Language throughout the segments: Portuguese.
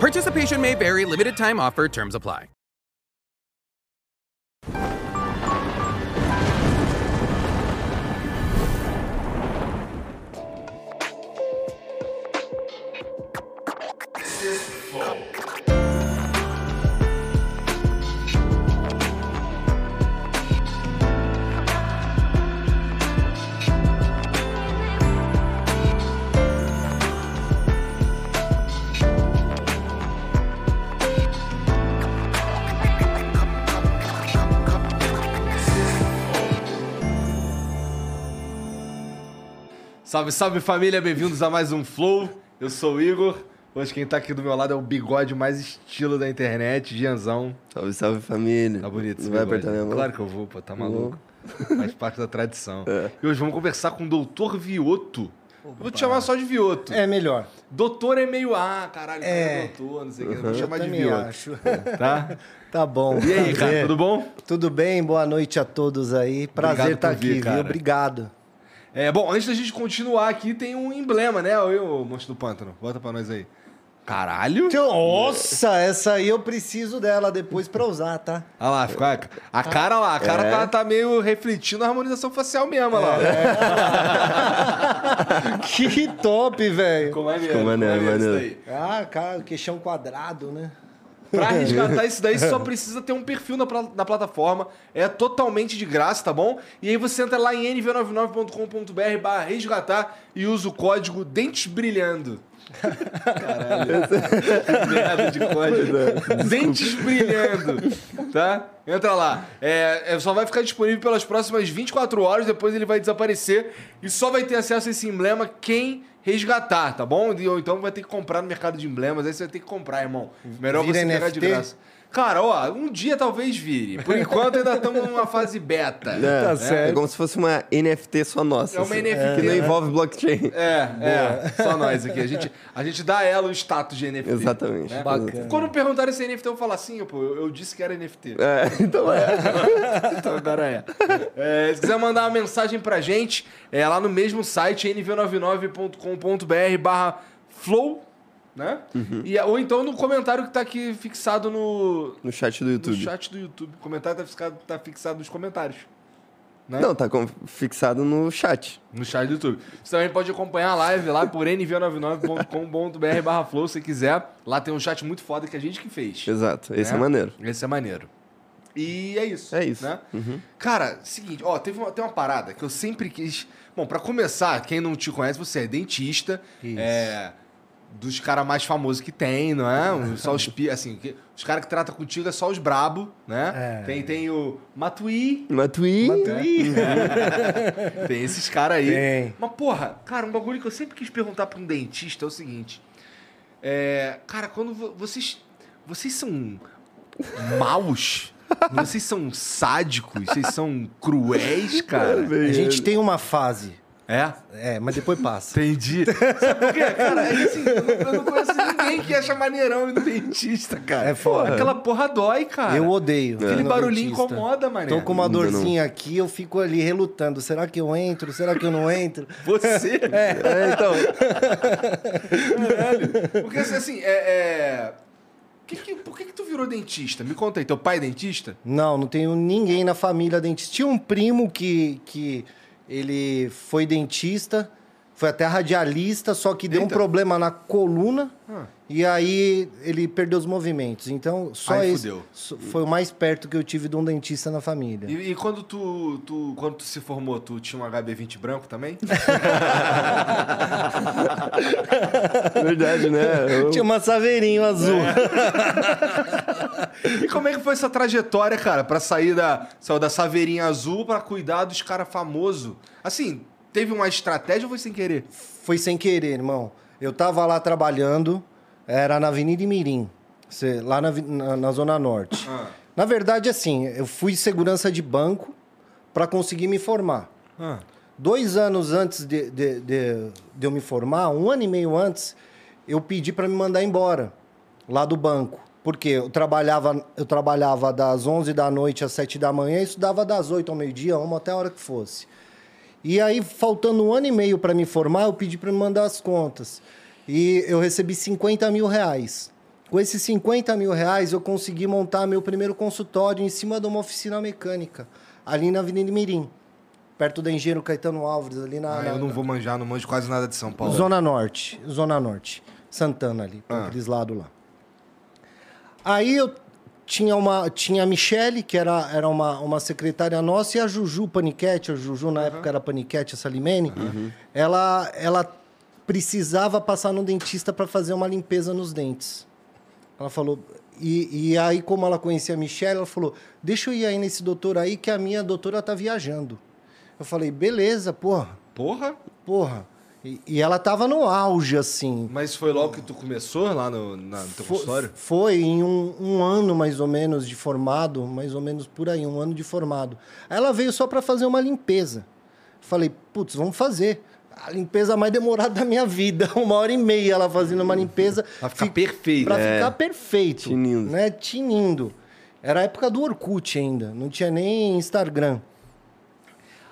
Participation may vary, limited time offer, terms apply. Salve, salve família, bem-vindos a mais um Flow. Eu sou o Igor. Hoje quem tá aqui do meu lado é o bigode mais estilo da internet, Gianzão. Salve, salve família. Tá bonito esse Não vai bigode. apertar minha mão? Claro que eu vou, pô, tá Vou. maluco. Faz parte da tradição. É. E hoje vamos conversar com o Doutor Vioto. Eu Vou te chamar só de Vioto. É melhor. Doutor é meio, ah, caralho, cara é É. doutor, não sei o que. Vou Uhum. chamar de Vioto. acho. Tá? tá bom. E aí, cara, tudo bom? Tudo bem? Boa noite a todos aí. Prazer estar vir, aqui, cara. viu? Obrigado. É, bom, antes da gente continuar aqui, tem um emblema, né? Oi, ô monstro do pântano. Bota pra nós aí. Caralho! Nossa, essa aí eu preciso dela depois pra usar, tá? Olha lá, ficou a, a cara lá, a cara É. tá, tá meio refletindo a harmonização facial mesmo, olha lá. que top, velho. Ficou maneiro, Ficou maneiro, maneiro maneiro. isso daí. Ah, cara, queixão quadrado, né? Pra resgatar isso daí, você só precisa ter um perfil na, na plataforma. É totalmente de graça, tá bom? E aí você entra lá em nv99.com.br barra resgatar e usa o código Dentes Brilhando. Caralho. Que merda de código. Dentes Brilhando. Tá? Entra lá. É, é, só vai ficar disponível pelas próximas 24 horas, depois ele vai desaparecer. E só vai ter acesso a esse emblema quem resgatar, tá bom? Ou então vai ter que comprar no mercado de emblemas, aí você vai ter que comprar, irmão. Melhor Vira você pegar de NFT? graça. Cara, ó, um dia talvez vire. Por enquanto ainda estamos numa fase beta. É, Tá é certo. como se fosse uma NFT só nossa. É uma assim, NFT, Que não né? envolve blockchain. É, é. Só nós aqui. A gente, a gente dá a ela o status de NFT. Exatamente. né? Bacana. Quando perguntarem se é NFT, eu vou falar assim, pô, eu, eu disse que era NFT. É, então é. Então agora é. É, Se quiser mandar uma mensagem pra gente, é lá no mesmo site, nv99.com.br barra flow, né? Uhum. E, ou então no comentário que tá aqui fixado no, No chat do no YouTube. chat do YouTube. O comentário tá fixado, tá fixado nos comentários. Né? Não, tá fixado no chat. No chat do YouTube. Você também pode acompanhar a live lá por nv99.com.br barra flow, se quiser. Lá tem um chat muito foda que a gente que fez. Exato. Esse Né? é maneiro. Esse é maneiro. E é isso. É isso. Né? Uhum. Cara, seguinte, ó, teve uma, tem uma parada que eu sempre quis. Bom, pra começar, quem não te conhece, você é dentista. Isso. É. Dos caras mais famosos que tem, não é? Só os assim, os caras que tratam contigo é só os brabo, né? É. Tem, tem o Matui, Matui. Matui. tem esses caras aí. Tem. Mas, porra, cara, um bagulho que eu sempre quis perguntar pra um dentista é o seguinte. É, cara, quando vo- vocês. Vocês são maus? Vocês são sádicos? Vocês são cruéis, cara? A gente tem uma fase. É? É, mas depois passa. Entendi. Sabe por quê? Cara, é assim, eu não, eu não conheço ninguém que acha maneirão ir no dentista, cara. É foda. Aquela porra dói, cara. Eu odeio. Aquele no barulhinho dentista. incomoda, mané. Tô com uma não. dorzinha aqui, eu fico ali relutando. Será que eu entro? Será que eu não entro? Você? É, então. Caralho. Porque assim, é. é... Que que- por que, que tu virou dentista? Me conta aí, teu pai é dentista? Não, não tenho ninguém na família dentista. Tinha um primo que, que ele foi dentista, foi até radialista, só que deu um problema na coluna Ah. e aí ele perdeu os movimentos. Então, só Aí esse fudeu. foi o mais perto que eu tive de um dentista na família. E, e quando, tu, tu, quando tu se formou, tu tinha um HB20 branco também? Verdade, né? Eu- Tinha uma saveirinho azul. E como é que foi essa trajetória, cara, pra sair da, saiu da saveirinha azul pra cuidar dos caras famosos? Assim, teve uma estratégia ou foi sem querer? Foi sem querer, irmão. Eu tava lá trabalhando, era na Avenida Mirim. Lá na, na- na Zona Norte. Ah. Na verdade, assim, eu fui segurança de banco para conseguir me formar. Ah. Dois anos antes de, de, de- de eu me formar, um ano e meio antes, eu pedi para me mandar embora lá do banco. Porque eu trabalhava, eu trabalhava das 11 da noite às 7 da manhã e estudava das 8 ao meio-dia, uma até a hora que fosse. E aí, faltando um ano e meio para me formar, eu pedi para me mandar as contas. E eu recebi 50 mil reais. Com esses 50 mil reais, eu consegui montar meu primeiro consultório em cima de uma oficina mecânica, ali na Avenida Mirim, perto da Engenheiro Caetano Álvares, ali na, Ah, na- eu não vou manjar, não manjo quase nada de São Paulo. Zona Norte, Zona Norte. Santana ali, Ah. aqueles lados lá. Aí eu tinha uma tinha a Michele, que era, era uma, uma secretária nossa, e a Juju Paniquete, a Juju na época era Paniquete, a Salimene, ela, ela precisava passar no dentista para fazer uma limpeza nos dentes. Ela falou. E, e aí, como ela conhecia a Michelle, ela falou: Deixa eu ir aí nesse doutor aí, que a minha doutora tá viajando. Eu falei: Beleza, porra, Porra? porra. E, e ela tava no auge, assim. Mas foi logo que tu começou lá no, na, no teu Fo- consultório? Foi em um, um ano mais ou menos de formado, mais ou menos por aí, um ano de formado. Aí ela veio só para fazer uma limpeza. Falei, putz, vamos fazer. A limpeza mais demorada da minha vida. Uma hora e meia ela fazendo uma limpeza. Pra ficar Fi- perfeito. Pra É. ficar perfeito. Tinindo. Né? Tinindo. Era a época do Orkut ainda. Não tinha nem Instagram.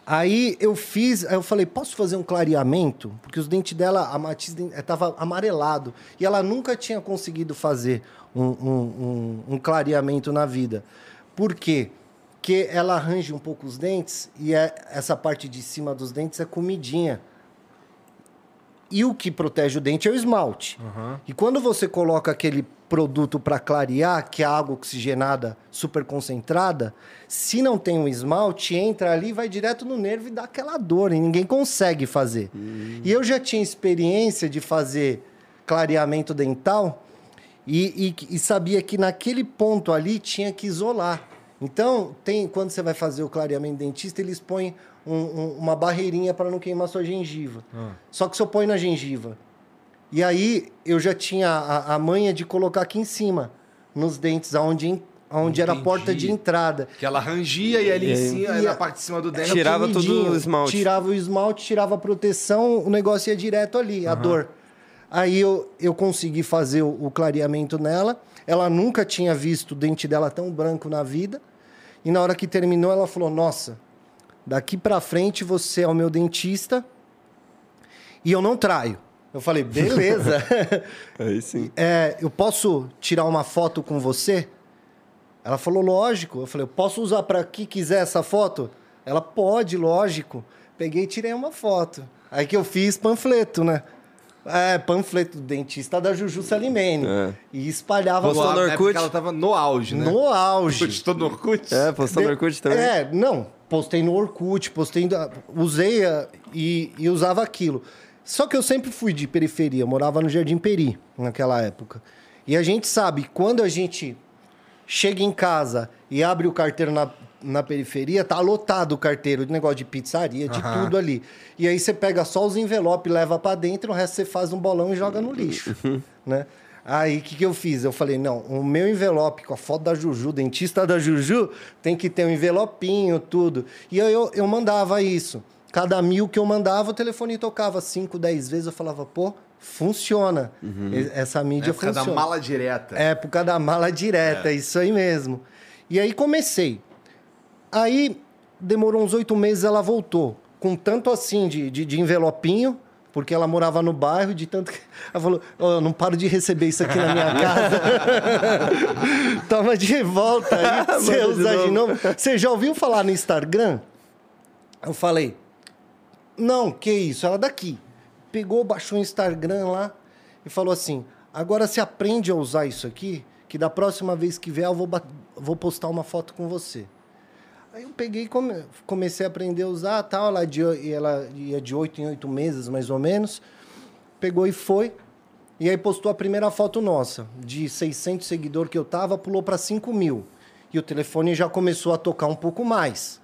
Aí eu fiz, aí eu falei, posso fazer um clareamento? Porque os dentes dela, a matiz estava amarelado. E ela nunca tinha conseguido fazer um, um- um- um clareamento na vida. Por quê? Porque ela arranja um pouco os dentes e é- essa parte de cima dos dentes é comidinha. E o que protege o dente é o esmalte. E quando você coloca aquele produto para clarear, que é água oxigenada super concentrada, se não tem um esmalte, entra ali, vai direto no nervo e dá aquela dor, e ninguém consegue fazer. E eu já tinha experiência de fazer clareamento dental e, e- e sabia que naquele ponto ali tinha que isolar. Então, tem quando você vai fazer o clareamento dentista, eles põem um- um- uma barreirinha para não queimar sua gengiva. Só que só põe na gengiva. E aí eu já tinha a, a manha de colocar aqui em cima, nos dentes, aonde, aonde era a porta de entrada. Que ela rangia e ali em cima, E na a- parte de cima do dente. Tirava tudo o esmalte. Tirava o esmalte, tirava a proteção, o negócio ia direto ali, a dor. Aí eu, eu consegui fazer o, o clareamento nela. Ela nunca tinha visto o dente dela tão branco na vida. E na hora que terminou, ela falou: Nossa, daqui pra frente você é o meu dentista e eu não traio. Eu falei: Beleza. Aí sim. É, eu posso tirar uma foto com você? Ela falou, lógico. Eu falei, eu posso usar para que quiser essa foto? Ela pode, lógico. Peguei e tirei uma foto. Aí que eu fiz panfleto, né? É, panfleto do dentista da Juju Salimene. É. E espalhava Postou no Orkut? Ela tava no auge, né? no auge. Postou no Orkut? É, postou no Orkut também. É, não. Postei no Orkut, postei. Usei a- e, e usava aquilo. Só que eu sempre fui de periferia, morava no Jardim Peri naquela época. E a gente sabe, quando a gente chega em casa e abre o carteiro na, na periferia, tá lotado o carteiro de negócio de pizzaria, de tudo ali. E aí você pega só os envelopes, leva para dentro, o resto você faz um bolão e joga no lixo, né? Aí o que, que eu fiz? Eu falei, não, o meu envelope com a foto da Juju, dentista da Juju, tem que ter um envelopinho, tudo. E aí eu, eu mandava isso. Cada mil que eu mandava, o telefone tocava 5, 10 vezes. Eu falava, pô, funciona. E- Essa mídia Época da funciona. mala direta. Época da mala direta, isso aí mesmo. E aí comecei. Aí demorou uns oito meses, ela voltou. Com tanto assim de, de, de envelopinho, porque ela morava no bairro, de tanto que. Ela falou: "Ó, eu não paro de receber isso aqui na minha casa. Toma de volta aí pra você usar de novo. Você já ouviu falar no Instagram? Eu falei, não, que isso, ela daqui. Pegou, baixou o Instagram lá e falou assim: agora você aprende a usar isso aqui, que da próxima vez que vier eu vou, vou postar uma foto com você. Aí eu peguei e come- comecei a aprender a usar tal. Ela, de, ela ia de oito em oito meses, mais ou menos. Pegou e foi. E aí postou a primeira foto nossa. De 600 seguidores que eu tava, pulou para 5 mil. E o telefone já começou a tocar um pouco mais.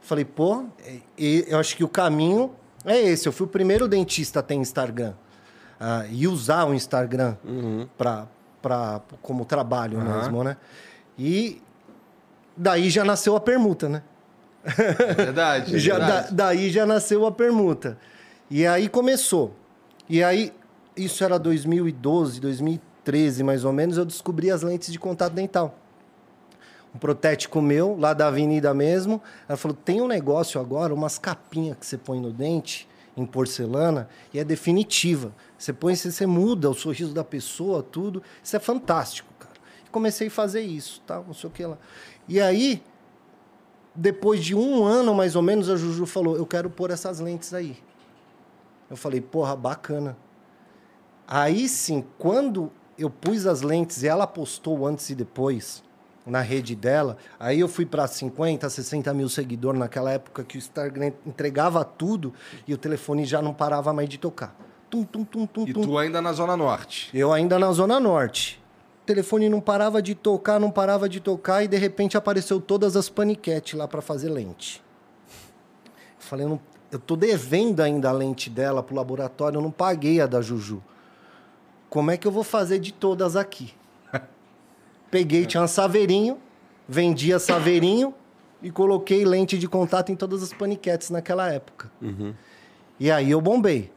Falei, pô, e- e eu acho que o caminho é esse. Eu fui o primeiro dentista a ter Instagram. ah, e usar o Instagram para pra, como trabalho Aham. mesmo, né? E daí já nasceu a permuta, né? Verdade. Já, da- verdade. daí já nasceu a permuta. E aí começou. E aí, isso era 2012, 2013 mais ou menos, eu descobri as lentes de contato dental. Um protético meu, lá da avenida mesmo, ela falou: tem um negócio agora, umas capinhas que você põe no dente, em porcelana, e é definitiva. Você põe, você, você muda o sorriso da pessoa, tudo. Isso é fantástico, cara. E comecei a fazer isso, tal, não sei o que lá. E aí, depois de um ano mais ou menos, a Juju falou: Eu quero pôr essas lentes aí. Eu falei: Porra, bacana. Aí sim, quando eu pus as lentes e ela postou antes e depois na rede dela, aí eu fui para 50, 60 mil seguidores naquela época que o Instagram entregava tudo e o telefone já não parava mais de tocar. Tum, tum, tum, tum, E tum. tu ainda na Zona Norte. Eu ainda na Zona Norte. O telefone não parava de tocar, não parava de tocar, e de repente apareceu todas as paniquetes lá para fazer lente. Eu falei, eu, não, eu tô devendo ainda a lente dela pro laboratório, eu não paguei a da Juju. Como é que eu vou fazer de todas aqui? Peguei, tinha um saveirinho, vendia saveirinho e coloquei lente de contato em todas as paniquetes naquela época. E aí eu bombei.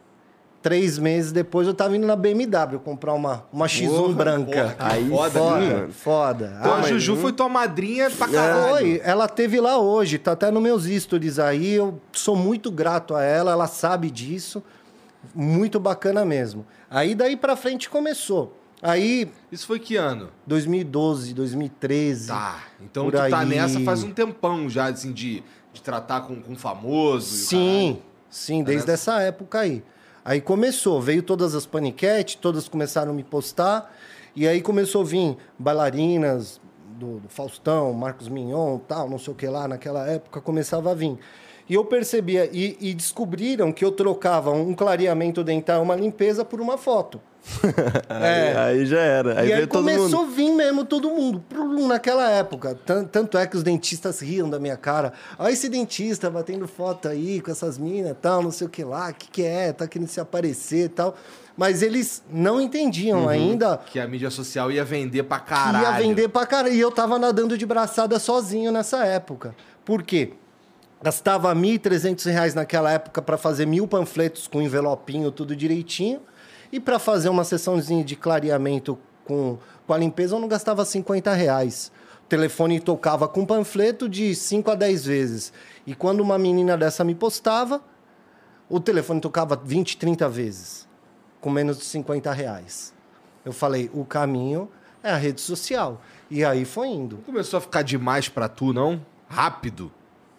Três meses depois eu tava indo na BMW comprar uma, uma X1 Porra, branca. porra, Aí foda, foda, né? foda. Então Ah, a Juju foi tua madrinha pra caralho. Foi, ela teve lá hoje, tá até nos meus stories aí. Eu sou muito grato a ela, ela sabe disso. Muito bacana mesmo. Aí daí pra frente começou. Aí, Isso foi que ano? 2012, 2013. Tá. Então tu tá aí. nessa faz um tempão já, assim, de, de tratar com, com famoso. e Sim, sim, desde nessa- essa época aí. Aí começou, veio todas as paniquetes, todas começaram a me postar, e aí começou a vir bailarinas do, do Faustão, Marcos Mignon, tal, não sei o que lá, naquela época começava a vir. E eu percebia, e, e descobriram que eu trocava um clareamento dental, uma limpeza, por uma foto. Aí, aí já era. Aí e aí começou mundo. a vir mesmo todo mundo, naquela época. Tan- Tanto é que os dentistas riam da minha cara. Olha esse dentista batendo foto aí com essas minas tal, não sei o que lá, o que, que é, tá querendo se aparecer e tal. Mas eles não entendiam ainda Que a mídia social ia vender pra caralho. ia vender pra caralho. E eu tava nadando de braçada sozinho nessa época. Por quê? Gastava 1.300 reais naquela época para fazer mil panfletos com envelopinho, tudo direitinho. E para fazer uma sessãozinha de clareamento com, com a limpeza, eu não gastava 50 reais. O telefone tocava com panfleto de 5 a 10 vezes. E quando uma menina dessa me postava, o telefone tocava 20, 30 vezes, com menos de 50 reais. Eu falei, o caminho é a rede social. E aí foi indo. Começou a ficar demais pra tu, não? Rápido.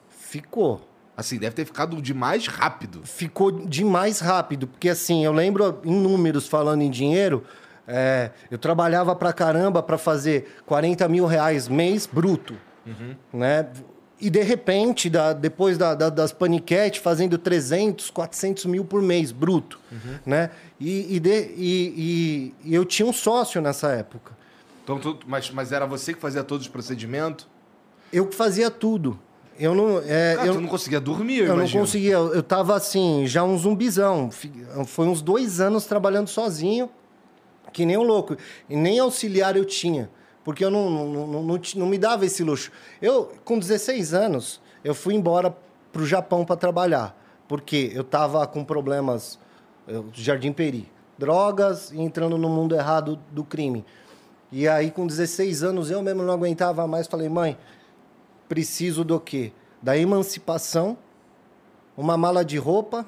Ficou. Assim, deve ter ficado demais rápido. Ficou demais rápido. Porque assim, eu lembro em números falando em dinheiro, é, eu trabalhava pra caramba pra fazer 40 mil reais mês bruto. Né? E de repente, da- depois da- da- das paniquetes, fazendo 300, 400 mil por mês, bruto. Né? E, e de- e- e eu tinha um sócio nessa época. Então, tu- mas, mas era você que fazia todos os procedimentos? Eu que fazia tudo. Eu não. é, Cara, eu, não conseguia dormir, eu, eu não imagino. conseguia. Eu tava assim, já um zumbizão. Foi uns dois anos trabalhando sozinho, que nem um louco. E nem auxiliar eu tinha. Porque eu não, não, não, não, não me dava esse luxo. Eu, com 16 anos, eu fui embora pro Japão para trabalhar. Porque eu tava com problemas. eu- Jardim Peri. Drogas e entrando no mundo errado do crime. E aí, com 16 anos, eu mesmo não aguentava mais. Falei, mãe, preciso do quê? Da emancipação, uma mala de roupa,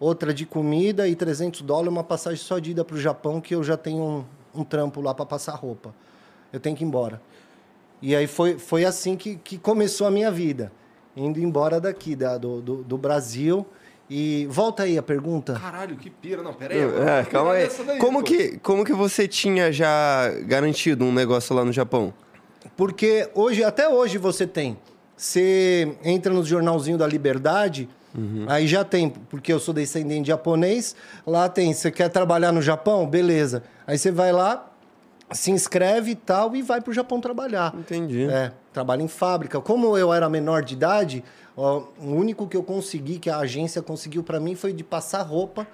outra de comida e 300 dólares, uma passagem só de ida para o Japão, que eu já tenho um, um trampo lá para passar roupa. Eu tenho que ir embora. E aí foi, foi assim que, que começou a minha vida. Indo embora daqui, da, do, do, do Brasil. E volta aí a pergunta. Caralho, que pira. Não, pera aí. É, calma aí. Daí, Como pô. que, como que você tinha já garantido um negócio lá no Japão? Porque hoje, até hoje você tem. Você entra no jornalzinho da Liberdade, aí já tem, porque eu sou descendente de japonês, lá tem, você quer trabalhar no Japão? Beleza. Aí você vai lá, se inscreve e tal, e vai pro Japão trabalhar. Entendi. É, trabalha em fábrica. Como eu era menor de idade, ó, o único que eu consegui, que a agência conseguiu para mim, foi de passar roupa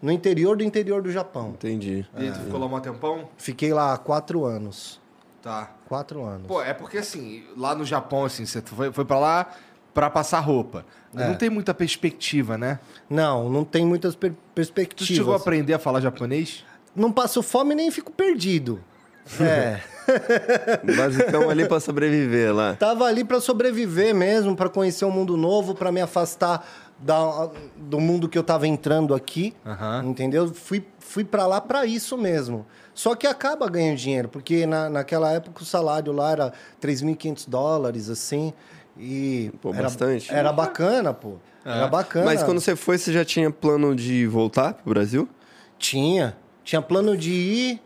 no interior do interior do Japão. Entendi. E aí tu ficou lá um tempão? Fiquei lá há quatro anos. Tá. Quatro anos. Pô, é porque assim, lá no Japão, assim, você foi, foi pra lá pra passar roupa. É. Não tem muita perspectiva, né? Não, não tem muitas per Tu perspectivas. chegou a aprender a falar japonês? Não passo fome nem fico perdido. É. Basicão ali pra sobreviver lá. Tava ali pra sobreviver mesmo, pra conhecer um mundo novo, pra me afastar da, do mundo que eu tava entrando aqui. Entendeu? Fui, fui para lá pra isso mesmo. Só que acaba ganhando dinheiro, porque na, naquela época o salário lá era 3.500 dólares, assim. E Pô, era, bastante. Era bacana, pô. Era bacana. Mas quando você foi, você já tinha plano de voltar pro Brasil? Tinha. Tinha plano de ir,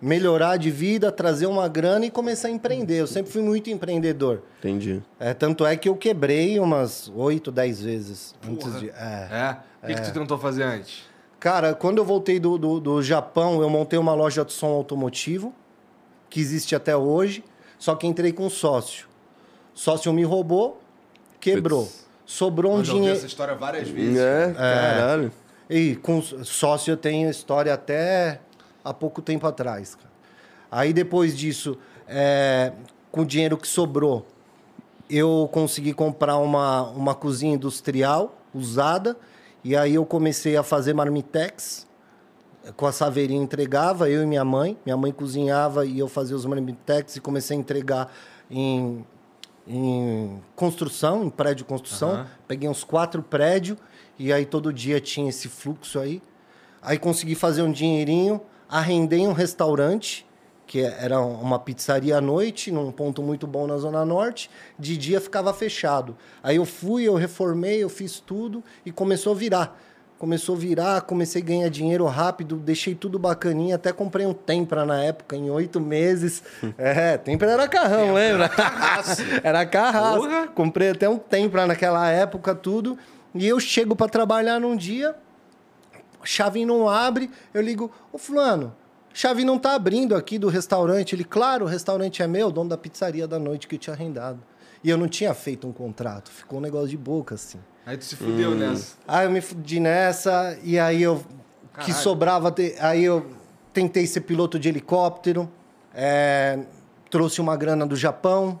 melhorar de vida, trazer uma grana e começar a empreender. Eu sempre fui muito empreendedor. Entendi. É, tanto é que eu quebrei umas 8, 10 vezes antes Porra. de. É. É? O que, que tu tentou fazer antes? Cara, quando eu voltei do, do, do Japão, eu montei uma loja de som automotivo, que existe até hoje, só que entrei com sócio. Sócio me roubou, quebrou. Putz. Sobrou um Eu já dinheiro. essa história várias vezes. É, caralho. E com sócio eu tenho história até há pouco tempo atrás. cara. Aí depois disso, é, com o dinheiro que sobrou, eu consegui comprar uma, uma cozinha industrial usada. E aí eu comecei a fazer marmitex. Com a saveirinha entregava, eu e minha mãe. Minha mãe cozinhava e eu fazia os marmitex e comecei a entregar em, em construção, em prédio de construção. Aham. Peguei uns quatro prédios e aí todo dia tinha esse fluxo aí. Aí consegui fazer um dinheirinho, arrendei um restaurante, que era uma pizzaria à noite, num ponto muito bom na Zona Norte. De dia ficava fechado. Aí eu fui, eu reformei, eu fiz tudo e começou a virar. Começou a virar, comecei a ganhar dinheiro rápido, deixei tudo bacaninha, até comprei um Tempra na época, em oito meses. É, Tempra era carrão, lembra? era carrasco. Comprei até um Tempra naquela época, tudo. E eu chego para trabalhar num dia, a chave não abre, eu ligo, ô fulano, chave não tá abrindo aqui do restaurante. Ele, claro, o restaurante é meu, dono da pizzaria da noite que eu tinha arrendado. E eu não tinha feito um contrato, ficou um negócio de boca, assim. Aí tu se fudeu nessa. Aí eu me fudi nessa, e aí eu. Que Caralho. sobrava. te- Aí eu tentei ser piloto de helicóptero, é, trouxe uma grana do Japão,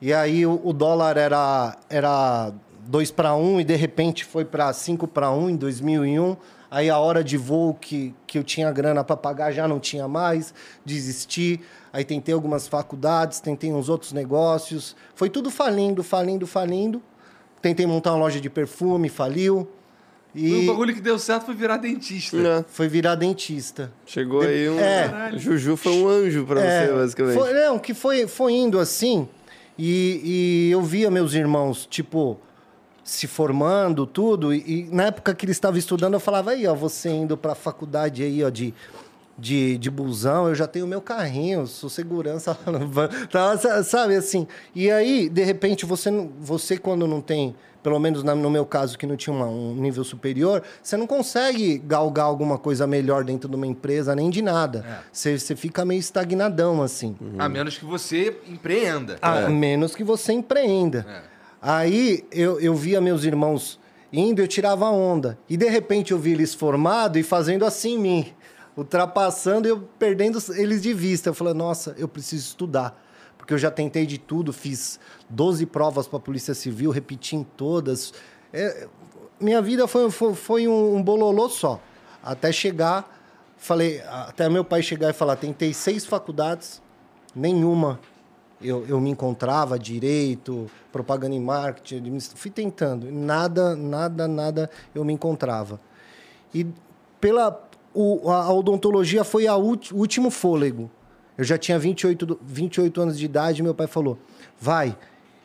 e aí o, o dólar era, era 2 para 1 e de repente foi para 5 para 1 em 2001. Aí a hora de voo que, que eu tinha grana para pagar já não tinha mais, desisti. Aí tentei algumas faculdades, tentei uns outros negócios. Foi tudo falindo, falindo, falindo. Tentei montar uma loja de perfume, faliu. E... O bagulho que deu certo foi virar dentista. É, foi virar dentista. chegou De- aí um. É. Juju foi um anjo pra É, você, basicamente. Foi, não, que foi, foi indo assim. E, e eu via meus irmãos, tipo, se formando, tudo. E, e na época que eles estavam estudando, eu falava, aí, ó, você indo pra faculdade aí, ó, de, de, de busão, eu já tenho meu carrinho, sou segurança lá no. Tá, sa- sabe, assim. E aí, de repente, você, não- você quando não tem, pelo menos no meu caso, que não tinha uma- um nível superior, você não consegue galgar alguma coisa melhor dentro de uma empresa, nem de nada. É. Você, você fica meio estagnadão, assim. A menos que você empreenda. A menos que você empreenda. É. Aí eu, eu via meus irmãos indo, eu tirava onda. E de repente eu vi eles formados e fazendo assim em mim. Ultrapassando e eu perdendo eles de vista. Eu falei, nossa, eu preciso estudar. Porque eu já tentei de tudo, fiz 12 provas para a Polícia Civil, repeti em todas. É, minha vida foi, foi, foi um, um bololô só. Até chegar, falei, até meu pai chegar e falar, tentei seis faculdades, nenhuma eu, eu me encontrava, direito, propaganda e marketing, fui tentando, nada, nada, nada eu me encontrava. E pela o, a, a odontologia foi a ulti- o último fôlego. Eu já tinha 28, do- 28 anos de idade e meu pai falou: vai,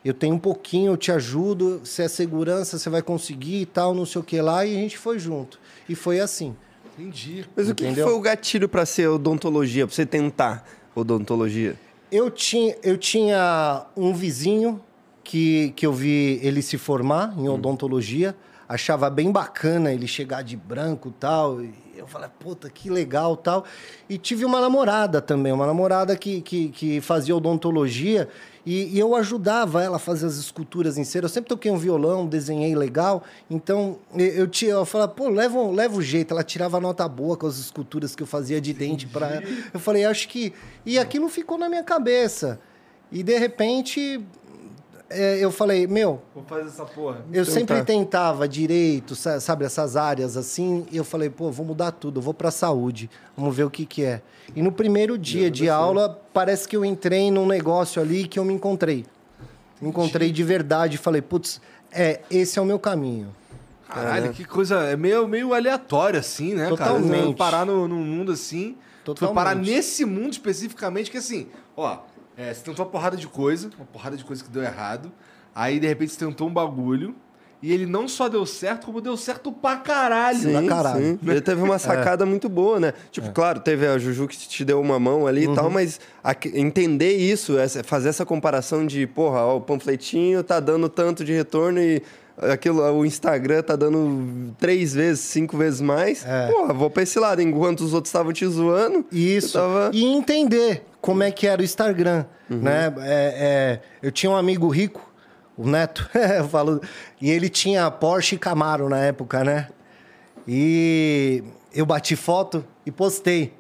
eu tenho um pouquinho, eu te ajudo, se é segurança, você vai conseguir e tal, não sei o que lá, e a gente foi junto. E foi assim. Entendi. Mas o que Entendeu? foi o gatilho pra ser odontologia, pra você tentar odontologia? Eu tinha, eu tinha um vizinho que, que eu vi ele se formar em odontologia. Achava bem bacana ele chegar de branco e tal. e Eu falei, puta, que legal tal. E tive uma namorada também, uma namorada que, que, que fazia odontologia e, e eu ajudava ela a fazer as esculturas em cera. Eu sempre toquei um violão, desenhei legal. Então eu, eu, tinha, eu falava, pô, leva, leva o jeito. Ela tirava nota boa com as esculturas que eu fazia de dente para ela. Eu falei, acho que. E aquilo ficou na minha cabeça. E de repente é, eu falei, meu. Vou fazer essa porra. Eu Então sempre tá. tentava direito, sa- sabe, essas áreas assim. E eu falei, pô, vou mudar tudo, eu vou pra saúde. Vamos ver o que que é. E no primeiro dia de aula, parece que eu entrei num negócio ali que eu me encontrei. Me encontrei de verdade e falei, putz, é, esse é o meu caminho. Caralho, que coisa. É meio, meio aleatório, assim, né, cara? Totalmente. Você Parar no, num mundo assim. Tu Totalmente. parar nesse mundo especificamente, que assim, ó, é, você tentou uma porrada de coisa, uma porrada de coisa que deu errado. Aí, de repente, você tentou um bagulho. E ele não só deu certo, como deu certo pra caralho. Sim, pra caralho. sim. Ele teve uma sacada muito boa, né? Tipo, claro, teve a Juju que te deu uma mão ali e tal, mas a- entender isso, essa- fazer essa comparação de, porra, ó, o panfletinho tá dando tanto de retorno e aquilo, o Instagram tá dando três vezes, cinco vezes mais. Porra, vou pra esse lado. Enquanto os outros estavam te zoando, Isso. tava... E entender como é que era o Instagram, né? É, é, eu tinha um amigo rico, o Neto, eu falo, e ele tinha Porsche e Camaro na época, né? E eu bati foto e postei.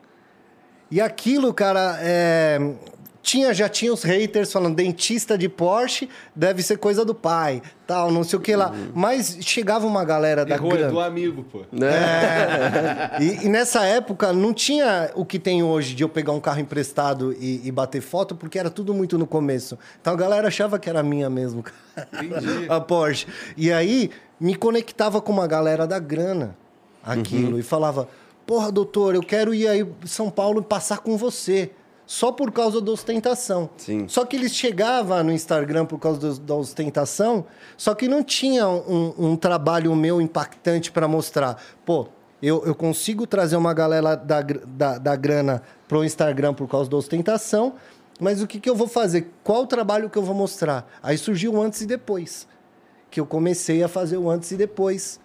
E aquilo, cara, é, tinha, já tinha os haters falando, dentista de Porsche deve ser coisa do pai, tal, não sei o que lá. Mas chegava uma galera da Errou, é grana. do amigo, pô. Né? É. E, e nessa época não tinha o que tem hoje de eu pegar um carro emprestado e, e bater foto, porque era tudo muito no começo. Então a galera achava que era minha mesmo, Entendi. a Porsche. E aí me conectava com uma galera da grana, aquilo, e falava: Porra, doutor, eu quero ir aí São Paulo e passar com você. Só por causa da ostentação. Sim. Só que eles chegavam no Instagram por causa do- da ostentação, só que não tinha um, um trabalho meu impactante para mostrar. Pô, eu, eu consigo trazer uma galera da, da, da grana pro Instagram por causa da ostentação, mas o que, que eu vou fazer? Qual o trabalho que eu vou mostrar? Aí surgiu o antes e depois. Que eu comecei a fazer o antes e depois,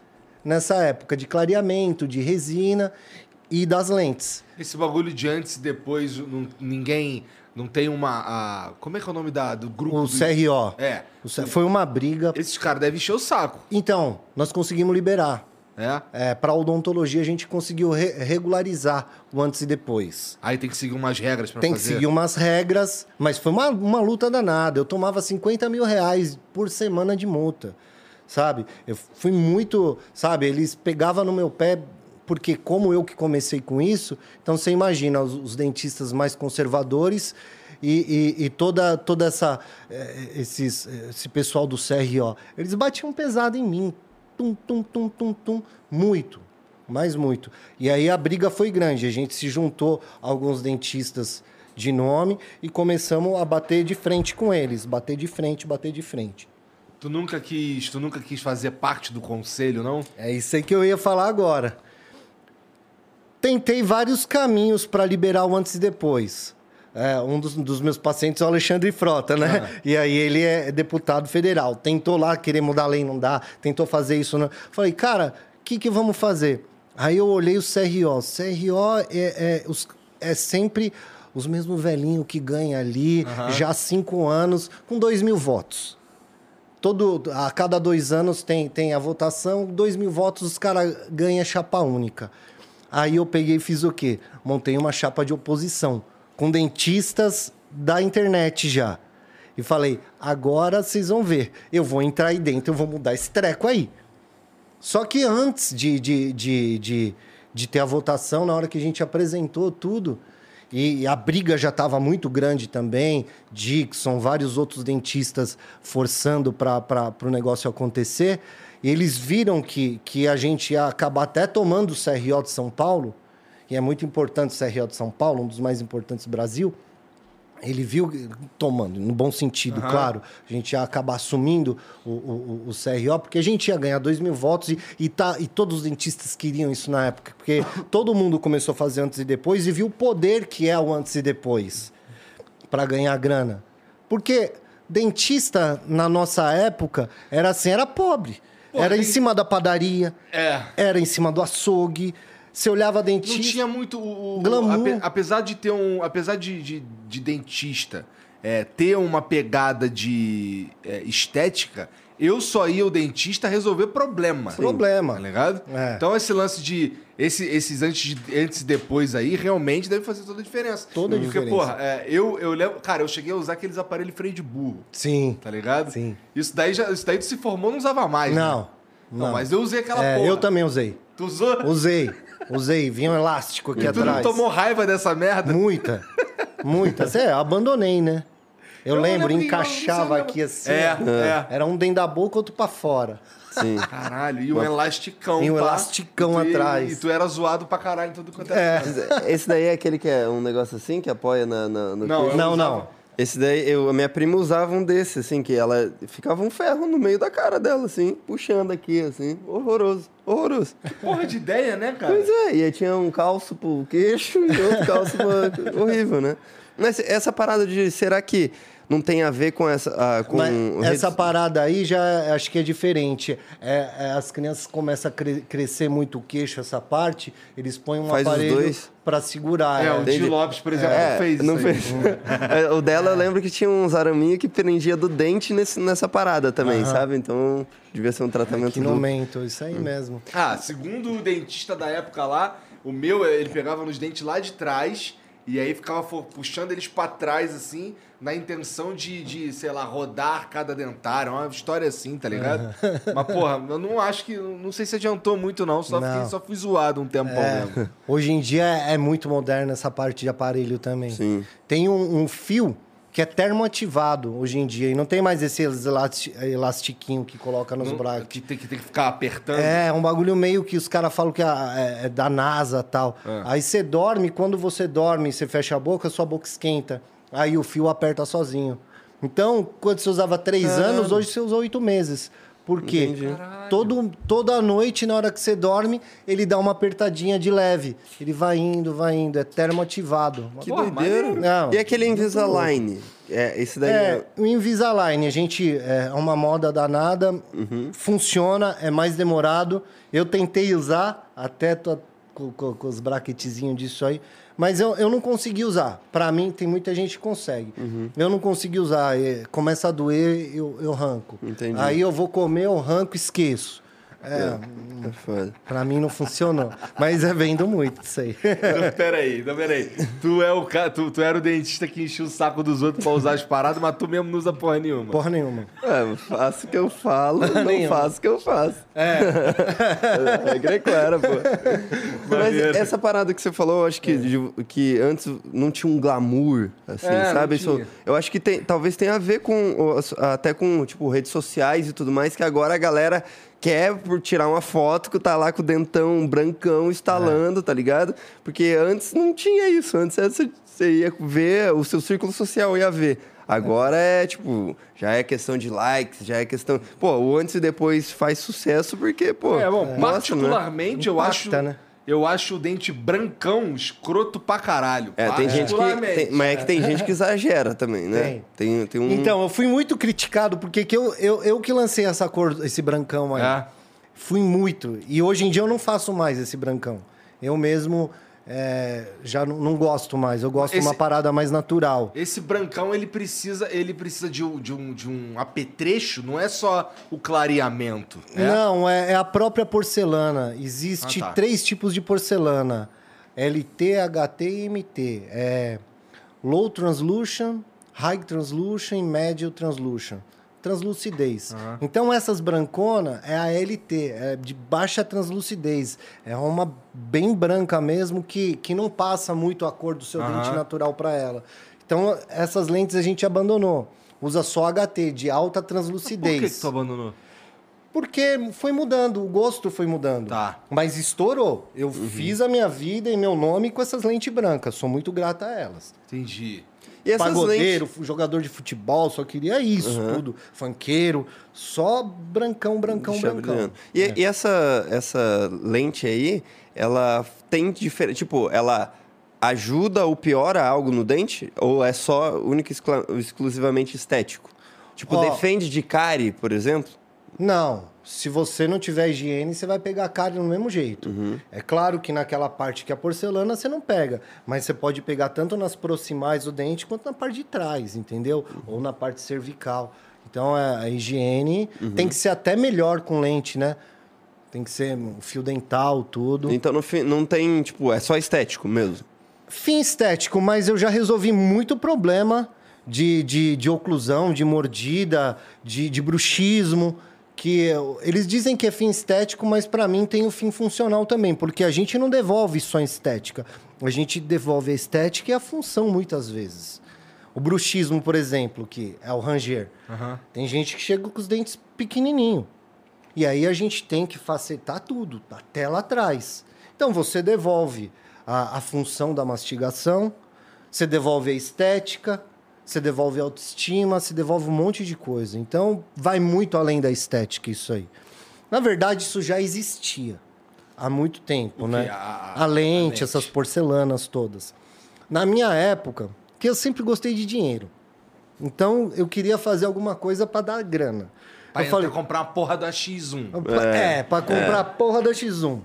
nessa época de clareamento, de resina e das lentes. Esse bagulho de antes e depois, não- ninguém. Não tem uma. a- como é que é o nome da, do grupo? O do- CRO. É. O C- Foi uma briga. Esses caras devem encher o saco. Então, nós conseguimos liberar. É? É, para odontologia, a gente conseguiu re- regularizar o antes e depois. Aí tem que seguir umas regras pra Tem que fazer. seguir umas regras, mas foi uma, uma luta danada. Eu tomava 50 mil reais por semana de multa, sabe? Eu fui muito, sabe? Eles pegavam no meu pé, porque como eu que comecei com isso, então você imagina os, os dentistas mais conservadores e, e- e toda, toda essa eh, esses, esse pessoal do CRO, eles batiam pesado em mim, tum, tum, tum, tum, tum, muito, mas muito. E aí a briga foi grande. A gente se juntou alguns dentistas de nome e começamos a bater de frente com eles, bater de frente, bater de frente. Tu nunca quis, tu nunca quis fazer parte do conselho, não? É isso aí que eu ia falar agora. Tentei vários caminhos para liberar o antes e depois. É, um dos, dos meus pacientes é o Alexandre Frota, né? E aí ele é deputado federal. Tentou lá querer mudar a lei, não dá. Tentou fazer isso, não. Falei, cara, o que, que vamos fazer? Aí eu olhei o CRO. CRO é, é, é sempre os mesmos velhinhos que ganham ali, já há cinco anos, com dois mil votos. Todo, a cada dois anos tem, tem a votação, dois mil votos os caras ganham chapa única. Aí eu peguei e fiz o quê? Montei uma chapa de oposição, com dentistas da internet já. E falei, agora vocês vão ver, eu vou entrar aí dentro, eu vou mudar esse treco aí. Só que antes de, de, de, de, de ter a votação, na hora que a gente apresentou tudo, e a briga já estava muito grande também, Dixon, vários outros dentistas forçando para o negócio acontecer, eles viram que, que a gente ia acabar até tomando o CRO de São Paulo, e é muito importante o CRO de São Paulo, um dos mais importantes do Brasil, ele viu, tomando, no bom sentido, claro, a gente ia acabar assumindo o, o, o- o CRO, porque a gente ia ganhar 2 mil votos e, e, tá, e todos os dentistas queriam isso na época, porque todo mundo começou a fazer antes e depois e viu o poder que é o antes e depois para ganhar grana. Porque dentista, na nossa época, era assim, era pobre. Era em cima da padaria, É. era em cima do açougue, Você olhava Não dentista. tinha muito o, Glamour. ape- apesar de ter um, apesar de, de, de dentista é, ter uma pegada de é, estética, eu só ia ao dentista resolver problema. Problema. Tá ligado? É. Então esse lance de esse- esses antes, de- antes e depois aí realmente deve fazer toda a diferença. Toda a Porque, diferença. porra, é, eu, eu lembro. Cara, eu cheguei a usar aqueles aparelhos freio de burro, Sim. tá ligado? Sim. Isso daí, já, isso daí tu se formou, não usava mais. Não. Né? Não, mas eu usei aquela É, porra. eu também usei. Tu usou? Usei. Usei. Vinha um elástico aqui E tu atrás. não tomou raiva dessa merda? Muita. Muita. Cê, eu abandonei, né? Eu, Eu lembro, lembro que- encaixava aqui assim. É, é. Era um dentro da boca, outro pra fora. Sim. Caralho, e um elasticão. E um elasticão atrás. E tu era zoado pra caralho em tudo quanto É. é. Esse daí é aquele que é um negócio assim, que apoia na, na- no Não, Não, não. Esse daí, eu, a minha prima usava um desse, assim, que ela ficava um ferro no meio da cara dela, assim, puxando aqui, assim, horroroso, horroroso. Porra de ideia, né, cara? Pois é, e aí tinha um calço pro queixo e outro calço pro... horrível, né? Mas essa parada de, será que não tem a ver com essa... ah, com Mas redes- essa parada aí já acho que é diferente. É, é, as crianças começam a cre- crescer muito o queixo, essa parte, eles põem um Faz os aparelho dois? pra segurar. É, ela. o Di Lopes, por exemplo, É, não fez não isso fez. É, o dela eu lembro que tinha uns araminhos que prendia do dente nesse, nessa parada também, sabe? Então devia ser um tratamento Que do... momento, isso aí mesmo. Ah, segundo o dentista da época lá, o meu, ele pegava nos dentes lá de trás e aí ficava puxando eles pra trás, assim, na intenção de, de, sei lá, rodar cada dentário. Uma história assim, tá ligado? Mas, porra, eu não acho que. Não sei se adiantou muito, não. Só, Não. fiquei, só fui zoado um tempão É, mesmo. hoje em dia é muito moderno essa parte de aparelho também. Sim. Tem um, um fio que é termoativado hoje em dia e não tem mais esse elasti- elastiquinho que coloca nos Não- braços. que, tem, que tem que ficar apertando. É, um bagulho meio que os caras falam que é, é da NASA e tal. É. Aí você dorme, quando você dorme e você fecha a boca, sua boca esquenta. Aí o fio aperta sozinho. Então, quando você usava três anos, hoje você usa oito meses. Por quê? Todo, toda noite, na hora que você dorme, ele dá uma apertadinha de leve. Ele vai indo, vai indo. É termoativado. Que doideira. maneiro. Não, e aquele Invisalign? É, esse daí É, é... o Invisalign, a gente é uma moda danada, funciona, é mais demorado. Eu tentei usar, até tô com, com- com os braquetezinhos disso aí, mas eu, eu não consegui usar. Pra mim, tem muita gente que consegue. Eu não consegui usar, é, começa a doer, eu, eu ranco. Entendi. Aí eu vou comer, eu ranco, esqueço. É, é foda. pra mim não funcionou. Mas é vendo muito isso aí. Não, peraí, não, peraí. Tu, é o, ca- tu, tu era o dentista que enchia o saco dos outros pra usar as paradas, mas tu mesmo não usa porra nenhuma. Porra nenhuma. É, eu faço o que eu falo, não Nenhum. faço o que eu faço. É. é grecoera, pô. Mas essa parada que você falou, eu acho que, de- que antes não tinha um glamour, assim, É, sabe? Isso, eu acho que tem, talvez tenha a ver com, até com, tipo, redes sociais e tudo mais, que agora a galera quer por tirar uma foto que tá lá com o dentão brancão estalando, tá ligado? Porque antes não tinha isso. Antes você, ia ver, o seu círculo social ia ver. Agora é, tipo, já é questão de likes, já é questão. Pô, o antes e depois faz sucesso porque, pô. É, bom, mostra, né? particularmente eu Impacta, acho. né? Eu acho o dente brancão escroto pra caralho. É, tem gente que. Tem- mas é que tem gente que exagera também, né? Tem. Tem, tem um. Então, eu fui muito criticado, porque que eu, eu, eu que lancei essa cor, esse brancão aí. É. Fui muito. E hoje em dia eu não faço mais esse brancão. Eu mesmo é, já não, não gosto mais. Eu gosto de uma Esse- parada mais natural. Esse brancão, ele precisa, ele precisa de, um, de, um, de um apetrecho, não é só o clareamento. né? Não, é, é a própria porcelana. Existe Ah, tá. três tipos de porcelana: LT, HT e MT. É low translution, high translution e médio translution. Translucidez. Então essas brancona é a LT, é de baixa translucidez. É uma bem branca mesmo que, que não passa muito a cor do seu Aham. dente natural para ela. Então essas lentes a gente abandonou. Usa só HT de alta Por translucidez. que, que tu abandonou? Porque foi mudando, o gosto foi mudando. Tá. Mas estourou. Eu fiz a minha vida e meu nome com essas lentes brancas. Sou muito grata a elas. Entendi. E essas Pagodeiro, lentes. jogador de futebol, só queria isso tudo. Funkeiro, só brancão, brancão, Deixa brancão. E, e essa, essa lente aí, ela tem diferente. Tipo, ela ajuda ou piora algo no dente? Ou é só única e exclusivamente estético? Tipo, defende de cárie, por exemplo? Não. Se você não tiver higiene, você vai pegar a cárie do mesmo jeito. É claro que naquela parte que é porcelana você não pega, mas você pode pegar tanto nas proximais do dente quanto na parte de trás, entendeu? Ou na parte cervical. Então a higiene tem que ser até melhor com lente, né? Tem que ser um fio dental, tudo. Então fim, não tem, tipo, é só estético mesmo. Fim estético, mas eu já resolvi muito problema de, de, de oclusão, de mordida, de, de bruxismo. Que eles dizem que é fim estético, mas pra mim tem o fim funcional também, porque a gente não devolve só a estética. A gente devolve a estética e a função muitas vezes. O bruxismo, por exemplo, que é o ranger. Tem gente que chega com os dentes pequenininho. E aí a gente tem que facetar tudo, até lá atrás. Então você devolve a, a função da mastigação, você devolve a estética, você devolve a autoestima, você devolve um monte de coisa. Então vai muito além da estética isso aí. Na verdade, isso já existia há muito tempo, né? A- a- A, a lente, lente. essas porcelanas todas. Na minha época, que eu sempre gostei de dinheiro. Então eu queria fazer alguma coisa para dar grana. Pra eu falei, comprar uma porra da X1. é, pra comprar a porra da X1.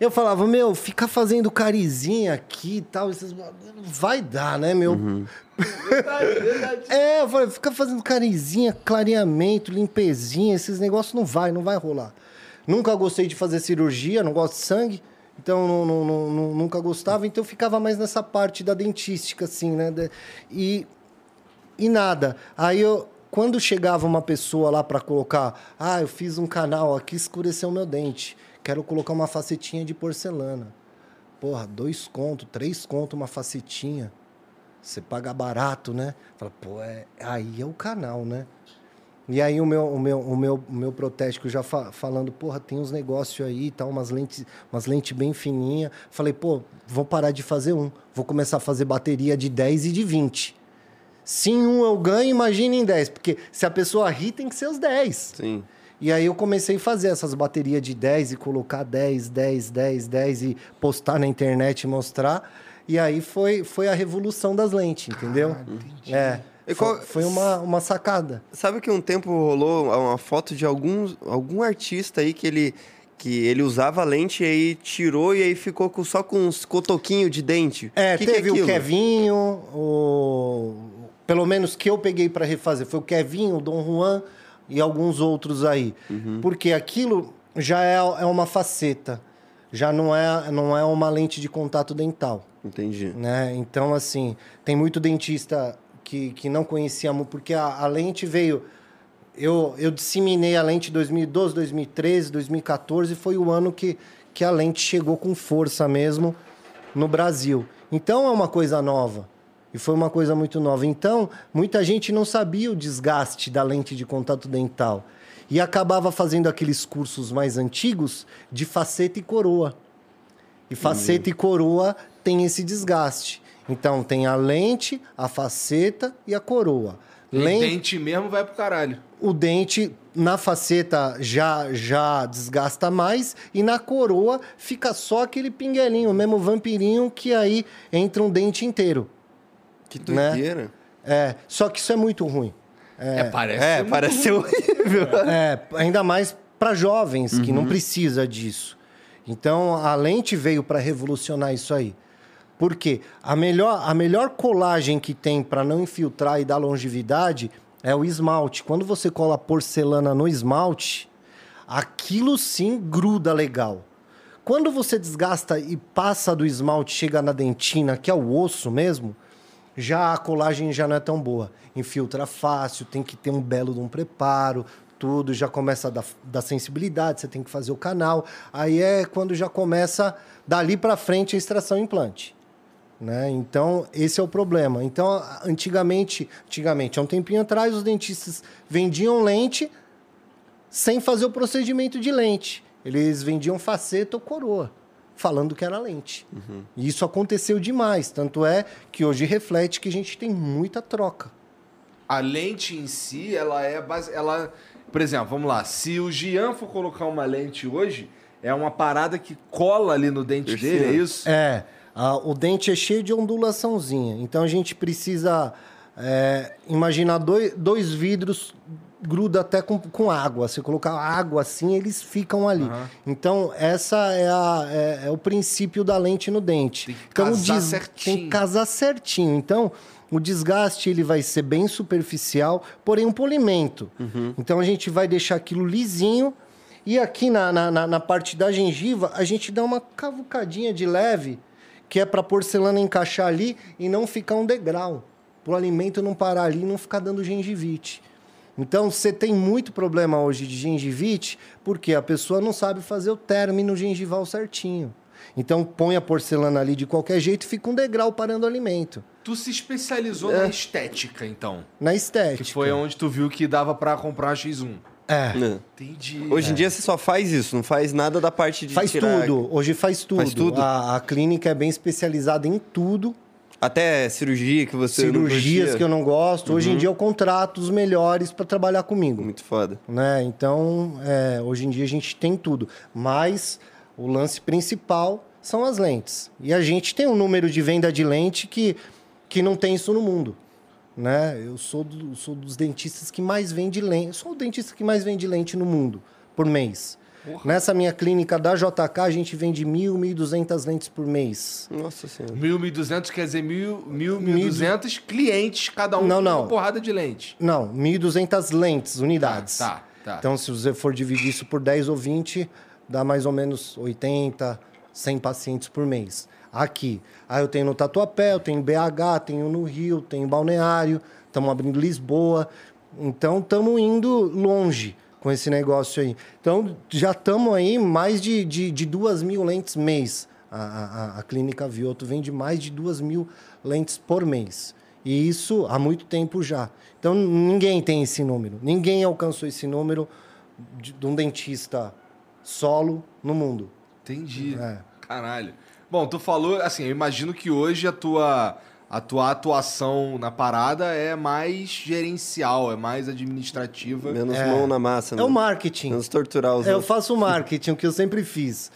Eu falava, meu, ficar fazendo carizinha aqui e tal, esses... vai dar, né, meu? é, eu falei, ficar fazendo carizinha, clareamento, limpezinha, esses negócios não vai, não vai rolar. Nunca gostei de fazer cirurgia, não gosto de sangue, então não, não- não- nunca gostava, então ficava mais nessa parte da dentística, assim, né? E e nada. Aí eu, quando chegava uma pessoa lá para colocar, ah, eu fiz um canal aqui, escureceu meu dente. Quero colocar uma facetinha de porcelana. Porra, dois conto, três conto uma facetinha. Você paga barato, né? Fala, pô, é, aí é o canal, né? E aí o meu, o meu, o meu, o meu protético já fa- falando, porra, tem uns negócios aí, tá, umas lentes, umas lentes bem fininhas. Falei, pô, vou parar de fazer um. Vou começar a fazer bateria de 10 e de 20. Se em um eu ganho, imagina em 10. Porque se a pessoa ri, tem que ser os 10. Sim. E aí eu comecei a fazer essas baterias de 10 e colocar 10, 10, 10, 10 e postar na internet e mostrar. E aí foi, foi a revolução das lentes, entendeu? é. E Foi, qual- foi uma, uma sacada. Sabe que um tempo rolou uma foto de alguns, algum artista aí que ele, que ele usava lente e aí tirou e aí ficou com, só com uns cotoquinhos de dente. É, Que que teve o? Kevinho, o... pelo menos que eu peguei para refazer, foi o Kevinho, o Dom Juan e alguns outros aí. Uhum. Porque aquilo já é, é uma faceta, já não é, não é uma lente de contato dental. Entendi. né? Então, assim, tem muito dentista que, que não conhecia muito, porque a, a lente veio. Eu, eu disseminei a lente em 2012, 2013, 2014, foi o ano que, que a lente chegou com força mesmo no Brasil. Então é uma coisa nova. E foi uma coisa muito nova. Então, muita gente não sabia o desgaste da lente de contato dental. E acabava fazendo aqueles cursos mais antigos de faceta e coroa. E faceta e coroa tem esse desgaste. Então tem a lente, a faceta e a coroa. O Lente, dente mesmo vai pro caralho. o dente na faceta já já desgasta mais e na coroa fica só aquele pinguelinho, o mesmo vampirinho que aí entra um dente inteiro. Que Né? doideira. É, só que isso é muito ruim. É, parece. É, ser muito parece horrível. É, ainda mais para jovens que não precisa disso. Então a lente veio para revolucionar isso aí. Por quê? A melhor, a melhor colagem que tem para não infiltrar e dar longevidade é o esmalte. Quando você cola porcelana no esmalte, aquilo sim gruda legal. Quando você desgasta e passa do esmalte, chega na dentina, que é o osso mesmo, já a colagem já não é tão boa. Infiltra fácil, tem que ter um belo de um preparo, tudo já começa a dar, dar sensibilidade, você tem que fazer o canal. Aí é quando já começa dali para frente a extração implante. Né? Então, esse é o problema. Então, antigamente, antigamente, há um tempinho atrás, os dentistas vendiam lente sem fazer o procedimento de lente. Eles vendiam faceta ou coroa, falando que era lente. E isso aconteceu demais. Tanto é que hoje reflete que a gente tem muita troca. A lente em si, ela é base... ela Por exemplo, vamos lá. Se o Gian for colocar uma lente hoje, é uma parada que cola ali no dente Perfeito. dele, é isso? É, a- o dente é cheio de ondulaçãozinha. Então a gente precisa é, imaginar dois, dois vidros gruda até com, com água. Se colocar água assim, eles ficam ali. Então, essa é, a- é- é o princípio da lente no dente. Tem que então, casar certinho. Tem que casar certinho. Então, o desgaste ele vai ser bem superficial, porém um polimento. Então, a gente vai deixar aquilo lisinho. E aqui na, na, na- na parte da gengiva, a gente dá uma cavucadinha de leve, que é para porcelana encaixar ali e não ficar um degrau. Para o alimento não parar ali e não ficar dando gengivite. Então, você tem muito problema hoje de gengivite, porque a pessoa não sabe fazer o término gengival certinho. Então, põe a porcelana ali de qualquer jeito e fica um degrau parando o alimento. Tu se especializou na estética, então. Na estética. Que foi onde tu viu que dava pra comprar a X1. É. Né? Entendi. Hoje em dia você só faz isso, não faz nada da parte de Faz tirar... tudo. Hoje faz tudo. Faz tudo? A, a clínica é bem especializada em tudo. Até cirurgia que você Cirurgias que eu não gosto. Hoje em Uhum. dia eu contrato os melhores para trabalhar comigo. Muito foda. né? Então, é, hoje em dia a gente tem tudo. Mas o lance principal são as lentes. E a gente tem um número de venda de lente que, que não tem isso no mundo. Né? Eu sou, do- sou dos dentistas que mais vende lente. Sou o dentista que mais vende lente no mundo por mês. Nessa minha clínica da JK, a gente vende mil, mil e duzentas lentes por mês. Nossa senhora. 1.200 quer dizer 1.000, 1.200 clientes, cada um Não, com não. uma porrada de lente. Não, 1.200 lentes, unidades. Tá, tá. Então, se você for dividir isso por 10 ou 20, dá mais ou menos 80, 100 pacientes por mês. Aqui. Aí eu tenho no Tatuapé, eu tenho em BH, tenho no Rio, tenho em Balneário, estamos abrindo Lisboa. Então, estamos indo longe com esse negócio aí. Então, já estamos aí mais de, de, de 2 mil lentes mês. A, a, a Clínica Vioto vende mais de 2 mil lentes por mês. E isso há muito tempo já. Então, ninguém tem esse número. Ninguém alcançou esse número de, de um dentista solo no mundo. Entendi. É. Caralho. Bom, tu falou, assim, eu imagino que hoje a tua, a tua atuação na parada é mais gerencial, é mais administrativa. Menos mão na massa, É o né? marketing. Menos torturar os É, eu faço o marketing, o que eu sempre fiz.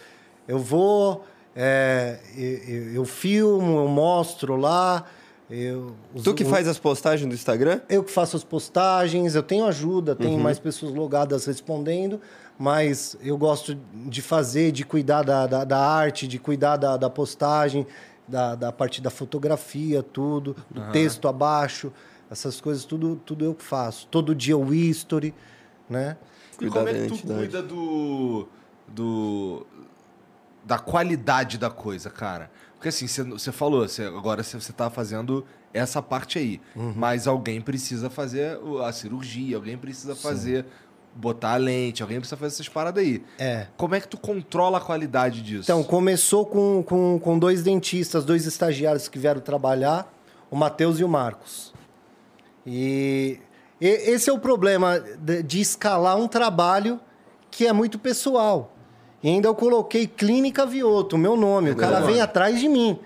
Eu vou, é, eu, eu filmo, eu mostro lá. Eu, os- Tu que faz as postagens do Instagram? Eu que faço as postagens, eu tenho ajuda, Uhum. tenho mais pessoas logadas respondendo, mas eu gosto de fazer, de cuidar da, da, da arte, de cuidar da, da postagem, da, da parte da fotografia, tudo, do texto abaixo, essas coisas, tudo, tudo eu que faço. Todo dia o history, né? E como é que tu cuida do, do. da qualidade da coisa, cara? Porque assim, você- você falou, você, agora você você tá fazendo essa parte aí. Uhum. Mas alguém precisa fazer a cirurgia, alguém precisa fazer. Botar a lente, alguém precisa fazer essas paradas aí. É. Como é que tu controla a qualidade disso? Então, começou com, com, com dois dentistas, dois estagiários que vieram trabalhar, o Matheus e o Marcos. E, e- esse é o problema de, de escalar um trabalho que é muito pessoal. E ainda eu coloquei Clínica Vioto, meu nome. O cara vem atrás de mim.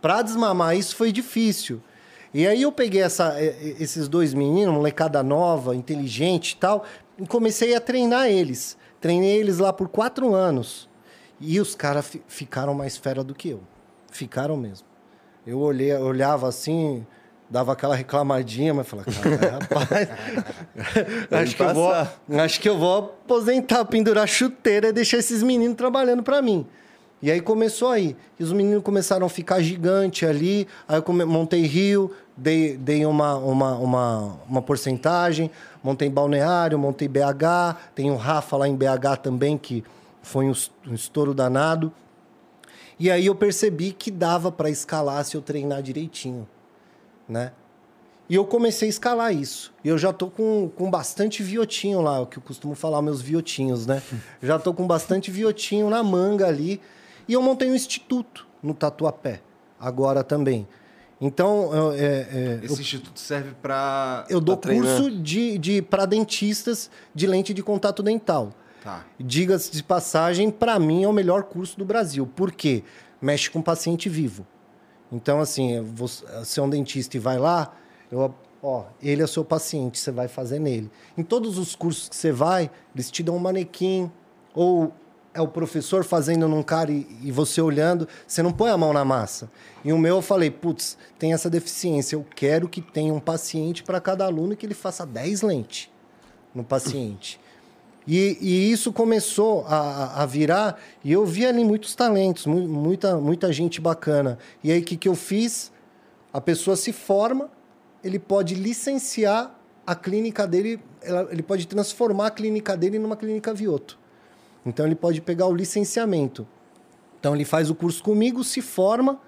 Para desmamar isso foi difícil. E aí eu peguei essa, esses dois meninos, molecada nova, inteligente e tal, e comecei a treinar eles. Treinei eles lá por quatro anos. E os caras fi- ficaram mais fera do que eu. Ficaram mesmo. Eu olhei, olhava assim, dava aquela reclamadinha, mas falava, cara, rapaz, acho, que eu vou, acho que eu vou aposentar, pendurar chuteira e deixar esses meninos trabalhando para mim. E aí começou aí. E os meninos começaram a ficar gigante ali. Aí eu montei Rio, dei, dei uma, uma, uma, uma porcentagem, montei Balneário, montei BH, tem o Rafa lá em BH também, que foi um, um estouro danado. E aí eu percebi que dava para escalar se eu treinar direitinho, né? E eu comecei a escalar isso. E eu já tô com, com bastante viotinho lá, o que eu costumo falar, meus viotinhos, né? já tô com bastante viotinho na manga ali. E eu montei um instituto no Tatuapé, agora também. Então, eu, é, é, Esse instituto serve pra. eu dou curso de, de, para dentistas de lente de contato dental. Tá. Diga-se de passagem, para mim é o melhor curso do Brasil. Por quê? Mexe com paciente vivo. Então, assim, você, é um dentista e vai lá, eu, ó, ele é o seu paciente, você vai fazer nele. Em todos os cursos que você vai, eles te dão um manequim, ou é o professor fazendo num cara e, e você olhando, você não põe a mão na massa. E o meu eu falei, putz, tem essa deficiência, eu quero que tenha um paciente para cada aluno e que ele faça 10 lentes. no paciente. E, e isso começou a, a virar, e eu vi ali muitos talentos, mu- muita, muita gente bacana. E aí, o que, que eu fiz? A pessoa se forma, ele pode licenciar a clínica dele, ela- ele pode transformar a clínica dele numa clínica Vioto. Então, ele pode pegar o licenciamento. Então, ele faz o curso comigo, se forma,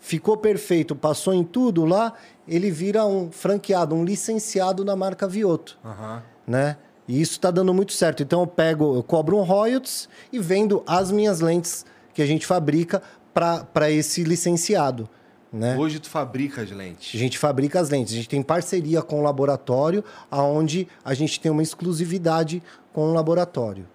ficou perfeito, passou em tudo lá, ele vira um franqueado, um licenciado da marca Vioto Aham. né? E isso está dando muito certo. Então eu pego, eu cobro um royalties e vendo as minhas lentes que a gente fabrica para esse licenciado, né? Hoje tu fabrica as A lentes. gente fabrica as lentes, a gente tem parceria com o laboratório, aonde a gente tem uma exclusividade com o laboratório.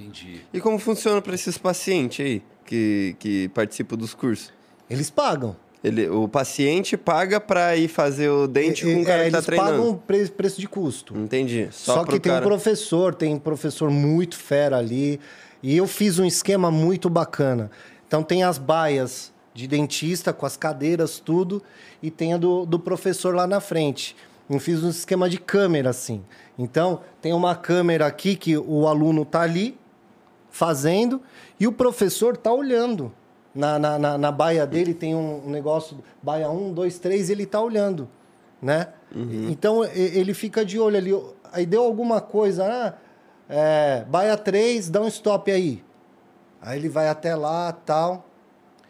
Entendi. E como funciona para esses pacientes aí que, que participam dos cursos? Eles pagam. Ele, o paciente paga para ir fazer o dente com o É, cara que tá eles treinando. pagam pre- preço de custo. Entendi. Só, Só, que tem cara... um professor, tem um professor muito fera ali. E eu fiz um esquema muito bacana. Então tem as baias de dentista com as cadeiras, tudo, e tem a do, do professor lá na frente. Eu fiz um esquema de câmera, assim. Então, tem uma câmera aqui que o aluno tá ali fazendo e o professor tá olhando. Na, na, na, na baia dele tem um negócio, baia 1, 2, 3, ele tá olhando, né? Então, e- ele fica de olho ali. Aí deu alguma coisa, ah, é, baia 3, dá um stop aí. Aí ele vai até lá, tal.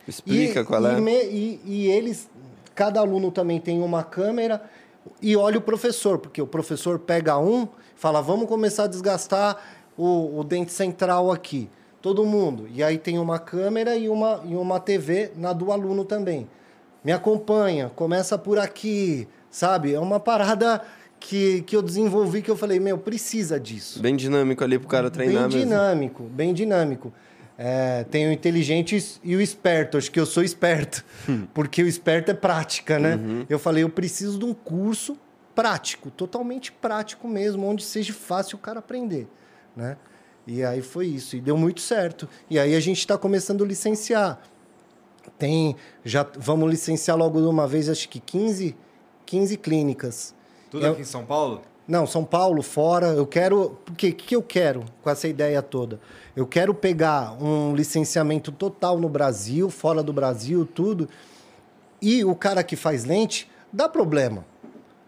Explica E- qual é. e me- e, e eles, cada aluno também tem uma câmera e olha o professor, porque o professor pega um, fala, vamos começar a desgastar o, o dente central aqui. Todo mundo. E aí tem uma câmera e uma, e uma TV na do aluno também. Me acompanha, começa por aqui, sabe? É uma parada que, que eu desenvolvi que eu falei, meu, precisa disso Bem dinâmico ali pro cara treinar bem mesmo. dinâmico, bem dinâmico. É, tem o inteligente e o esperto. Acho que eu sou esperto, porque o esperto é prática, né? Uhum. Eu falei, eu preciso de um curso prático, totalmente prático mesmo, onde seja fácil o cara aprender, né? E aí foi isso, e deu muito certo. E aí a gente está começando a licenciar. Tem, já vamos licenciar logo de uma vez, acho que 15, 15 clínicas. Tudo Eu- aqui em São Paulo? Não, São Paulo, fora. Eu quero. Porque o que eu quero com essa ideia toda? Eu quero pegar um licenciamento total no Brasil, fora do Brasil, tudo. E o cara que faz lente dá problema.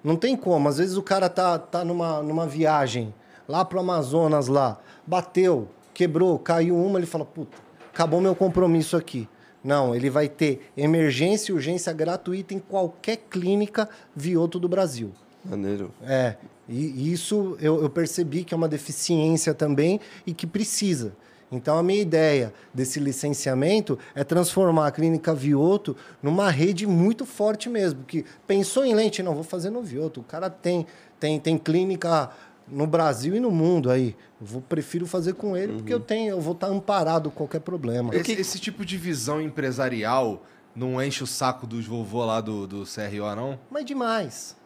Não tem como. Às vezes o cara tá, tá numa, numa viagem lá pro Amazonas lá, bateu, quebrou, caiu uma, ele fala, puta, acabou meu compromisso aqui. Não, ele vai ter emergência e urgência gratuita em qualquer clínica Vioto do Brasil. Maneiro. É, e isso eu, eu percebi que é uma deficiência também e que precisa. Então, a minha ideia desse licenciamento é transformar a Clínica Vioto numa rede muito forte mesmo. Que pensou em lente, não, vou fazer no Vioto. O cara tem, tem, tem clínica no Brasil e no mundo aí. Eu vou, prefiro fazer com ele porque eu tenho, eu vou estar amparado qualquer problema. Esse, esse tipo de visão empresarial não enche o saco dos vovô lá do, do CRO, não? Mas demais.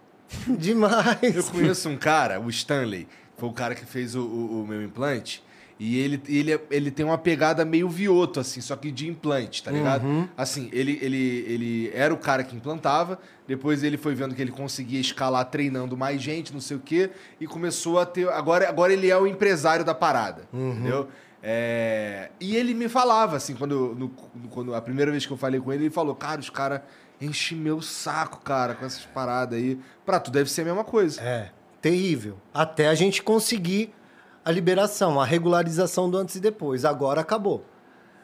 demais. Eu conheço um cara, o Stanley, foi o cara que fez o, o- o meu implante. E ele, ele, ele tem uma pegada meio vioto, assim, só que de implante, tá ligado? Assim, ele, ele, ele era o cara que implantava, depois ele foi vendo que ele conseguia escalar treinando mais gente, não sei o quê, e começou a ter. Agora, agora ele é o empresário da parada, entendeu? É, e ele me falava, assim, quando, no- quando a primeira vez que eu falei com ele, ele falou: Cara, os caras enchem meu saco, cara, com essas paradas aí. Pra tu deve ser a mesma coisa. É, terrível. Até a gente conseguir a liberação, a regularização do antes e depois. Agora acabou.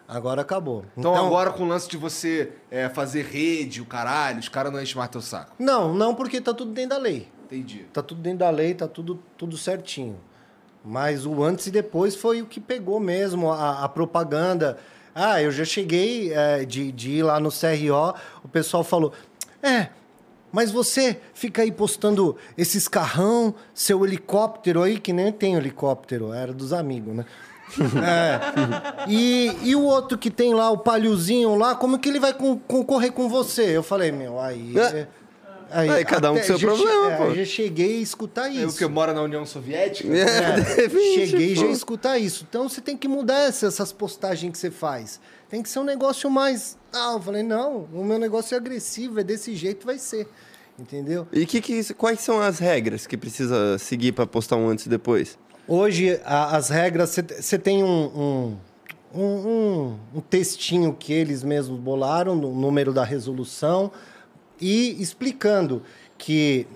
Agora acabou. Então, agora com o lance de você é, fazer rede, o caralho, os caras não enchem mais teu saco. Não, não porque tá tudo dentro da lei. Entendi. Tá tudo dentro da lei, tá tudo, tudo certinho. Mas o antes e depois foi o que pegou mesmo, a, a propaganda. Ah, eu já cheguei é, de, de ir lá no CRO, o pessoal falou: É, mas você fica aí postando esses carrão, seu helicóptero aí, que nem tem helicóptero, era dos amigos, né? É. E, e o outro que tem lá, o palhozinho lá, como que ele vai con- concorrer com você? Eu falei, meu, aí. É. Aí cada um com seu já problema, é, pô. Eu já cheguei a escutar Eu isso. que mora na União Soviética. É, definitivamente, Cheguei já a pô. escutar isso. Então você tem que mudar essa- essas postagens que você faz. Tem que ser um negócio mais. Ah, eu falei, não, o meu negócio é agressivo, é desse jeito, vai ser. Entendeu? E que, que, quais são as regras que precisa seguir para postar um antes e depois? Hoje, a- as regras, você tem um, um, um, um- um textinho que eles mesmos bolaram, no número da resolução, e explicando que.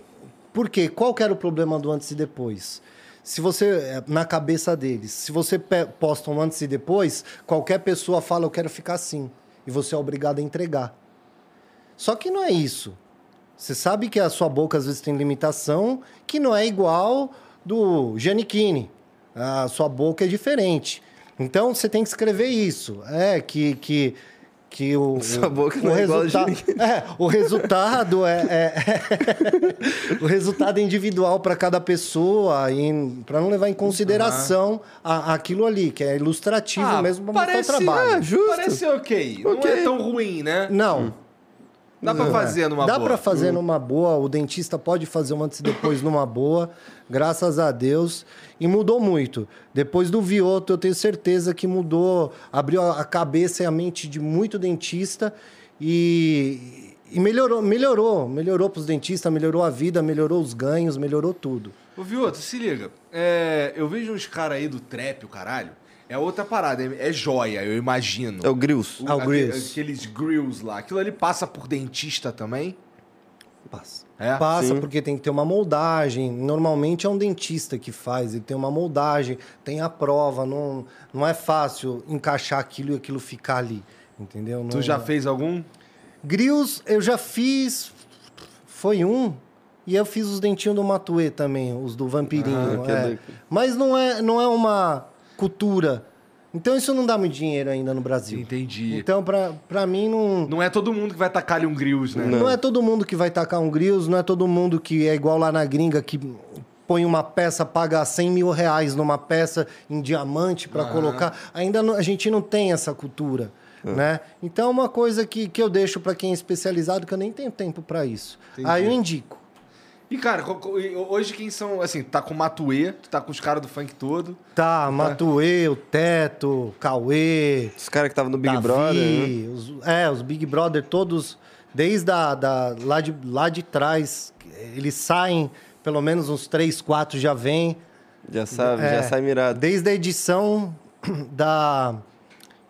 Por quê? Qual que era o problema do antes e depois? Se você, eh, na cabeça deles, se você posta um antes e depois, qualquer pessoa fala, eu quero ficar assim. E você é obrigado a entregar. Só que não é isso. Você sabe que a sua boca às vezes tem limitação que não é igual do Giannichini. A sua boca é diferente. Então você tem que escrever isso. É que que que o Sua boca o não é igual ao resultado é, o resultado é, é- o resultado é individual para cada pessoa e para não levar em consideração a- aquilo ali que é ilustrativo Ah, mesmo para mostrar o parece, trabalho. ah, justo. parece ok. Não é tão ruim, né? Não, Dá pra fazer numa Dá boa. pra fazer numa boa, o dentista pode fazer um antes e depois numa boa, graças a Deus. E mudou muito. Depois do Vioto, eu tenho certeza que mudou, abriu a cabeça e a mente de muito dentista e, e melhorou, melhorou, melhorou pros dentistas, melhorou a vida, melhorou os ganhos, melhorou tudo. Ô, Vioto, se liga. É, eu vejo uns caras aí do trap, o caralho. É outra parada, é, é joia, eu imagino. É o Grills. Ah, o aque- grills. Aqueles grills lá. Aquilo ali passa por dentista também? Passa. É? Passa Sim. porque tem que ter uma moldagem. Normalmente é um dentista que faz, ele tem uma moldagem, tem a prova, não, não é fácil encaixar aquilo e aquilo ficar ali. Entendeu? Tu Não- já fez algum? Grills eu já fiz. Foi um. E eu fiz os dentinhos do Matuê também, os do Vampirinho. Ah, é. Mas não é, não é uma cultura. Então isso não dá muito dinheiro ainda no Brasil. Entendi. Então, pra, pra mim, não. Não é todo mundo que vai tacar ali um grills, né? Não. é todo mundo que vai tacar um grills, não é todo mundo que é igual lá na gringa que põe uma peça, paga 100 mil reais numa peça em diamante para colocar. Ainda não- a gente não tem essa cultura. Né? Então é uma coisa que, que eu deixo para quem é especializado, que eu nem tenho tempo para isso. Entendi. Aí eu indico. E, cara, hoje quem são, assim, tá com o Matuê, tu tá com os caras do funk todo. Tá, Matuê, o Teto, Cauê, Os caras que estavam no Big Davi, Brother. né? os, é, os Big Brother todos, desde a, da, lá, de, lá de trás, eles saem, pelo menos uns três, quatro já vêm. Já sabe, É, já sai mirado. Desde a edição da...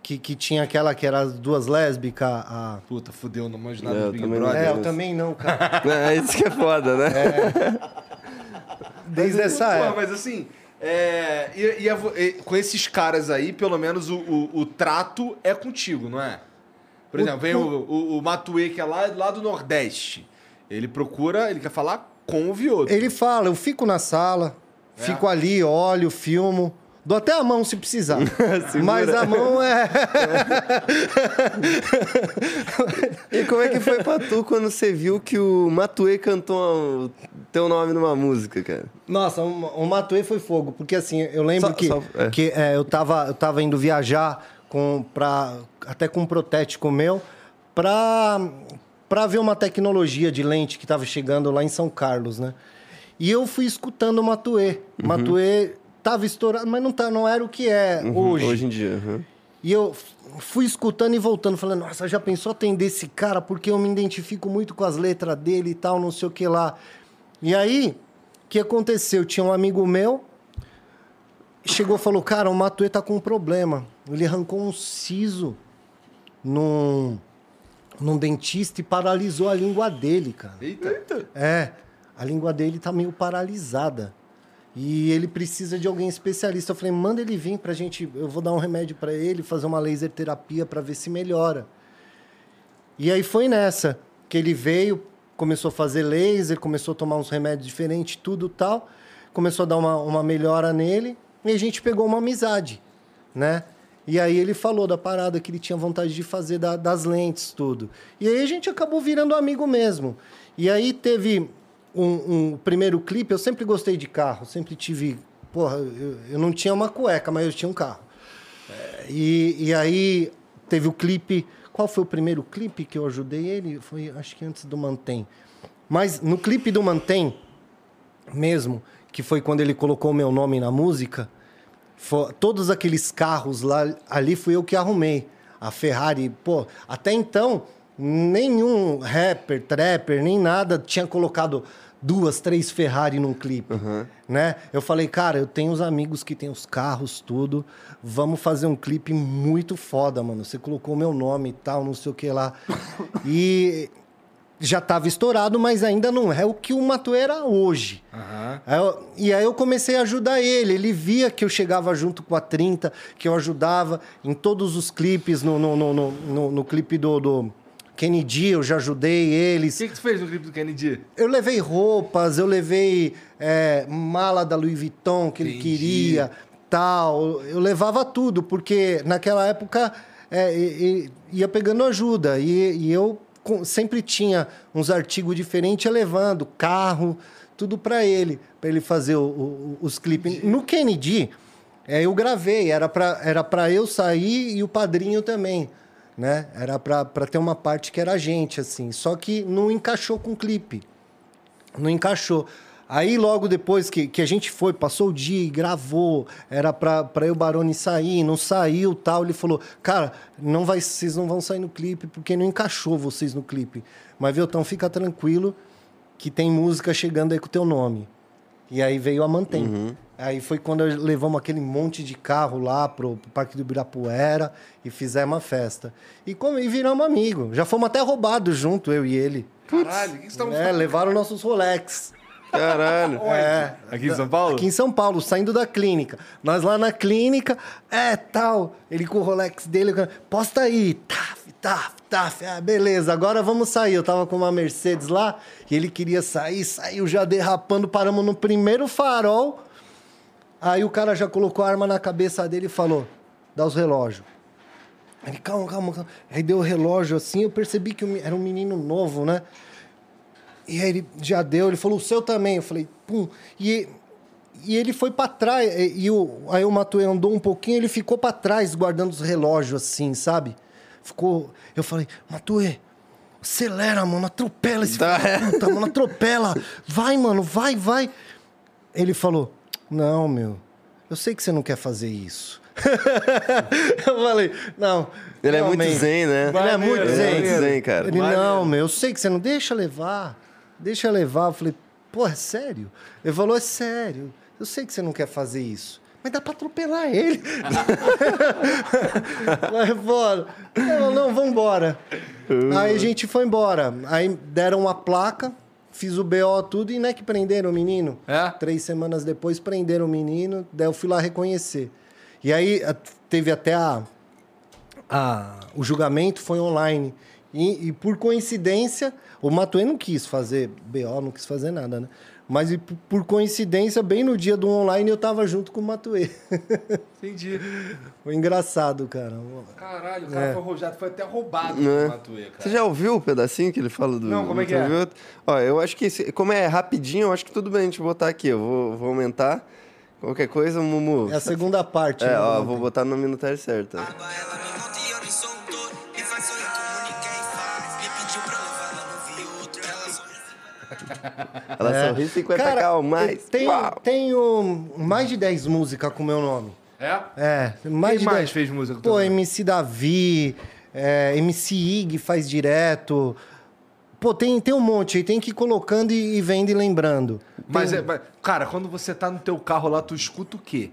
Que, que tinha aquela que era as duas lésbicas, a... Puta, fudeu, não manjo nada É, do eu Big também não Brother. É, eu também não, cara. É isso que é foda, né? Desde essa Pô, época. mas assim, é, e, e e com esses caras aí, pelo menos o, o, o trato é contigo, não é? Por O- exemplo, vem o, o, o Matuê, que é lá, lá do Nordeste. Ele procura, ele quer falar com o Vioto. Ele fala, eu fico na sala, É? fico ali, olho, filmo, dou até a mão se precisar. Mas a mão é... E como é que foi pra tu quando você viu que o Matuê cantou teu nome numa música, cara? Nossa, o, o Matuê foi fogo, porque assim, eu lembro Só- que, só- é. que é, eu, tava, eu tava indo viajar com, pra, até com um protético meu pra, pra ver uma tecnologia de lente que tava chegando lá em São Carlos, né? E eu fui escutando o Matuê. O Matuê tava estourado, mas não, tá, não era o que é hoje. Hoje em dia. uhum. E eu fui escutando e voltando, falando, nossa, já pensou atender esse cara? Porque eu me identifico muito com as letras dele e tal, não sei o que lá. E aí, o que aconteceu? Tinha um amigo meu, chegou e falou, cara, o Matuê tá com um problema. Ele arrancou um siso num, num dentista e paralisou a língua dele, cara. Eita. É, a língua dele tá meio paralisada. E ele precisa de alguém especialista. Eu falei, manda ele vir pra gente. Eu vou dar um remédio pra ele, fazer uma laser terapia pra ver se melhora. E aí foi nessa que ele veio, começou a fazer laser, começou a tomar uns remédios diferentes, tudo tal. Começou a dar uma, uma melhora nele e a gente pegou uma amizade, né? E aí ele falou da parada que ele tinha vontade de fazer da- das lentes, tudo. E aí a gente acabou virando amigo mesmo. E aí teve um, um primeiro clipe, eu sempre gostei de carro, sempre tive... Porra, eu, eu não tinha uma cueca, mas eu tinha um carro. E, e aí teve o clipe. Qual foi o primeiro clipe que eu ajudei ele? Foi acho que antes do Mantém. Mas no clipe do Mantém, mesmo, que foi quando ele colocou o meu nome na música, fo- todos aqueles carros lá, ali fui eu que arrumei. A Ferrari, pô, até então nenhum rapper, trapper, nem nada tinha colocado duas, três Ferrari num clipe, né? Eu falei, cara, eu tenho os amigos que têm os carros, tudo, vamos fazer um clipe muito foda, mano. Você colocou o meu nome e tal, não sei o que lá. E já tava estourado, mas ainda não é o que o Matuê era hoje. Aí eu- e aí eu comecei a ajudar ele. Ele via que eu chegava junto com a 30, que eu ajudava em todos os clipes, no, no, no, no, no- no clipe do, do Kennedy, eu já ajudei O eles. que, que tu fez no clipe do Kennedy? Eu levei roupas, eu levei é, mala da Louis Vuitton que ele Entendi. queria, tal. Eu levava tudo, porque naquela época é, e- e- ia pegando ajuda. E, e eu com- sempre tinha uns artigos diferentes levando, carro, tudo para ele, para ele fazer o- o- os clipes. No Kennedy, é, eu gravei, era para era pra eu sair e o padrinho também. Né? Era para ter uma parte que era a gente, assim. Só que não encaixou com o clipe não encaixou. Aí, logo depois que, que a gente foi, passou o dia e gravou, era pra, pra eu, Barone, sair, não saiu tal. Ele falou, cara, não vai, vocês não vão sair no clipe porque não encaixou vocês no clipe. Mas, viu, então fica tranquilo que tem música chegando aí com o teu nome. E aí veio a Mantém. Aí foi quando levamos aquele monte de carro lá pro, pro Parque do Ibirapuera e fizemos a festa. E, como, e viramos amigos. Já fomos até roubados junto, eu e ele. Caralho, o que, tá É, levaram nossos Rolex. Caralho. É. Aqui em São Paulo? Aqui em São Paulo, saindo da clínica. Nós lá na clínica, é tal. Ele com o Rolex dele, posta aí. Taf, taf, taf. Ah, beleza, agora vamos sair. Eu tava com uma Mercedes lá e ele queria sair, saiu já derrapando. Paramos no primeiro farol. Aí o cara já colocou a arma na cabeça dele e falou: dá os relógios. Ele, calma, calma, calma. Aí deu o relógio assim, eu percebi que era um menino novo, né? E aí ele já deu, ele falou, o seu também. Eu falei, pum. E, e ele foi pra trás. E, e aí o Matuê andou um pouquinho, ele ficou pra trás, guardando os relógios assim, sabe? Ficou. Eu falei, Matuê, acelera, mano, atropela esse Tá, puta, mano, atropela. Vai, mano, vai, vai. Ele falou, não, meu, eu sei que você não quer fazer isso. eu falei, não. Ele é muito realmente. zen, né? Ele é muito Ele é zen. muito zen, cara. Ele, não, meu, eu sei que você não deixa levar. Deixa levar. Eu falei, pô, é sério? Ele falou, é sério. Eu sei que você não quer fazer isso. Mas dá pra atropelar ele. Vai embora. Não, não, vambora. Aí a gente foi embora. Aí deram uma placa, fiz o BO tudo e não é que prenderam o menino. É? Três semanas depois prenderam o menino, daí eu fui lá reconhecer. E aí teve até a, a- o julgamento foi online. E, e por coincidência, o Matuê não quis fazer BO, não quis fazer nada, né? Mas por- coincidência, bem no dia do online, eu tava junto com o Matuê. Entendi. foi engraçado, cara. Caralho, o cara É. foi roubado, foi até roubado Né? do Matuê, cara. Você já ouviu o pedacinho que ele fala do. Não, como é que é? Ó, eu acho que, esse- como é rapidinho, eu acho que tudo bem a gente botar aqui. Eu vou, vou aumentar. Qualquer coisa, Mumu. É a segunda parte. É, né, ó, ontem. vou botar no minutário certo. Água, ela me Ela É. sorri 50 Cara, cal eu mais. tenho, Uau. tenho mais de 10 músicas com meu nome. É? É, mais Quem de mais 10. fez música com Pô, nome? MC Davi, é, MC Ig faz direto. Pô, tem, tem um monte aí, tem que ir colocando e, e vendo e lembrando. Mas, Tem- é, mas, cara, quando você tá no teu carro lá, tu escuta o quê?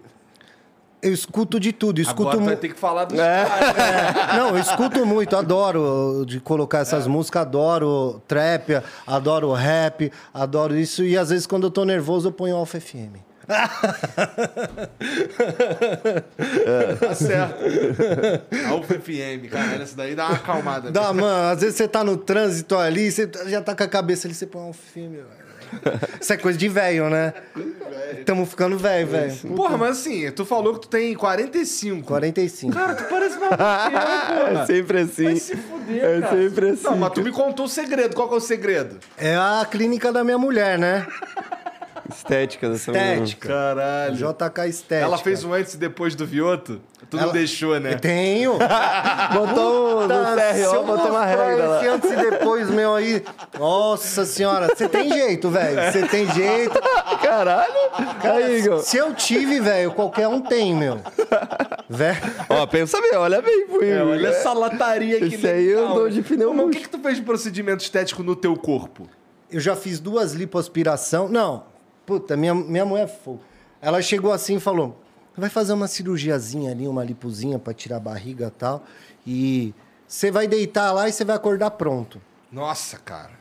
Eu escuto de tudo, eu escuto Agora vai ter que falar dos É. caras. É, não, eu escuto muito, adoro de colocar essas músicas, adoro trap, adoro rap, adoro isso. E às vezes quando eu tô nervoso eu ponho Alfa FM. Tá certo. Alfa FM, cara, essa daí dá uma acalmada. Dá, mano, às vezes você tá no trânsito ali, você já tá com a cabeça ali, você põe Alfa FM. velho. Isso é coisa de velho, né? Tamo ficando velho, velho. Porra, mas assim, tu falou que tu tem 45. 45. Cara, tu parece uma porra. É sempre assim. Vai se fuder, É cara. sempre assim. Não, mas tu me contou o segredo. Qual que é o segredo? É a clínica da minha mulher, né? Estética dessa. Estética. Caralho. JK Estética. Ela fez um antes e depois do Vioto? Tu não Ela- deixou, né? Tenho. Botou no Puta, CRO, botou uma regra lá. antes e depois meu aí. Nossa senhora, você tem jeito, velho. Você tem jeito. Caralho. Aí, Igor. Se eu tive, velho, qualquer um tem, meu. Velho. Ó, pensa bem, olha bem pro É, Igor. olha essa lataria aqui. Esse aí eu dou de pneu Mas o que, que tu fez de procedimento estético no teu corpo? Eu já fiz duas lipoaspiração. Não, puta, minha, minha mulher é. Ela chegou assim e falou: vai fazer uma cirurgiazinha ali, uma lipozinha pra tirar a barriga e tal. E você vai deitar lá e você vai acordar pronto. Nossa, cara.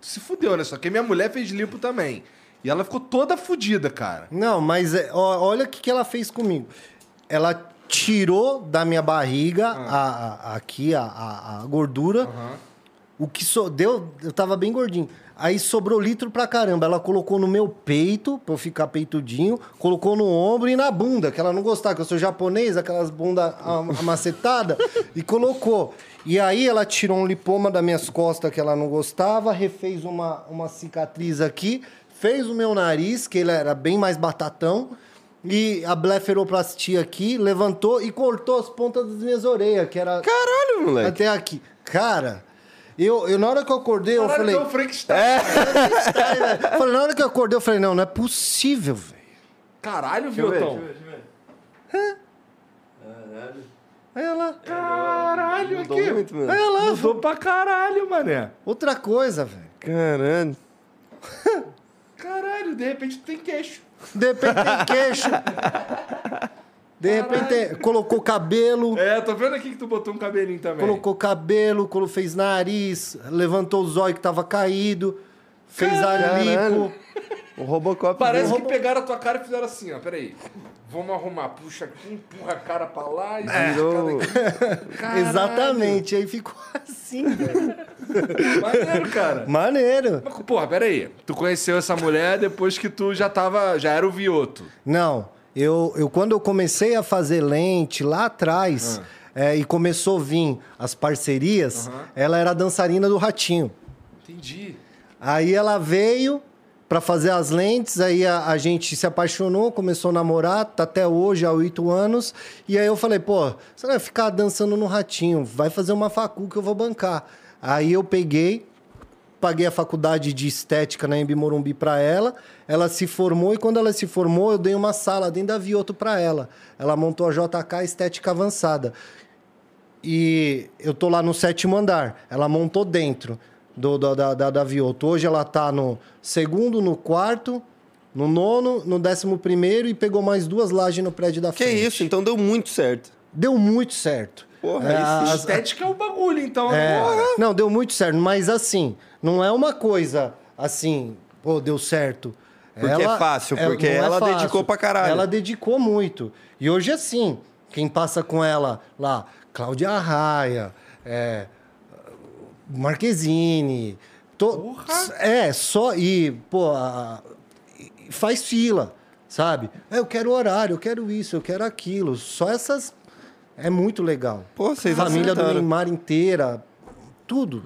Se fudeu, né? Só que minha mulher fez lipo também. E ela ficou toda fudida, cara. Não, mas é, ó, olha o que, que ela fez comigo. Ela tirou da minha barriga a, a- aqui a, a- a gordura. O que so, deu, eu tava bem gordinho. Aí sobrou litro pra caramba. Ela colocou no meu peito, pra eu ficar peitudinho, colocou no ombro e na bunda, que ela não gostava, que eu sou japonês, aquelas bundas am- amacetadas, e colocou. E aí ela tirou um lipoma das minhas costas que ela não gostava, refez uma, uma cicatriz aqui, fez o meu nariz, que ele era bem mais batatão, e a bleferoplastia aqui, levantou e cortou as pontas das minhas orelhas, que era Caralho, moleque. até aqui. Cara, eu, eu na hora que eu acordei, eu Caralho, falei. então o Frankenstein. Eu falei, na hora que eu acordei, eu falei, não, não é possível, velho. Caralho, Deixa eu ver, Viotão. deixa eu ver, deixa eu ver. Aí ela. Caralho, Mudou aqui. muito, mano. Aí ela. Mudou pra caralho, mané. Outra coisa, velho. Caralho. Caralho, de repente tu tem queixo. De repente tem queixo. De repente colocou cabelo. É, tô vendo aqui que tu botou um cabelinho também. Colocou cabelo, colo- fez nariz, levantou o zóio que tava caído, fez a Caralho. O Robocop Parece que pegaram a tua cara e fizeram assim, ó. Peraí. Vamos arrumar. Puxa aqui, empurra a cara pra lá e Virou- Caralho. Exatamente. Aí ficou assim, velho. Maneiro, cara. Maneiro. Mas, Porra, peraí. Tu conheceu essa mulher depois que tu já tava. Já era o Vioto. Não, eu, eu quando eu comecei a fazer lente lá atrás é, e começou a vir as parcerias, ela era dançarina do Ratinho. Entendi. Aí ela veio pra fazer as lentes, aí a, a gente se apaixonou, começou a namorar, tá até hoje, há oito anos. E aí eu falei, pô, você não vai ficar dançando no Ratinho, vai fazer uma facu que eu vou bancar. Aí eu peguei, paguei a faculdade de estética na Embi Morumbi para ela. Ela se formou e quando ela se formou, eu dei uma sala dentro da Vioto para ela. Ela montou a JK Estética Avançada. E eu tô lá no sétimo andar. Ela montou dentro do, da, da, da, da Vioto. Hoje ela tá no segundo, no quarto, no nono, no décimo primeiro e pegou mais duas lajes no prédio da Que frente. isso, então deu muito certo. Deu muito certo. Porra, É, Estética é o bagulho, então, é, agora. não, deu muito certo, mas assim, não é uma coisa assim, pô, deu certo. Porque é fácil, porque não ela dedicou pra caralho. Ela dedicou muito. E hoje, assim, quem passa com ela lá, Cláudia Arraia, é, Marquezine, to- Porra! é, só, e, pô, a- e faz fila, sabe? É, eu quero horário, eu quero isso, eu quero aquilo. Só essas, é muito legal. Pô, vocês Família do acertaram. Neymar inteira. Tudo.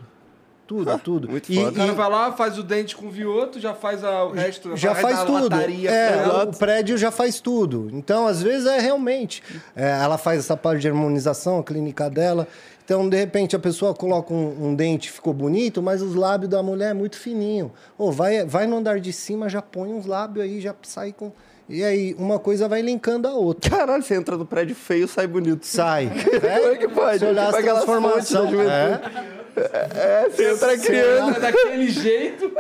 Tudo, tudo. muito E- foda. O cara vai lá, faz o dente com o Vioto, já faz a- o resto. já vai faz tudo. É, o prédio já faz tudo. Então, às vezes, é realmente. é, ela faz essa parte de harmonização, a clínica dela. Então, de repente, a pessoa coloca um, um dente, ficou bonito, mas os lábios da mulher é muito fininho. Ou vai, vai no andar de cima, já põe uns lábios aí, já sai com. E aí, uma coisa vai linkando a outra. Caralho, você entra no prédio feio, sai bonito. Sai. Como é que pode? Se olhar as É. É, você entra criando. É daquele jeito.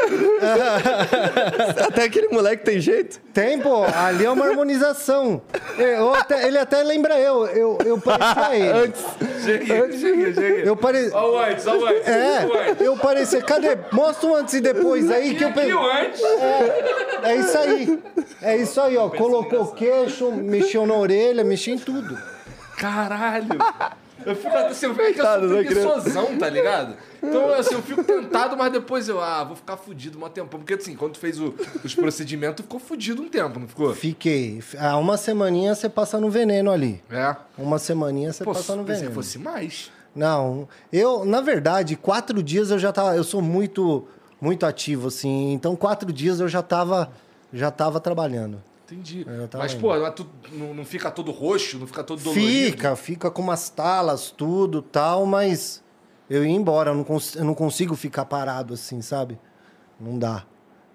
Até aquele moleque tem jeito. Tem, pô. Ali é uma harmonização. Eu até- ele até lembra eu. Eu, eu parecia ele. Chega, chega, chega. Eu pare... Olha o antes, olha o antes. É, o antes. eu parecia. Cadê? Mostra o antes e depois aí que eu Aqui peguei. o antes. É isso aí. É isso aí, ó. Colocou queixo, mexeu na orelha, mexeu em tudo. Caralho. Eu fico assim, eu fico que eu Coitado sou da criança. preguiçosão, tá ligado? Então, assim, eu fico tentado, mas depois eu, ah, vou ficar fudido um tempão. Porque, assim, quando tu fez o- os procedimentos, ficou fudido um tempo, não ficou? Fiquei. Há uma semaninha você passa no veneno ali. É. Uma semaninha você Pô, passa no veneno. que fosse mais. Não, eu, na verdade, quatro dias eu já tava. Eu sou muito, muito ativo, assim. Então, quatro dias eu já tava já tava trabalhando. Entendi. Tá Mas, pô, não, é tu- não- não fica todo roxo, não fica todo dolorido? Fica, fica com umas talas, tudo tal, mas eu ia embora, eu não, eu não consigo ficar parado assim, sabe? Não dá.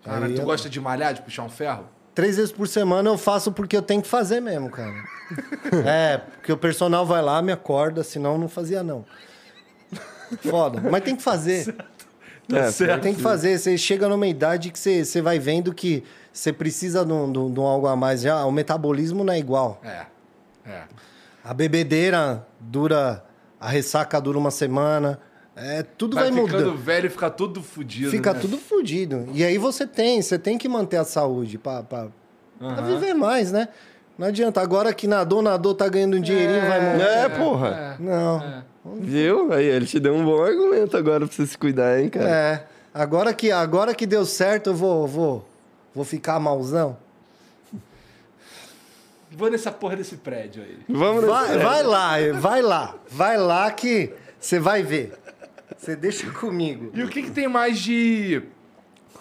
Cara, Aí tu eu- gosta de malhar, de puxar um ferro? Três vezes por semana eu faço porque eu tenho que fazer mesmo, cara. é, porque o personal vai lá, me acorda, senão eu não fazia, não. Foda. Mas tem que fazer. É, certo. Tem que fazer. Você chega numa idade que você, você vai vendo que você precisa de um, de um- de um algo a mais. Já o metabolismo não é igual. É. É. A bebedeira dura. A ressaca dura uma semana. É, tudo vai, Vai, ficando mudando. velho e fica todo fudido. Fica né? tudo fudido. E aí você tem, você tem que manter a saúde pra Aham. viver mais, né? Não adianta. Agora que nadou, nadou, tá ganhando um dinheirinho, vai morrer. É, porra. Não. Viu? Aí ele te deu um bom argumento agora pra você se cuidar, hein, cara? É. Agora que, agora que deu certo, eu vou, vou, vou ficar malzão. Vou nessa porra desse prédio aí. Vamos Vai, prédio. vai lá, vai lá. Vai lá que você vai ver. Você deixa comigo. E o que, que tem mais de.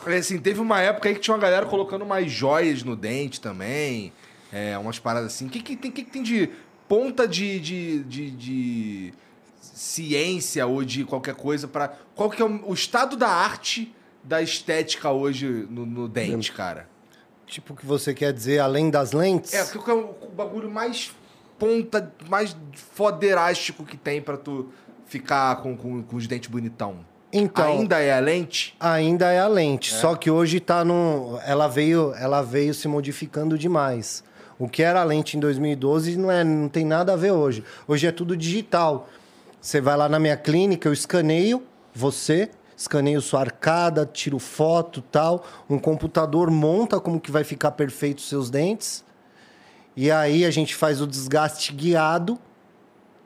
é, Assim, teve uma época aí que tinha uma galera colocando umas joias no dente também. É, umas paradas assim. O que, que, tem, que, que tem de ponta de, de, de, de ciência ou de qualquer coisa para Qual que é o, estado da arte da estética hoje no, no dente, cara? Tipo, o que você quer dizer, além das lentes? É, é o, o bagulho mais ponta, mais foderástico que tem pra tu ficar com, com, com os dentes bonitão? Então, Ainda é a lente? Ainda é a lente, só que hoje tá no. Ela veio, ela veio se modificando demais. O que era a lente em 2012 não, é, não tem nada a ver hoje. Hoje é tudo digital. Você vai lá na minha clínica, eu escaneio você, escaneio sua arcada, tiro foto tal. Um computador monta como que vai ficar perfeito os seus dentes. E aí a gente faz o desgaste guiado.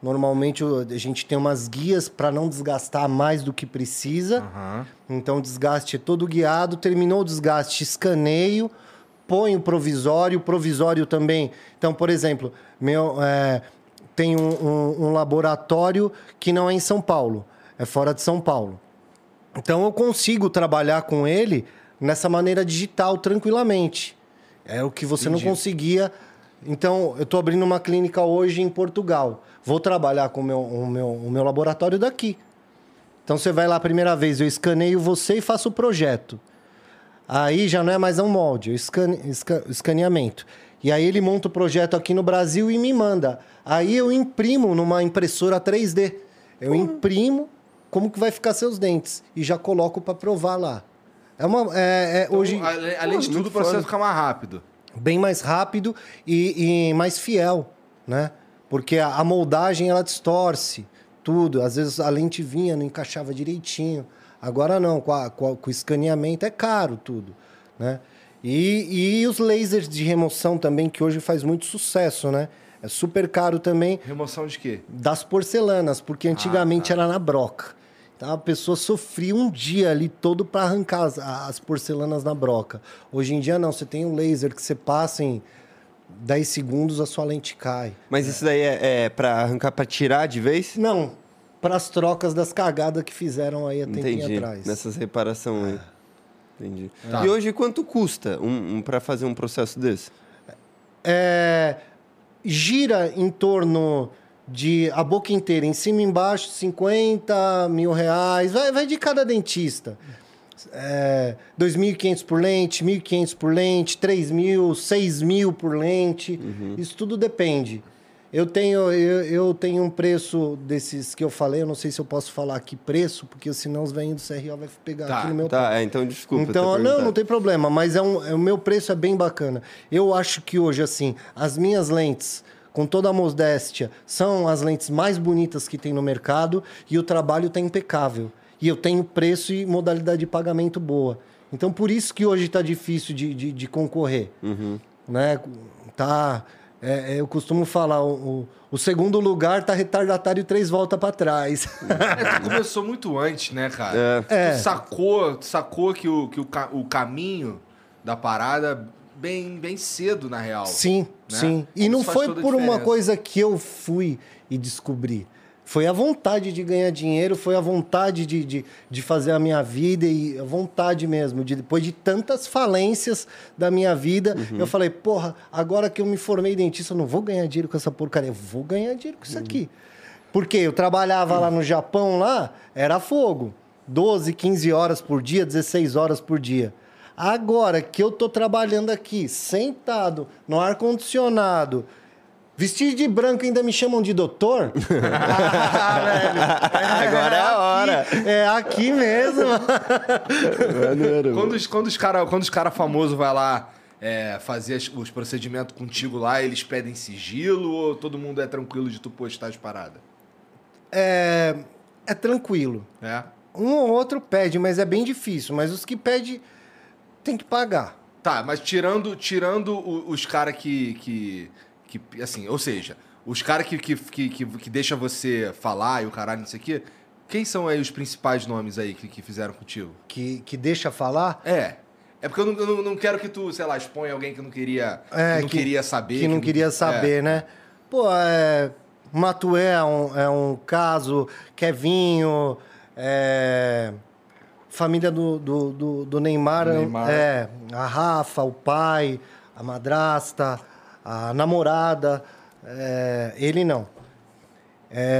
Normalmente a gente tem umas guias para não desgastar mais do que precisa. Aham. Então o desgaste é todo guiado, terminou o desgaste, escaneio, põe o provisório, o provisório também. Então, por exemplo, meu, é, tem um, um- um laboratório que não é em São Paulo, é fora de São Paulo. Então eu consigo trabalhar com ele nessa maneira digital tranquilamente. É o que você Entendi. não conseguia. Então, eu estou abrindo uma clínica hoje em Portugal. Vou trabalhar com o meu, o meu, o meu laboratório daqui. Então você vai lá a primeira vez, eu escaneio você e faço o projeto. Aí já não é mais um molde, é escane, esca- escaneamento. E aí ele monta o projeto aqui no Brasil e me manda. Aí eu imprimo numa impressora 3D. Eu imprimo como que vai ficar seus dentes e já coloco para provar lá. É uma é, é, Então, hoje ale- além de tudo, o processo fica mais rápido. bem mais rápido e, e mais fiel, né? Porque a, a moldagem ela distorce tudo. Às vezes a lente vinha, não encaixava direitinho. Agora não, com, a- com a- com o escaneamento é caro tudo, né? E, e os lasers de remoção também, que hoje faz muito sucesso, né? É super caro também Remoção de quê? das porcelanas, porque antigamente era na broca. Então a pessoa sofria um dia ali todo para arrancar as, as porcelanas na broca. Hoje em dia não, você tem um laser que você passa em 10 segundos, a sua lente cai. Mas isso daí é, é pra arrancar, pra tirar de vez? Não, para as trocas das cagadas que fizeram aí há tempinho Entendi. atrás. Nessas reparações aí. Entendi. Tá. E hoje quanto custa um, um para fazer um processo desse? É, gira em torno de a boca inteira, em cima e embaixo, 50 mil reais. Vai, vai de cada dentista. É, 2.500 por lente, 1.500 por lente, 3.000, 6.000 por lente. Isso tudo depende. Eu tenho, eu, eu tenho um preço desses que eu falei, eu não sei se eu posso falar aqui preço, porque senão os velhinhos do CRO vai pegar Tá, aqui no meu Tá, é, então desculpa. então, não, não tem problema, mas é um, é- o meu preço é bem bacana. Eu acho que hoje, assim, as minhas lentes, com toda a modéstia, são as lentes mais bonitas que tem no mercado e o trabalho tá impecável. E eu tenho preço e modalidade de pagamento boa. Então, por isso que hoje tá difícil de, de, de concorrer. Né? Tá... é, é, eu costumo falar, o, o, o segundo lugar tá retardatário três voltas para trás. É, tu começou muito antes, né, cara? É. É. Tu sacou, tu sacou que, o, que o, o caminho da parada bem, bem cedo, na real. Sim, né? sim. E Isso não foi por uma coisa que eu fui e descobri. Foi a vontade de ganhar dinheiro, foi a vontade de, de, de fazer a minha vida e a vontade mesmo. De, depois de tantas falências da minha vida, eu falei, porra, agora que eu me formei dentista, eu não vou ganhar dinheiro com essa porcaria. Eu vou ganhar dinheiro com isso aqui. Porque eu trabalhava lá no Japão, lá, era fogo. 12, 15 horas por dia, 16 horas por dia. Agora que eu tô trabalhando aqui, sentado, no ar-condicionado, vestido de branco ainda me chamam de doutor? ah, velho. Agora é a hora. aqui- é aqui mesmo. Maneiro. Quando os, quando os cara, quando os cara famosos vai lá é, fazer as- os procedimentos contigo lá, eles pedem sigilo ou todo mundo é tranquilo de tu postar as paradas? É, é tranquilo. É. Um ou outro pede, mas é bem difícil. Mas os que pedem, tem que pagar. Tá, mas tirando, tirando o- os caras que, que, que. Assim, ou seja, os caras que, que, que, que, que deixa você falar e o caralho, não sei o quê. Quem são aí os principais nomes aí que, que fizeram contigo? Que, que deixa falar. É. É porque eu não, eu não, não quero que tu, sei lá, exponha alguém que não queria, É, que não queria saber. Que não queria saber, é. né? Pô, é. Matué é um, é um caso, Kevinho, é, família do, do, do, do Neymar, Neymar. é, a Rafa, o pai, a madrasta, a namorada, é, ele não.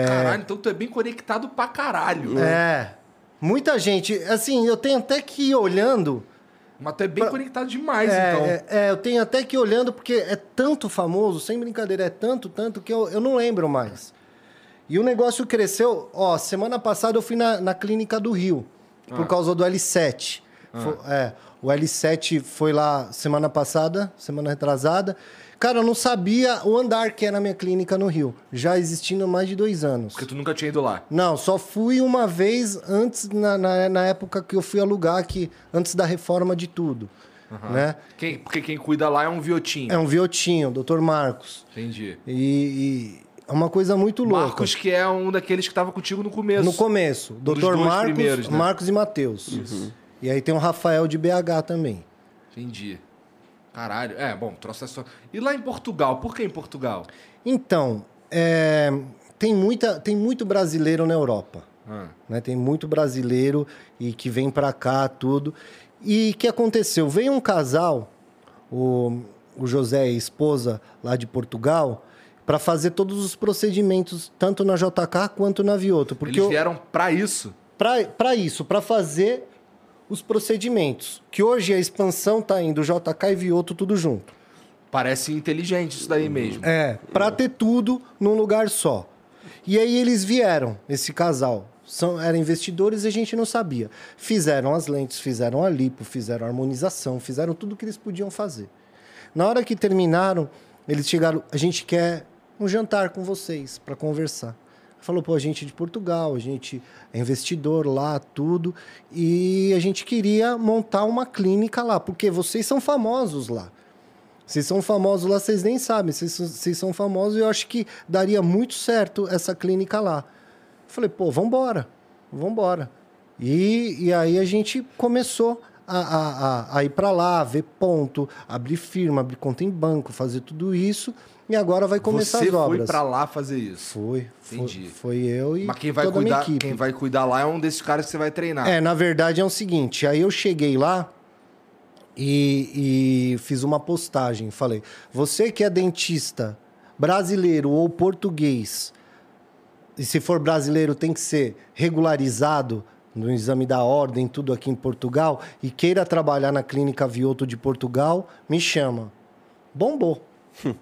Caralho, então tu é bem conectado pra caralho. É, muita gente, assim, eu tenho até que ir olhando, Mas tu é bem conectado demais, é, então. é, é, eu tenho até que ir olhando, porque é tanto famoso, sem brincadeira, é tanto, tanto, que eu, eu não lembro mais. E o negócio cresceu. Ó, semana passada eu fui na, na clínica do Rio, por causa do L7. Fo- é, o L7 foi lá semana passada, semana retrasada. Cara, eu não sabia o andar que era a minha clínica no Rio, já existindo há mais de dois anos. Porque tu nunca tinha ido lá. Não, só fui uma vez antes, na, na, na época que eu fui alugar aqui, antes da reforma de tudo. Né? Quem, porque quem cuida lá é um viotinho. É um Viotinho, Dr. Marcos. Entendi. E, e é uma coisa muito louca. Marcos, que é um daqueles que tava contigo no começo. No começo, Dr. dois Marcos, né? Marcos e Matheus. E aí tem o Rafael de BH também. Entendi. Caralho. É, bom, trouxe essa. E lá em Portugal? Por que em Portugal? Então, é, tem, muita, tem muito brasileiro na Europa. Ah, né? Tem muito brasileiro e que vem pra cá, tudo. E o que aconteceu? Veio um casal, o, o José e a esposa lá de Portugal, para fazer todos os procedimentos, tanto na JK quanto na Vioto. Porque Eles vieram pra isso? para isso, para fazer os procedimentos. Que hoje a expansão tá indo JK e Vioto tudo junto. Parece inteligente isso daí mesmo. É, para ter tudo num lugar só. E aí eles vieram, esse casal. São, eram investidores e a gente não sabia. Fizeram as lentes, fizeram a lipo, fizeram a harmonização, fizeram tudo o que eles podiam fazer. Na hora que terminaram, eles chegaram, a gente quer um jantar com vocês para conversar. Falou, pô, a gente é de Portugal, a gente é investidor lá, tudo, e a gente queria montar uma clínica lá, porque vocês são famosos lá. Vocês são famosos lá, vocês nem sabem. Vocês, são- vocês são famosos e eu acho que daria muito certo essa clínica lá. Falei, pô, vambora, vambora. E, e aí a gente começou a, a, a, ir para lá, ver ponto, abrir firma, abrir conta em banco, fazer tudo isso. E agora vai começar Você as foi obras. pra lá fazer isso. Foi, foi, Entendi. foi eu e Mas quem vai, toda a minha cuidar, equipe. quem vai cuidar lá é um desses caras que você vai treinar. É, na verdade é o seguinte, aí eu cheguei lá e, e fiz uma postagem, falei, você que é dentista brasileiro ou português, e se for brasileiro tem que ser regularizado no exame da ordem, tudo aqui em Portugal, e queira trabalhar na clínica Vioto de Portugal, me chama. Bombou.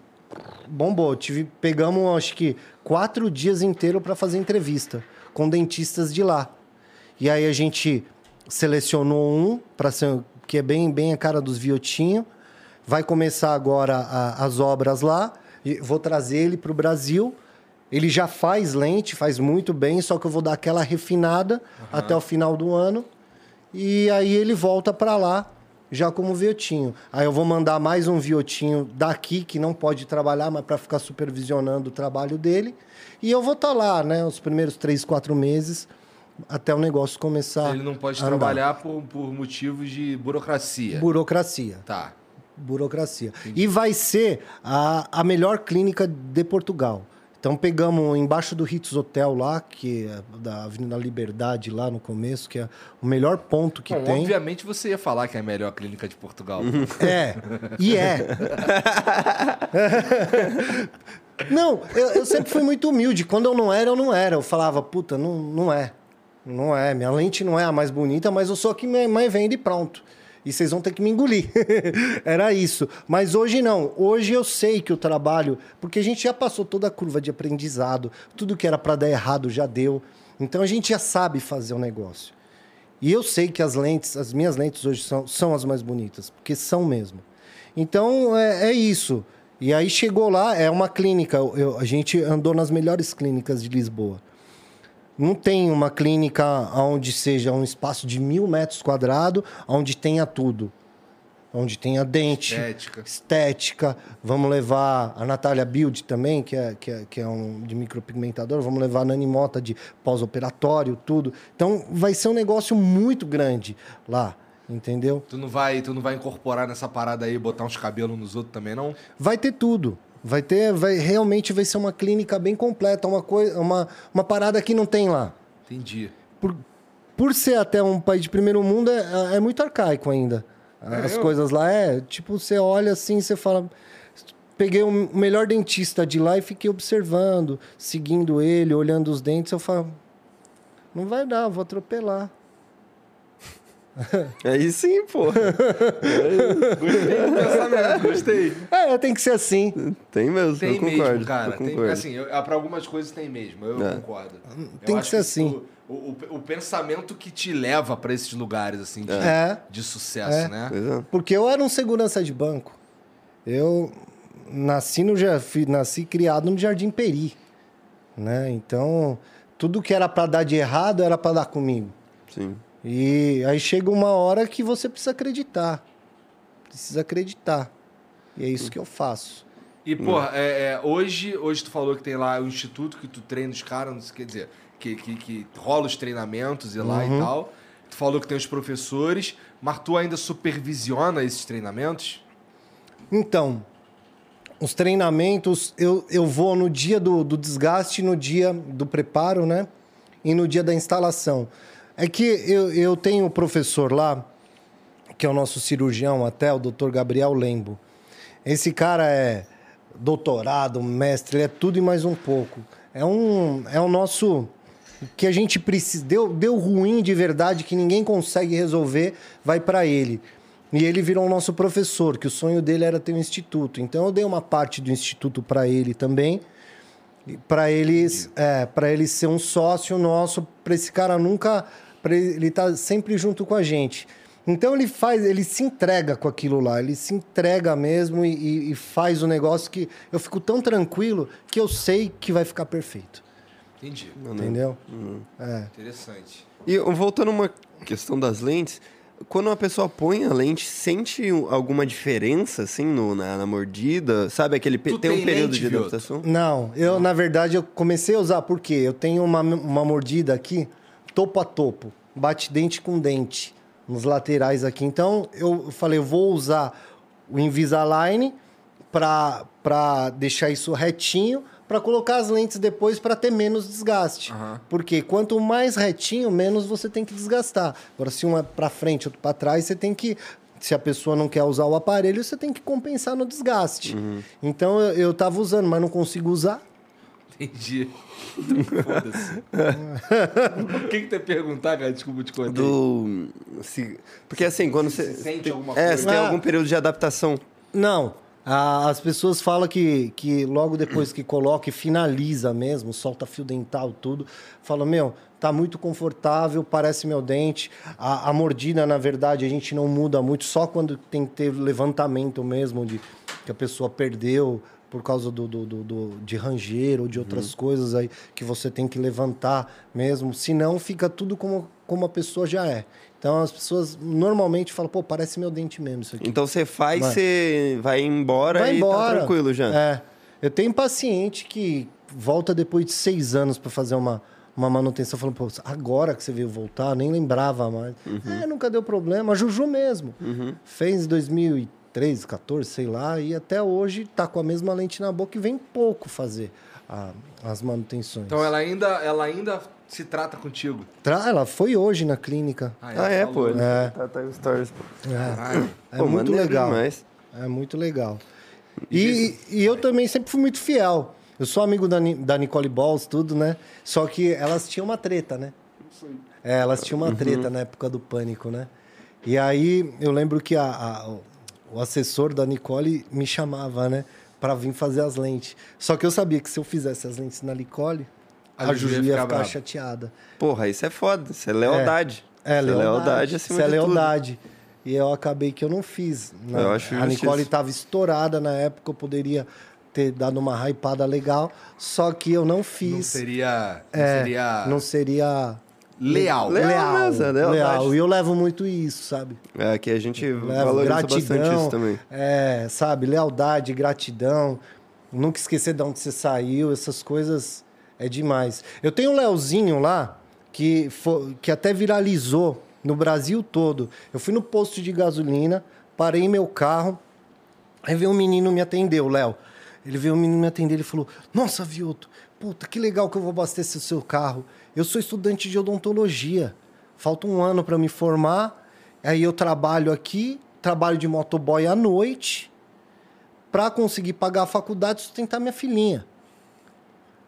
Bombou. Tive, pegamos, acho que, quatro dias inteiros para fazer entrevista com dentistas de lá. E aí a gente selecionou um para ser que é bem bem a cara dos Viotinho. Vai começar agora a- as obras lá. E vou trazer ele para o Brasil. Ele já faz lente, faz muito bem, só que eu vou dar aquela refinada até o final do ano. E aí ele volta para lá já como Viotinho. Aí eu vou mandar mais um Viotinho daqui que não pode trabalhar, mas para ficar supervisionando o trabalho dele. E eu vou estar lá, né, os primeiros três, quatro meses até o negócio começar. Ele não pode trabalhar por, por motivos de burocracia. Burocracia. Tá. Burocracia. E vai ser a, a melhor clínica de Portugal. Então pegamos embaixo do Ritz Hotel lá, que é da Avenida Liberdade lá no começo, que é o melhor ponto que Bom, tem. obviamente você ia falar que é a melhor clínica de Portugal. É, e é. não, eu, eu sempre fui muito humilde. Quando eu não era, eu não era. Eu falava, puta, não, não é. Não é. Minha lente não é a mais bonita, mas eu sou a que me- mais vende e pronto. E vocês vão ter que me engolir. Era isso. Mas hoje não. Hoje eu sei que o trabalho. Porque a gente já passou toda a curva de aprendizado. Tudo que era para dar errado já deu. Então a gente já sabe fazer o negócio. E eu sei que as lentes, as minhas lentes hoje são, são as mais bonitas, porque são mesmo. Então é, é isso. E aí chegou lá, é uma clínica. eu- a gente andou nas melhores clínicas de Lisboa. Não tem uma clínica onde seja um espaço de mil metros quadrados, onde tenha tudo. Onde tenha dente, Estética. estética. Vamos levar a Natália Build também, que é, que é, que é um de micropigmentador. Vamos levar a Nani Mota de pós-operatório, tudo. Então vai ser um negócio muito grande lá, entendeu? Tu não vai, tu não vai incorporar nessa parada aí, botar uns cabelos nos outros também, não? Vai ter tudo. Vai ter, vai realmente vai ser uma clínica bem completa, uma coisa, uma, uma parada que não tem lá. Entendi. Por, por ser até um país de primeiro mundo, é, é muito arcaico ainda. As eu- coisas lá é, tipo, você olha assim, você fala. Peguei o melhor dentista de lá e fiquei observando, seguindo ele, olhando os dentes. Eu falo, não vai dar, vou atropelar. Aí sim, pô. Pensamento, gostei. É, tem que ser assim. Tem mesmo, Tem eu concordo. mesmo, cara. eu Tem, concordo. assim, eu, pra algumas coisas tem mesmo, eu É. concordo. Eu Tem que acho ser assim. isso- O, o, o pensamento que te leva pra esses lugares, assim, de, É. de sucesso, É. né? Pois é. Porque eu era um segurança de banco. Eu nasci no nasci criado no Jardim Peri, né? Então, tudo que era para dar de errado era para dar comigo. Sim. E aí chega uma hora que você precisa acreditar. Precisa acreditar. E é isso que eu faço. E, porra, é, é, hoje, hoje tu falou que tem lá o instituto que tu treina os caras, não sei, quer dizer, que, que, que rola os treinamentos e lá Uhum. e tal. Tu falou que tem os professores, mas tu ainda supervisiona esses treinamentos? Então, os treinamentos, eu, eu vou no dia do, do desgaste, no dia do preparo, né? E no dia da instalação. É que eu, eu tenho um professor lá, que é o nosso cirurgião até, o Dr. Gabriel Lembo. Esse cara é doutorado, mestre, ele é tudo e mais um pouco. É um é o nosso que a gente precisa deu, deu ruim de verdade que ninguém consegue resolver, vai para ele. E ele virou o nosso professor, que o sonho dele era ter um instituto. Então eu dei uma parte do instituto para ele também, para eles, é, para ele ser um sócio nosso, para esse cara nunca, para ele estar sempre junto com a gente. Então ele faz, ele se entrega com aquilo lá, ele se entrega mesmo e, e- e faz o negócio que eu fico tão tranquilo que eu sei que vai ficar perfeito, Entendi. entendeu? É. Interessante. E voltando a uma questão das lentes, quando uma pessoa põe a lente, sente um- alguma diferença, assim, no, na, na mordida? Sabe aquele... Tu tem um tem período lente, de adaptação? Não, eu na verdade eu comecei a usar porque eu tenho uma, uma mordida aqui topo a topo, bate dente com dente nos laterais aqui. Então eu falei, eu vou usar o Invisalign para deixar isso retinho, para colocar as lentes depois para ter menos desgaste. Porque quanto mais retinho, menos você tem que desgastar. Agora se um é para frente, outro para trás, você tem que se a pessoa não quer usar o aparelho, você tem que compensar no desgaste. Então eu, eu tava usando, mas não consigo usar. Entendi. Foda-se. O que que tu ia perguntar, cara? Desculpa te cortar. Do... se- porque assim, quando você... se sente alguma É, coisa? se tem Ah. algum período de adaptação. Não. A- as pessoas falam que, que logo depois que coloca e finaliza mesmo, solta fio dental, tudo, falam, meu, tá muito confortável, parece meu dente. A, a mordida, na verdade, a gente não muda muito, só quando tem que ter levantamento mesmo de que a pessoa perdeu por causa do, do, do- do- de ranger ou de outras coisas aí que você tem que levantar mesmo. Senão fica tudo como, como a pessoa já é. Então as pessoas normalmente falam, pô, parece meu dente mesmo isso aqui. Então você faz, você vai embora Vai e embora. tá tranquilo já. É. Eu tenho paciente que volta depois de seis anos para fazer uma, uma manutenção, falando, pô, agora que você veio voltar, nem lembrava mais. Uhum. É, nunca deu problema. A Juju mesmo. Fez em 13, 14, sei lá, e até hoje tá com a mesma lente na boca e vem pouco fazer a- as manutenções. Então ela ainda, ela ainda se trata contigo. Tra- Ela foi hoje na clínica. Ah, é, pô. falou. ele Tá, tá no stories, pô. Caralho. É Pô, muito legal. demais. É muito legal. E, e eu também sempre fui muito fiel. Eu sou amigo da, da Nicole Balls, tudo, né? Só que elas tinham uma treta, né? É, elas tinham uma treta na época do pânico, né? E aí eu lembro que a- a- o- assessor da Nicole me chamava, né? Pra vir fazer as lentes. Só que eu sabia que se eu fizesse as lentes na Nicole, A a, Juju ia ficar brava. chateada. Porra, isso é foda. Isso é lealdade. É, Isso lealdade. acima Isso é tudo. lealdade. E eu acabei que eu não fiz. né? Eu acho a. Nicole estava estourada na época, eu poderia ter dado uma hypada legal, só que eu não fiz. Não seria, não É, seria não seria leal. Le- Leal mesmo, leal. E eu levo muito isso, sabe? É, que a gente Levo valoriza bastante gratidão, isso também. é, sabe? Lealdade, gratidão, nunca esquecer de onde você saiu, essas coisas é demais. Eu tenho um Leozinho lá que, fo- que até viralizou no Brasil todo. Eu fui no posto de gasolina, parei meu carro, aí veio um menino me atender, o Léo. Ele veio um menino me atender, ele falou: Nossa, Vilto, puta, que legal que eu vou abastecer o seu carro. Eu sou estudante de odontologia. Falta um ano para me formar. Aí eu trabalho aqui, trabalho de motoboy à noite, para conseguir pagar a faculdade e sustentar minha filhinha.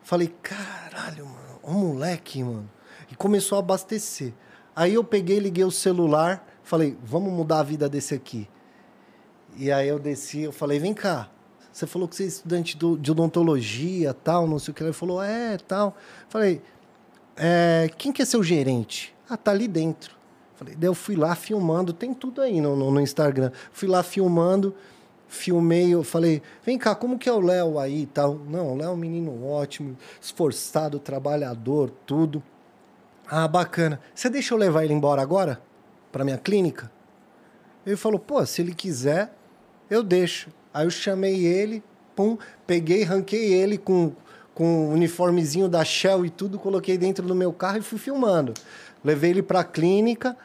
Falei, caralho, mano, o moleque, mano. E começou a abastecer. Aí eu peguei, liguei o celular, falei, vamos mudar a vida desse aqui. E aí eu desci, eu falei, vem cá. Você falou que você é estudante do- de odontologia, tal, não sei o que. Ele falou, é, tal. Falei, é, quem que é seu gerente? Ah, tá ali dentro. Falei, daí eu fui lá filmando, tem tudo aí no, no, no Instagram. Fui lá filmando, filmei, eu falei, vem cá, como que é o Léo aí e tal? Não, o Léo é um menino ótimo, esforçado, trabalhador, tudo. Ah, bacana. Você deixa eu levar ele embora agora? Pra minha clínica? Ele falou, pô, se ele quiser, eu deixo. Aí eu chamei ele, pum, peguei, ranquei ele com, com o uniformezinho da Shell e tudo, coloquei dentro do meu carro e fui filmando. Levei ele pra clínica,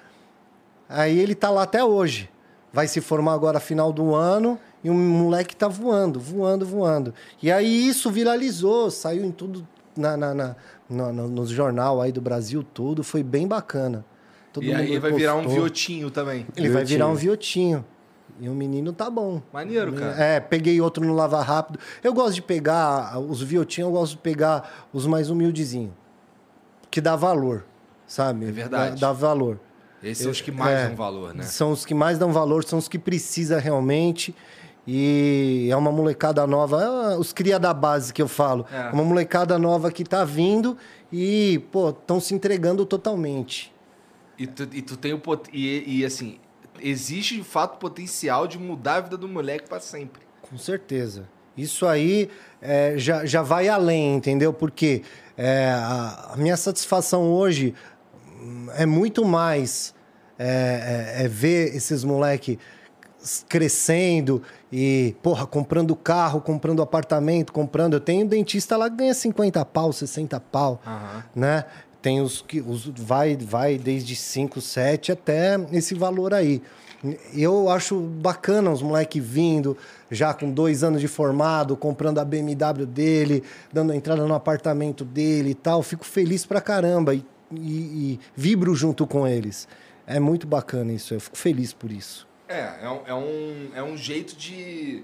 aí ele tá lá até hoje. Vai se formar agora final do ano e o moleque tá voando, voando, voando. E aí isso viralizou, saiu em tudo, na, na, na, no, no, no jornal aí do Brasil todo, foi bem bacana. Todo E aí mundo vai virar um postou. viotinho também. Ele vai virar um viotinho. E o menino tá bom. Maneiro, cara. É, peguei outro no Lava Rápido. Eu gosto de pegar os viotinhos, eu gosto de pegar os mais humildezinhos. Que dá valor, sabe? É verdade. Dá, dá valor. Esses são os que mais É, dão valor, né? São os que mais dão valor, são os que precisa realmente. E é uma molecada nova, é os cria da base que eu falo. É. Uma molecada nova que tá vindo e, pô, estão se entregando totalmente. E tu, e tu tem o pot... e, e assim, existe de fato potencial de mudar a vida do moleque pra sempre. Com certeza. Isso aí é, já, já vai além, entendeu? Porque é, a, a minha satisfação hoje hum, é muito mais é, é- é ver esses moleque crescendo e, porra, comprando carro, comprando apartamento, comprando. Eu tenho um dentista lá que ganha 50 pau, 60 pau, né? Tem os que os, vai, vai desde 5, 7 até esse valor aí. Eu acho bacana os moleques vindo, já com dois anos de formado, comprando a BMW dele, dando entrada no apartamento dele e tal. Fico feliz pra caramba e, e- e vibro junto com eles. É muito bacana isso, eu fico feliz por isso. É, é um, é um, é um jeito de,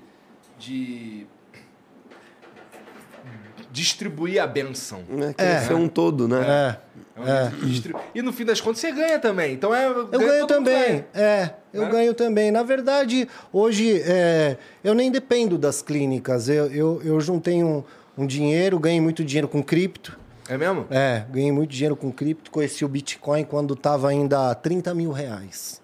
de distribuir a benção. É, quer ser um todo, né? É, É distribuir. E no fim das contas você ganha também. Então é. eu ganho também. É, eu Né? ganho também. Na verdade, hoje é, eu nem dependo das clínicas. Eu, eu, eu juntei um, um dinheiro, ganhei muito dinheiro com cripto. É mesmo? É, ganhei muito dinheiro com cripto. Conheci o Bitcoin quando estava ainda a 30 mil reais.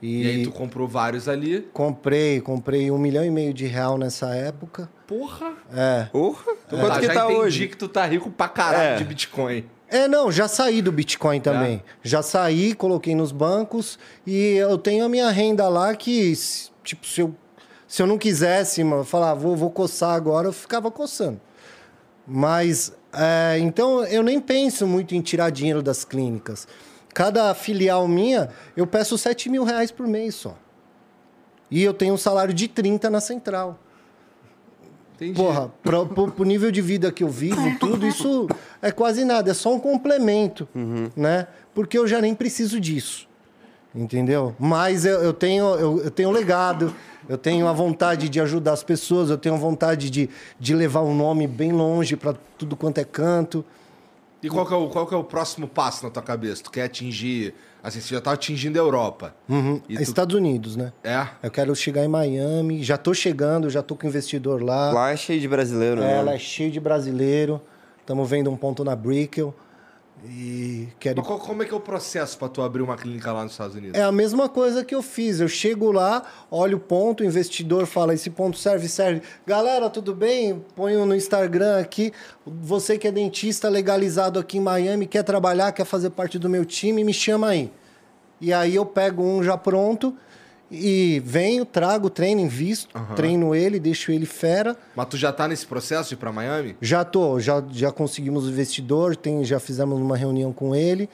E, E aí tu comprou vários ali. comprei, comprei um milhão e meio de real nessa época. Porra! É. Porra! Então Ah, quanto que já tá entendi hoje? que tu tá rico pra caralho É. de Bitcoin. É, não, já saí do Bitcoin também. Já saí, coloquei nos bancos e eu tenho a minha renda lá que, se- tipo, se eu, se eu não quisesse, mano, falar, vou, vou coçar agora, eu ficava coçando. Mas, é, então, eu nem penso muito em tirar dinheiro das clínicas. Cada filial minha, eu peço 7 mil reais por mês só. E eu tenho um salário de 30 na central. Entendi. Porra, pra, pro, pro nível de vida que eu vivo, tudo, isso é quase nada, é só um complemento, né? Porque eu já nem preciso disso, entendeu? Mas eu, eu tenho eu, eu tenho legado, eu tenho a vontade de ajudar as pessoas, eu tenho a vontade de, de levar um nome bem longe para tudo quanto é canto. E qual que, é o, qual que é o próximo passo na tua cabeça? Tu quer atingir. Assim, você já tá atingindo a Europa. E tu- Estados Unidos, né? É? Eu quero chegar em Miami, já tô chegando, já tô com investidor lá. Lá é cheio de brasileiro, É, né? ela é cheia de brasileiro. Estamos vendo um ponto na Brickell. E quero Mas como é que é o processo pra tu abrir uma clínica lá nos Estados Unidos? É a mesma coisa que eu fiz. Eu chego lá, olho o ponto, o investidor fala: esse ponto serve, serve. Galera, tudo bem? Ponho no Instagram aqui. Você que é dentista legalizado aqui em Miami, quer trabalhar, quer fazer parte do meu time, me chama aí. E aí eu pego um já pronto e venho, trago, treino, invisto, treino ele, deixo ele fera. Mas tu já tá nesse processo de ir pra Miami? Já tô, já, já conseguimos o investidor, tem, já fizemos uma reunião com ele.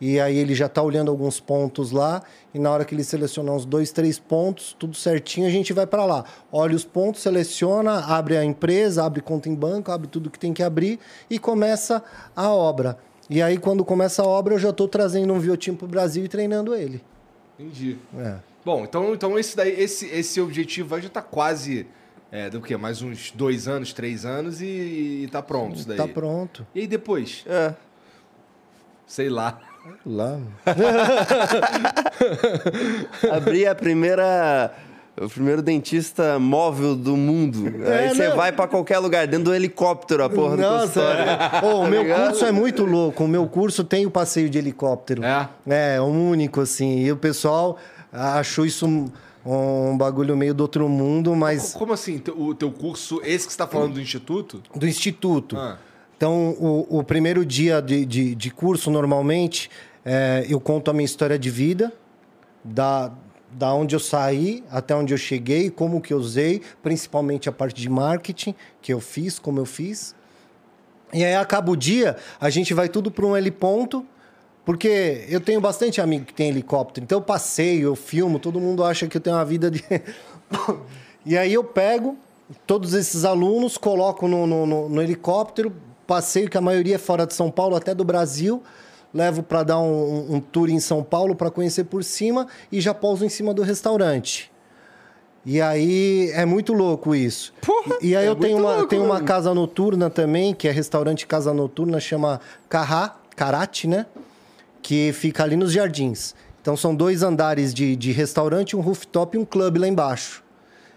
E aí ele já está olhando alguns pontos lá. E na hora que ele selecionar uns dois, três pontos, tudo certinho, a gente vai para lá. Olha os pontos, seleciona, abre a empresa, abre conta em banco, abre tudo que tem que abrir e começa a obra. E aí, quando começa a obra, eu já estou trazendo um biotipo para o Brasil e treinando ele. Entendi. É. Bom, então, então esse, daí, esse, esse objetivo aí já tá quase. É, do quê? Mais uns dois anos, três anos e, e tá pronto isso daí. Tá pronto. E aí depois? É. Sei lá. Lá. Abrir a primeira. O primeiro dentista móvel do mundo. É, Aí você vai pra qualquer lugar, dentro do helicóptero, a porra do Nossa, consultório. é. Ô, o Tá meu ligado? curso é muito louco. O meu curso tem o passeio de helicóptero. É? É, é um único, assim. E o pessoal achou isso um, um bagulho meio do outro mundo, mas Como assim? O teu curso, esse que você tá falando do instituto? do instituto. Ah. Então, o, o primeiro dia de, de, de curso, normalmente, é, eu conto a minha história de vida, da, da onde eu saí até onde eu cheguei, como que eu usei, principalmente a parte de marketing que eu fiz, como eu fiz. E aí acaba o dia, a gente vai tudo para um heliponto, porque eu tenho bastante amigo que tem helicóptero, então eu passeio, eu filmo, todo mundo acha que eu tenho uma vida de. e aí eu pego todos esses alunos, coloco no, no, no- no helicóptero, passeio, que a maioria é fora de São Paulo, até do Brasil, levo para dar um, um- um tour em São Paulo para conhecer por cima e já pouso em cima do restaurante. E aí é muito louco isso. Porra, e aí é eu tenho uma, louco, tenho uma casa noturna também, que é restaurante Casa Noturna, chama Carrá, Karate, né? Que fica ali nos jardins. Então são dois andares de, de restaurante, um rooftop e um clube lá embaixo.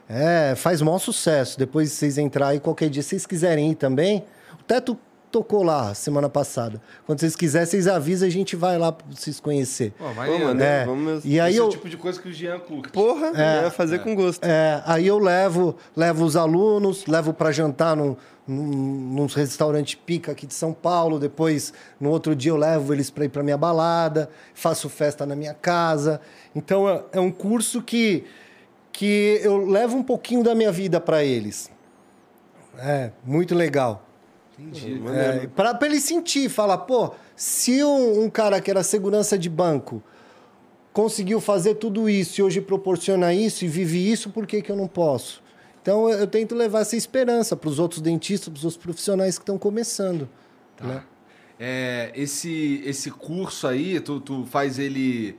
É, faz maior sucesso. Depois de vocês entrarem qualquer dia, se vocês quiserem ir também. O Teto tocou lá semana passada. Quando vocês quiserem, vocês avisam, a gente vai lá pra vocês conhecer. Pô, Pô, maneiro. mano, É. vamos mesmo. E aí Esse é eu, o tipo de coisa que o Jean curte. Porra, eu ia fazer com gosto. é, aí eu levo, levo os alunos, levo para jantar num, num, num restaurante pica aqui de São Paulo. Depois, no outro dia, eu levo eles para ir para minha balada, faço festa na minha casa. Então, é, é um curso que, que eu levo um pouquinho da minha vida para eles. É, muito legal. Entendi. É, para ele sentir, falar, pô, se um, um cara que era segurança de banco conseguiu fazer tudo isso e hoje proporciona isso e vive isso, por que, que eu não posso? Então eu, eu tento levar essa esperança para os outros dentistas, para os outros profissionais que estão começando. Né? É, esse, esse curso aí, tu, tu faz ele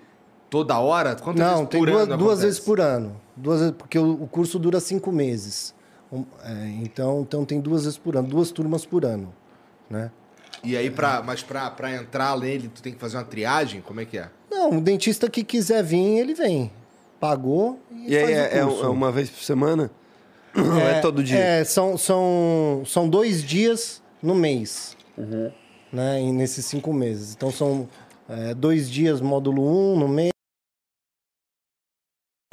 toda hora? Quantas não, vezes tem duas, ano duas vezes por ano. Duas vezes, porque o, o curso dura cinco meses. Um, é, então, então tem duas vezes por ano, duas turmas por ano. Né? E aí, pra, mas pra, pra entrar nele, tu tem que fazer uma triagem? Como é que é? Não, o dentista que quiser vir, ele vem. Pagou e, E aí faz é, é o curso. é uma vez por semana? Ou é, todo dia? É, são, são, são dois dias no mês. Uhum. Né, e nesses cinco meses. Então são é, dois dias módulo 1 um, no mês.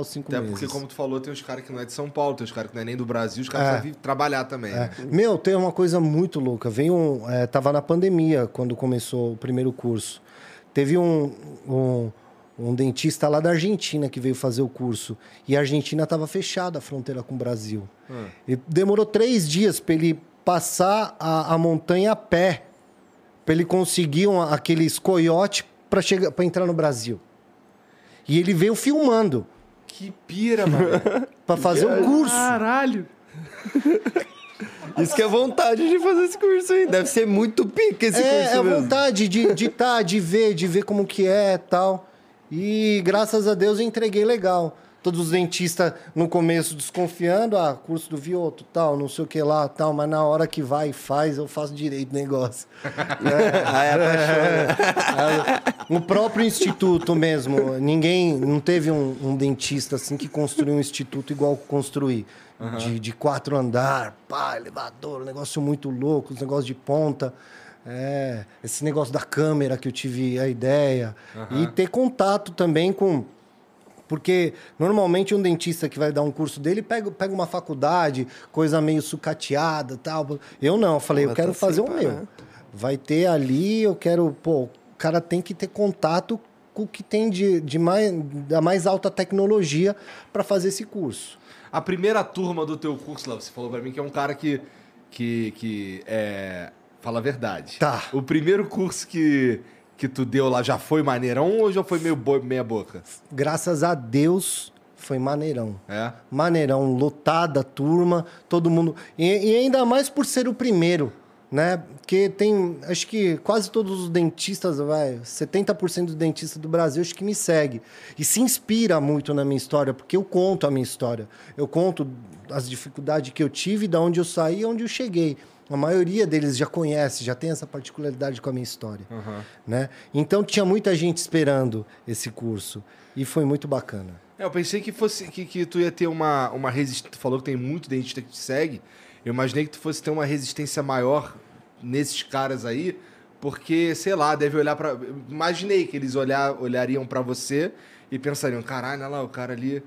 Cinco Até meses. porque, como tu falou, tem uns caras que não é de São Paulo, tem uns caras que não é nem do Brasil, os caras É. vir trabalhar também, né? Meu, tem uma coisa muito louca. Veio um, é, tava na pandemia quando começou o primeiro curso. Teve um, um, um dentista lá da Argentina que veio fazer o curso. E a Argentina estava fechada a fronteira com o Brasil. E demorou três dias para ele passar a, a montanha a pé. Para ele conseguir um, aqueles coiote para entrar no Brasil. E ele veio filmando. Que pira, mano. Pra fazer o curso. Caralho. Isso que é vontade de fazer esse curso aí. Deve ser muito pica esse É, curso é a mesmo. vontade de de tá, de ver, de ver como que é tal. E graças a Deus eu entreguei legal. Todos os dentistas no começo desconfiando, ah, curso do Vioto, tal, não sei o que lá, tal, mas na hora que vai e faz, eu faço direito o negócio. Apaixona. No próprio instituto mesmo, ninguém, não teve um, um dentista assim que construiu um instituto igual que construí. De, de quatro andar, pá, elevador, um negócio muito louco, os negócios de ponta. É, esse negócio da câmera que eu tive a ideia. E ter contato também com. Porque normalmente um dentista que vai dar um curso dele pega, pega uma faculdade, coisa meio sucateada tal. Eu não, eu falei, eu quero tá fazer o meu. Vai ter ali, eu quero. Pô, o cara tem que ter contato com o que tem de, de mais, da mais alta tecnologia para fazer esse curso. A primeira turma do teu curso, lá, você falou pra mim que é um cara que, que, que é, fala a verdade. Tá. O primeiro curso que, que tu deu lá já foi maneirão ou já foi meio bo- meia boca? Graças a Deus foi maneirão. É? Maneirão, lotada a turma, todo mundo. E, e ainda mais por ser o primeiro, né? Porque tem, acho que quase todos os dentistas, vai, 70% dos dentistas do Brasil, acho que me segue. E se inspira muito na minha história, porque eu conto a minha história. Eu conto as dificuldades que eu tive, da onde eu saí e onde eu cheguei. A maioria deles já conhece, já tem essa particularidade com a minha história. Né? Então tinha muita gente esperando esse curso. E foi muito bacana. É, eu pensei que fosse que, que tu ia ter uma, uma resistência. Tu falou que tem muito dentista que te segue. Eu imaginei que tu fosse ter uma resistência maior nesses caras aí, porque, sei lá, deve olhar eu Imaginei que eles olhar, olhariam pra você e pensariam: caralho, olha lá, o cara ali,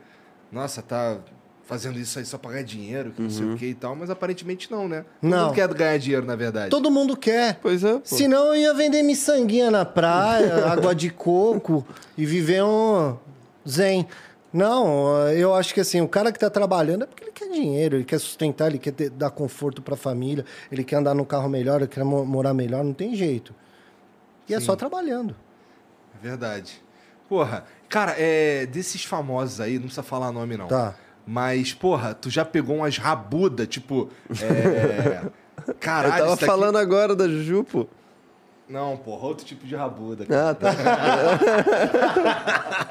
nossa, tá fazendo isso aí só pra ganhar dinheiro, que não sei o que e tal, mas aparentemente não, né? Todo Não. mundo quer ganhar dinheiro, na verdade. Todo mundo quer. Pois é, pô. Senão eu ia vender miçanguinha na praia, água de coco e viver um zen. Não, eu acho que assim, o cara que tá trabalhando é porque ele quer dinheiro, ele quer sustentar, ele quer ter- dar conforto pra família, ele quer andar num carro melhor, ele quer mo- morar melhor, não tem jeito. E é só trabalhando. É verdade. Porra, cara, é, desses famosos aí, não precisa falar nome não. Tá. Mas, porra, tu já pegou umas rabuda, tipo. É. Caralho, Eu tava falando agora da Juju, pô. Não, porra, outro tipo de rabuda. cara. Ah, tá.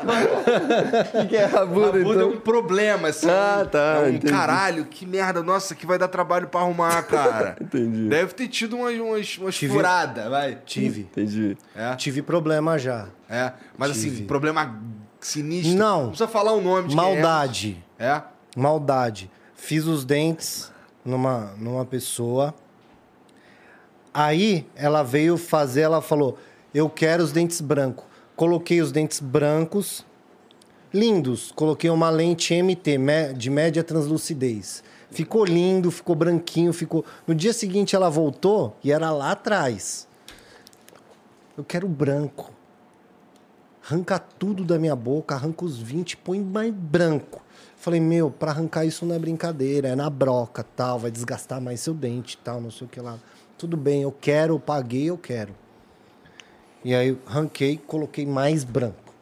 O que, que é rabuda, Rabuda é então? um problema, assim. Ah, tá, É um entendi. caralho, que merda, nossa, que vai dar trabalho pra arrumar, cara. Entendi. Deve ter tido umas, umas, umas Tive- furadas, vai. Tive. Entendi. É, Tive problema já. é. Mas assim, Tive. problema sinistro. Não. Não precisa falar o nome de quem é. Maldade. É? Maldade. Fiz os dentes numa, numa pessoa. Aí ela veio fazer, ela falou: Eu quero os dentes brancos. Coloquei os dentes brancos, lindos. Coloquei uma lente MT, de média translucidez. Ficou lindo, ficou branquinho, ficou. No dia seguinte ela voltou e era lá atrás. Eu quero branco. Arranca tudo da minha boca, arranca os 20, põe mais branco. Falei, meu, pra arrancar isso não é brincadeira, é na broca, tal, vai desgastar mais seu dente, tal, não sei o que lá. Tudo bem, eu quero, eu paguei, eu quero. E aí arranquei, coloquei mais branco.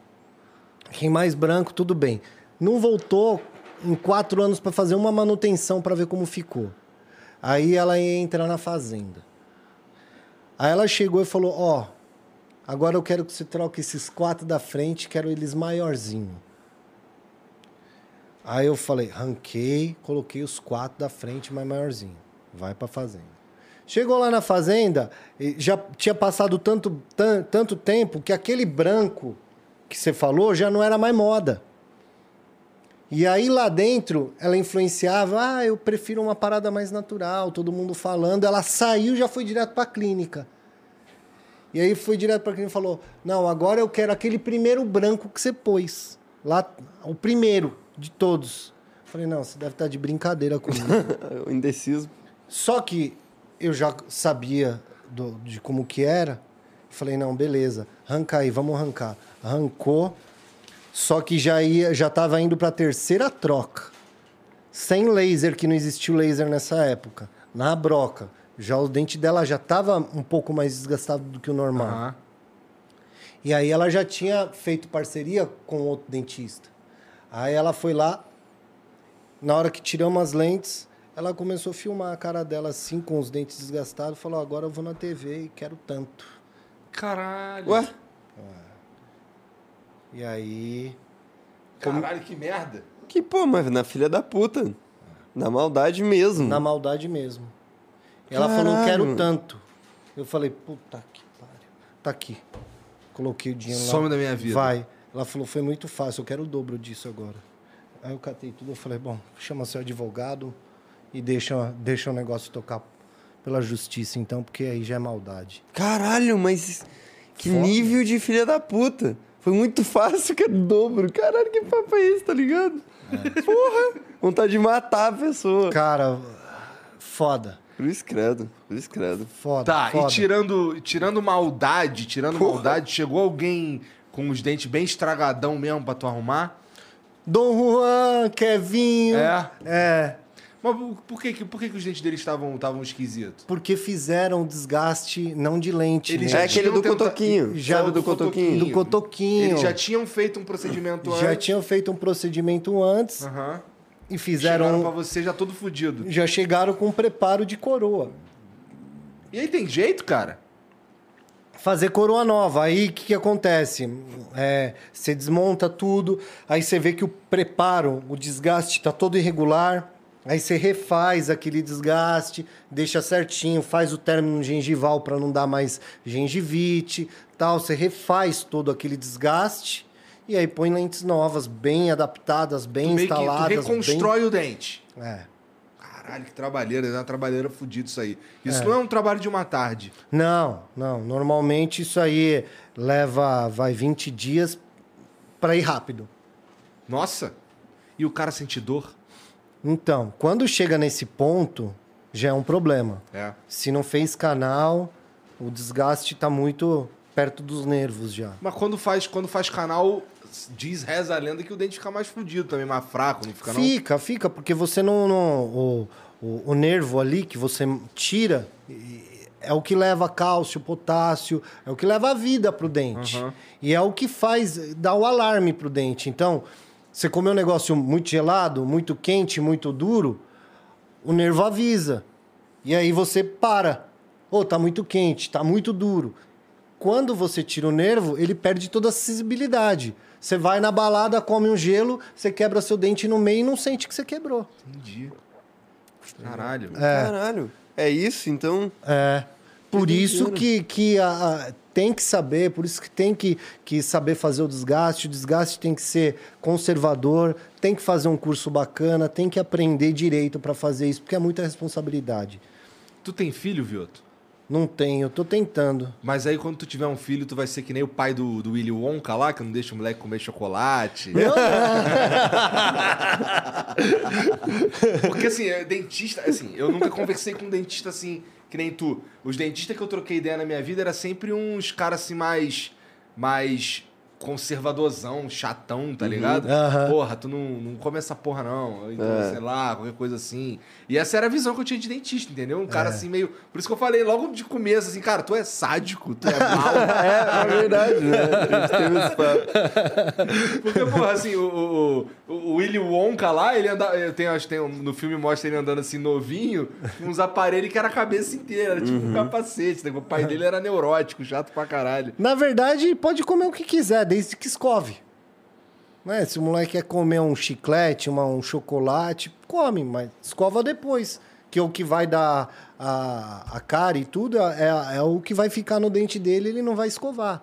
Arranquei mais branco, tudo bem. Não voltou em quatro anos para fazer uma manutenção para ver como ficou. Aí ela ia entrar na fazenda. Aí ela chegou e falou: Ó, agora eu quero que você troque esses quatro da frente, quero eles maiorzinho. Aí eu falei: ranquei, coloquei os quatro da frente, mais maiorzinho. Vai pra fazenda. Chegou lá na fazenda, já tinha passado tanto, tan- tanto tempo que aquele branco que você falou já não era mais moda. E aí lá dentro, ela influenciava, ah, eu prefiro uma parada mais natural, todo mundo falando. Ela saiu já foi direto pra clínica. E aí foi direto pra clínica e falou: Não, agora eu quero aquele primeiro branco que você pôs. Lá, o primeiro de todos. Falei, não, você deve estar de brincadeira comigo. O indeciso. Só que eu já sabia do- de como que era. Falei, não, beleza, arranca aí, vamos arrancar. Arrancou, só que já ia, já estava indo para a terceira troca. Sem laser, que não existiu laser nessa época. Na broca. Já o dente dela já estava um pouco mais desgastado do que o normal. Aham. E aí ela já tinha feito parceria com outro dentista. Aí ela foi lá, na hora que tiramos as lentes, ela começou a filmar a cara dela assim, com os dentes desgastados, falou, agora eu vou na TV e quero tanto. Caralho. Ué? E aí... Caralho, que merda. Que, pô, mas na filha da puta. Na maldade mesmo. Na maldade mesmo. E ela falou, Caralho. quero tanto. Eu falei, puta que pariu. Tá aqui. Coloquei o dinheiro lá. Some da minha vida. Vai. Ela falou, foi muito fácil, eu quero o dobro disso agora. Aí eu catei tudo, eu falei, bom, chama seu advogado e deixa, deixa o negócio tocar pela justiça, então, porque aí já é maldade. Caralho, mas que Foda. nível de filha da puta. Foi muito fácil, que é dobro. Caralho, que papo é esse, tá ligado? Porra! Vontade de matar a pessoa. Cara, foda. Cruz credo, cruz credo. Foda. Tá, foda. e tirando, tirando maldade, tirando Porra. maldade, chegou alguém com os dentes bem estragadão mesmo pra tu arrumar? Dom Juan, Kevinho. É? É. Mas por, que, por que, que os dentes dele estavam, estavam esquisitos? Porque fizeram desgaste não de lente, Eles né? É aquele do tenta- cotoquinho. Já Sabe do do cotoquinho? do cotoquinho. Eles já tinham feito um procedimento Já antes. tinham feito um procedimento antes Aham. e Chegaram fizeram. pra você já todo fudido. Já chegaram com preparo de coroa. E aí tem jeito, cara? Fazer coroa nova. Aí o que, que acontece? É, você desmonta tudo, aí você vê que o preparo, o desgaste está todo irregular. Aí você refaz aquele desgaste, deixa certinho, faz o término gengival para não dar mais gengivite, tal. Você refaz todo aquele desgaste e aí põe lentes novas, bem adaptadas, bem meio que tu instaladas. reconstrói o dente. bem... É. Caralho, que trabalheira, é uma trabalheira fudida isso aí. Isso não é um trabalho de uma tarde. Não, não. Normalmente isso aí leva, vai 20 dias para ir rápido. Nossa! E o cara sente dor? Então, quando chega nesse ponto, já é um problema. É. Se não fez canal, o desgaste está muito perto dos nervos já. Mas quando faz, quando faz canal, diz, reza a lenda que o dente fica mais fudido também, mais fraco, não fica não? Fica, fica, porque você não. não- o, o, o nervo ali que você tira é o que leva cálcio, potássio, é o que leva a vida pro dente. Aham. E é o que faz, dá o alarme pro dente. Então, você comeu um negócio muito gelado, muito quente, muito duro, o nervo avisa. E aí você para. Ô, tá muito quente, tá muito duro. Quando você tira o nervo, ele perde toda a sensibilidade. Você vai na balada, come um gelo, você quebra seu dente no meio e não sente que você quebrou. Entendi. Caralho. Caralho. É isso, então? É. Por Que isso que, que a- a- tem que saber, por isso que tem que, que saber fazer o desgaste. O desgaste tem que ser conservador, tem que fazer um curso bacana, tem que aprender direito para fazer isso, porque é muita responsabilidade. Tu tem filho, Vioto? Não tenho, eu tô tentando. Mas aí quando tu tiver um filho, tu vai ser que nem o pai do, do Willy Wonka lá, que não deixa o moleque comer chocolate. Porque assim, é, dentista, assim, eu nunca conversei com um dentista assim, que nem tu. Os dentistas que eu troquei ideia na minha vida era sempre uns caras assim mais. mais conservadorzão, chatão, tá ligado? aham. Porra, tu não, não come essa porra, não. Então, sei lá, qualquer coisa assim. E essa era a visão que eu tinha de dentista, entendeu? Um cara assim meio. Por isso que eu falei logo de começo, assim, cara, tu é sádico, tu é mal. É, é verdade, né? A gente teve esse papo. Porque, porra, assim, o, o, o Willy Wonka lá, ele anda. Eu tenho, acho que tem no filme mostra ele andando assim novinho, com uns aparelhos que era a cabeça inteira, era tipo um capacete. né? O pai dele era neurótico, chato pra caralho. Na verdade, pode comer o que quiser, desde que escove. Né? Se o moleque quer comer um chiclete, uma, um chocolate, come, mas escova depois. Que é o que vai dar a, a cara e tudo é, é o que vai ficar no dente dele, ele não vai escovar.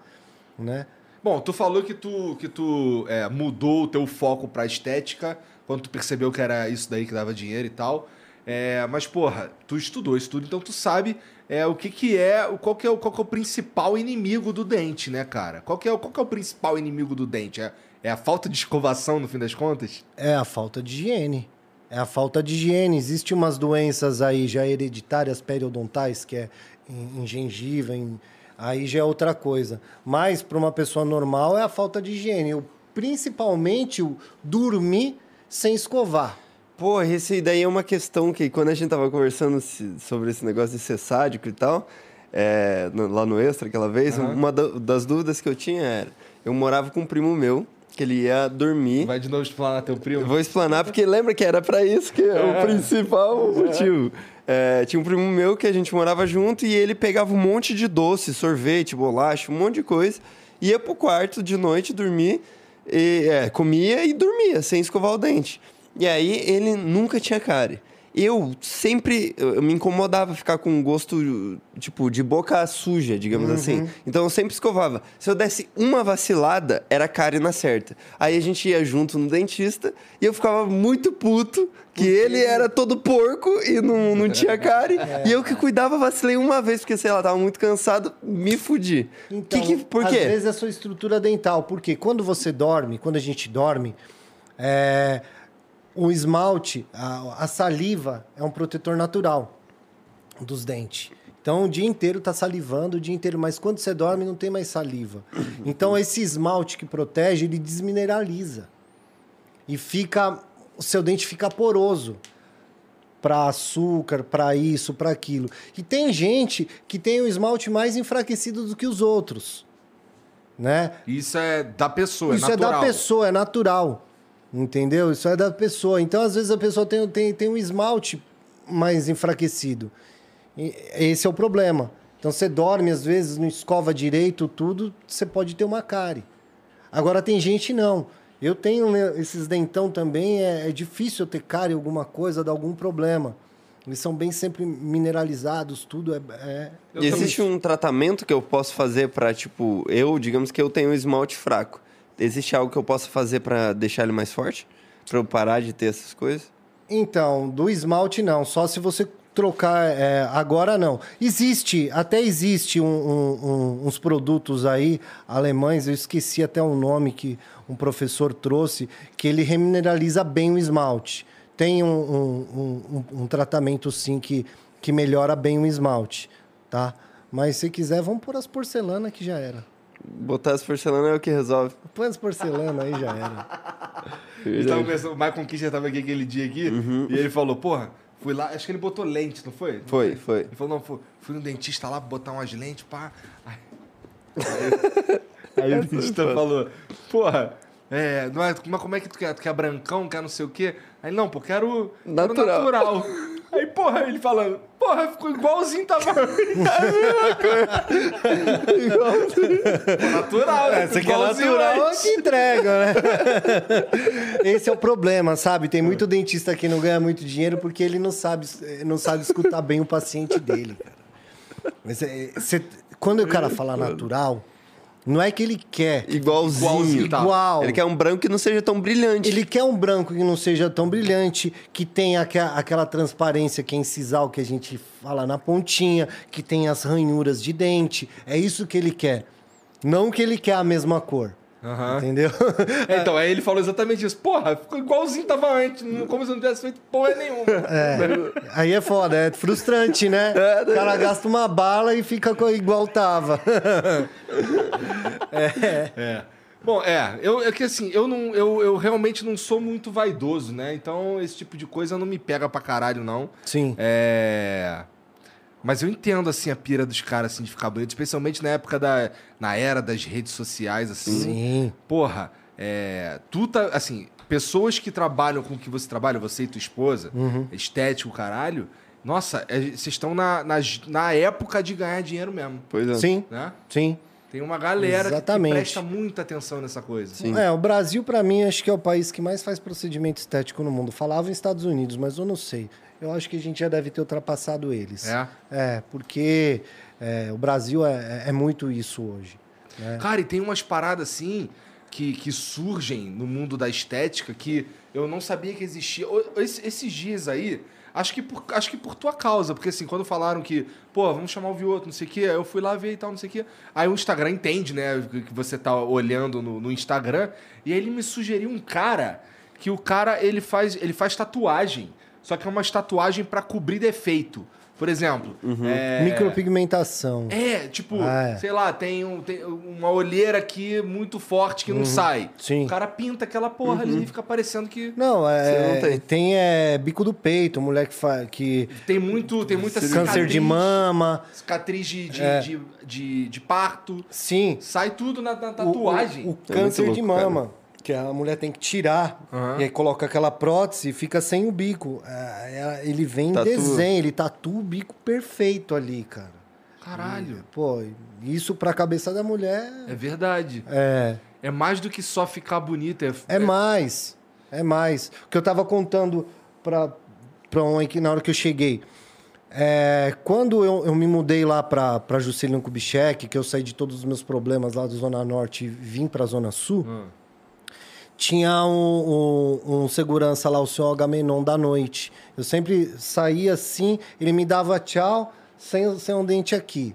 Né? Bom, tu falou que tu, que tu é, mudou o teu foco pra estética quando tu percebeu que era isso daí que dava dinheiro e tal. É, mas, porra, tu estudou isso tudo, então tu sabe é, o que que é, qual que é, o- qual que é o principal inimigo do dente, né, cara? Qual que é, o- qual que é o principal inimigo do dente? É, é a falta de escovação, no fim das contas? É a falta de higiene. É a falta de higiene. Existem umas doenças aí já hereditárias periodontais, que é em, em gengiva, em- aí já é outra coisa. Mas para uma pessoa normal é a falta de higiene. O- principalmente o dormir sem escovar. Pô, esse daí é uma questão que quando a gente tava conversando sobre esse negócio de ser sádico e tal, é, lá no Extra aquela vez, uma da- das dúvidas que eu tinha era, eu morava com um primo meu, que ele ia dormir. Vai de novo explanar teu primo. Eu vou explanar porque lembra que era pra isso que é o principal motivo. É, tinha um primo meu que a gente morava junto e ele pegava um monte de doce, sorvete, bolacha, um monte de coisa, ia pro quarto de noite dormir, e, é, comia e dormia sem escovar o dente. E aí ele nunca tinha cárie. Eu sempre eu me incomodava ficar com um gosto, tipo, de boca suja, digamos assim. Então eu sempre escovava. Se eu desse uma vacilada, era cárie na certa. Aí a gente ia junto no dentista e eu ficava muito puto que ele era todo porco e não, não tinha cárie. E eu que cuidava, vacilei uma vez, porque, sei lá, tava muito cansado, me fudi. Então, que que, por às quê? vezes é a sua estrutura dental. Porque quando você dorme, quando a gente dorme, é, o esmalte, a, a saliva é um protetor natural dos dentes. Então, o dia inteiro tá salivando, o dia inteiro. Mas quando você dorme, não tem mais saliva. Então, esse esmalte que protege, ele desmineraliza. E fica... O seu dente fica poroso para açúcar, para isso, para aquilo. E tem gente que tem o esmalte mais enfraquecido do que os outros, né? Isso é da pessoa, Isso é natural. é da pessoa, é natural. Entendeu? Isso é da pessoa. Então, às vezes, a pessoa tem, tem, tem um esmalte mais enfraquecido. E esse é o problema. Então, você dorme, às vezes, não escova direito, tudo, você pode ter uma cárie. Agora, tem gente não. Eu tenho né, esses dentão também, é, é difícil ter cárie, alguma coisa, dar algum problema. Eles são bem sempre mineralizados, tudo é... é- existe um tratamento que eu posso fazer pra, tipo, eu, digamos que eu tenho esmalte fraco. Existe algo que eu possa fazer pra deixar ele mais forte? Pra eu parar de ter essas coisas? Então, do esmalte não, só se você trocar é, agora não. Existe, até existe um- um- um- uns produtos aí alemães, eu esqueci até o nome que um professor trouxe, que ele remineraliza bem o esmalte. Tem um, tratamento sim que, que melhora bem o esmalte, tá? Mas se quiser, vamos pôr as porcelanas que já era. Botar as porcelanas é o que resolve. Põe as porcelanas aí já era. Ele tava conversando, o Michael Kischer tava aqui aquele dia aqui, Uhum. e ele falou, porra, fui lá, acho que ele botou lente, não foi? Foi, foi. Ele falou, não, fui, fui no dentista lá botar umas lentes, pá. Aí, aí, aí o dentista falou, porra, é, não é, mas como é que tu quer? Tu quer brancão, quer não sei o quê? Aí, não, pô, quero quero Natural. Aí, porra, ele falando, porra, ficou igualzinho tava. Natural, né? Você quer Igualzinho natural, antes. te entrega, né? Esse é o problema, sabe? Tem muito dentista que não ganha muito dinheiro porque ele não sabe, não sabe escutar bem o paciente dele, cara. Mas é- você- quando o cara fala natural, não é que ele quer. Igualzinho. Igualzinho, tá. Igual. Ele quer um branco que não seja tão brilhante. Ele quer um branco que não seja tão brilhante, que tenha aque- aquela transparência que é incisal que a gente fala na pontinha, que tem as ranhuras de dente. É isso que ele quer. Não que ele quer a mesma cor. Aham. Entendeu? É, Então, aí ele falou exatamente isso. Porra, ficou igualzinho tava antes, não- como se não tivesse feito porra nenhuma. É. Aí é foda, é frustrante, né? O cara gasta uma bala e fica igual tava. É. Bom, é, eu, é que assim, eu, não, eu, eu realmente não sou muito vaidoso, né? Então esse tipo de coisa não me pega pra caralho, não. Sim. É. Mas eu entendo, assim, a pira dos caras, assim, de ficar bonito, especialmente na época da. Na era das redes sociais, assim. Sim. Porra, é. Tu tá. Assim, pessoas que trabalham com o que você trabalha, você e tua esposa, Uhum. estético, caralho. Nossa, é, vocês estão na, na, na época de ganhar dinheiro mesmo, Pois é. Sim, né? sim. Tem uma galera que- que Exatamente. presta muita atenção nessa coisa. É, o Brasil, pra mim, acho que é o país que mais faz procedimento estético no mundo. Falava em Estados Unidos, mas eu não sei. Eu acho que a gente já deve ter ultrapassado eles. É? É, porque é, o Brasil é, é muito isso hoje. né? Cara, e tem umas paradas assim que, que surgem no mundo da estética que eu não sabia que existia. Esses dias aí, acho que, por, acho que por tua causa, porque assim, quando falaram que, pô, vamos chamar o Vioto, não sei o quê, eu fui lá ver e tal, não sei o quê. Aí o Instagram entende, né, que que você tá olhando no, no Instagram, e aí ele me sugeriu um cara que o cara, ele faz, ele faz tatuagem, só que é uma tatuagem pra cobrir defeito. Por exemplo, é... Micropigmentação. É, tipo, Ah, é. sei lá, tem, um, tem uma olheira aqui muito forte que não sai. Uhum. Sim. Uhum. O cara pinta aquela porra ali e fica parecendo que Não, é, não tem. tem é, bico do peito, mulher que, fa, que tem muito, tem muita cicatriz, câncer de mama. cicatriz de, de, É. de, de, de parto. Sim. Sai tudo na, na O- tatuagem. O, o É muito câncer de louco, cara. Que a mulher tem que tirar. E aí coloca aquela prótese e fica sem o bico. É, é, ele vem em Tatu. desenho, ele tatua o bico perfeito ali, cara. Caralho. Pô, isso pra cabeça da mulher É verdade. é. É mais do que só ficar bonita. É, É mais. É mais. O que eu tava contando pra, pra um aqui na hora que eu cheguei. É, quando eu, eu me mudei lá pra Juscelino Kubitschek, que eu saí de todos os meus problemas lá da Zona Norte e vim pra Zona Sul, tinha um, um- um segurança lá, o senhor Agamenon, da noite. Eu sempre saía assim, ele me dava tchau, sem, sem um dente aqui.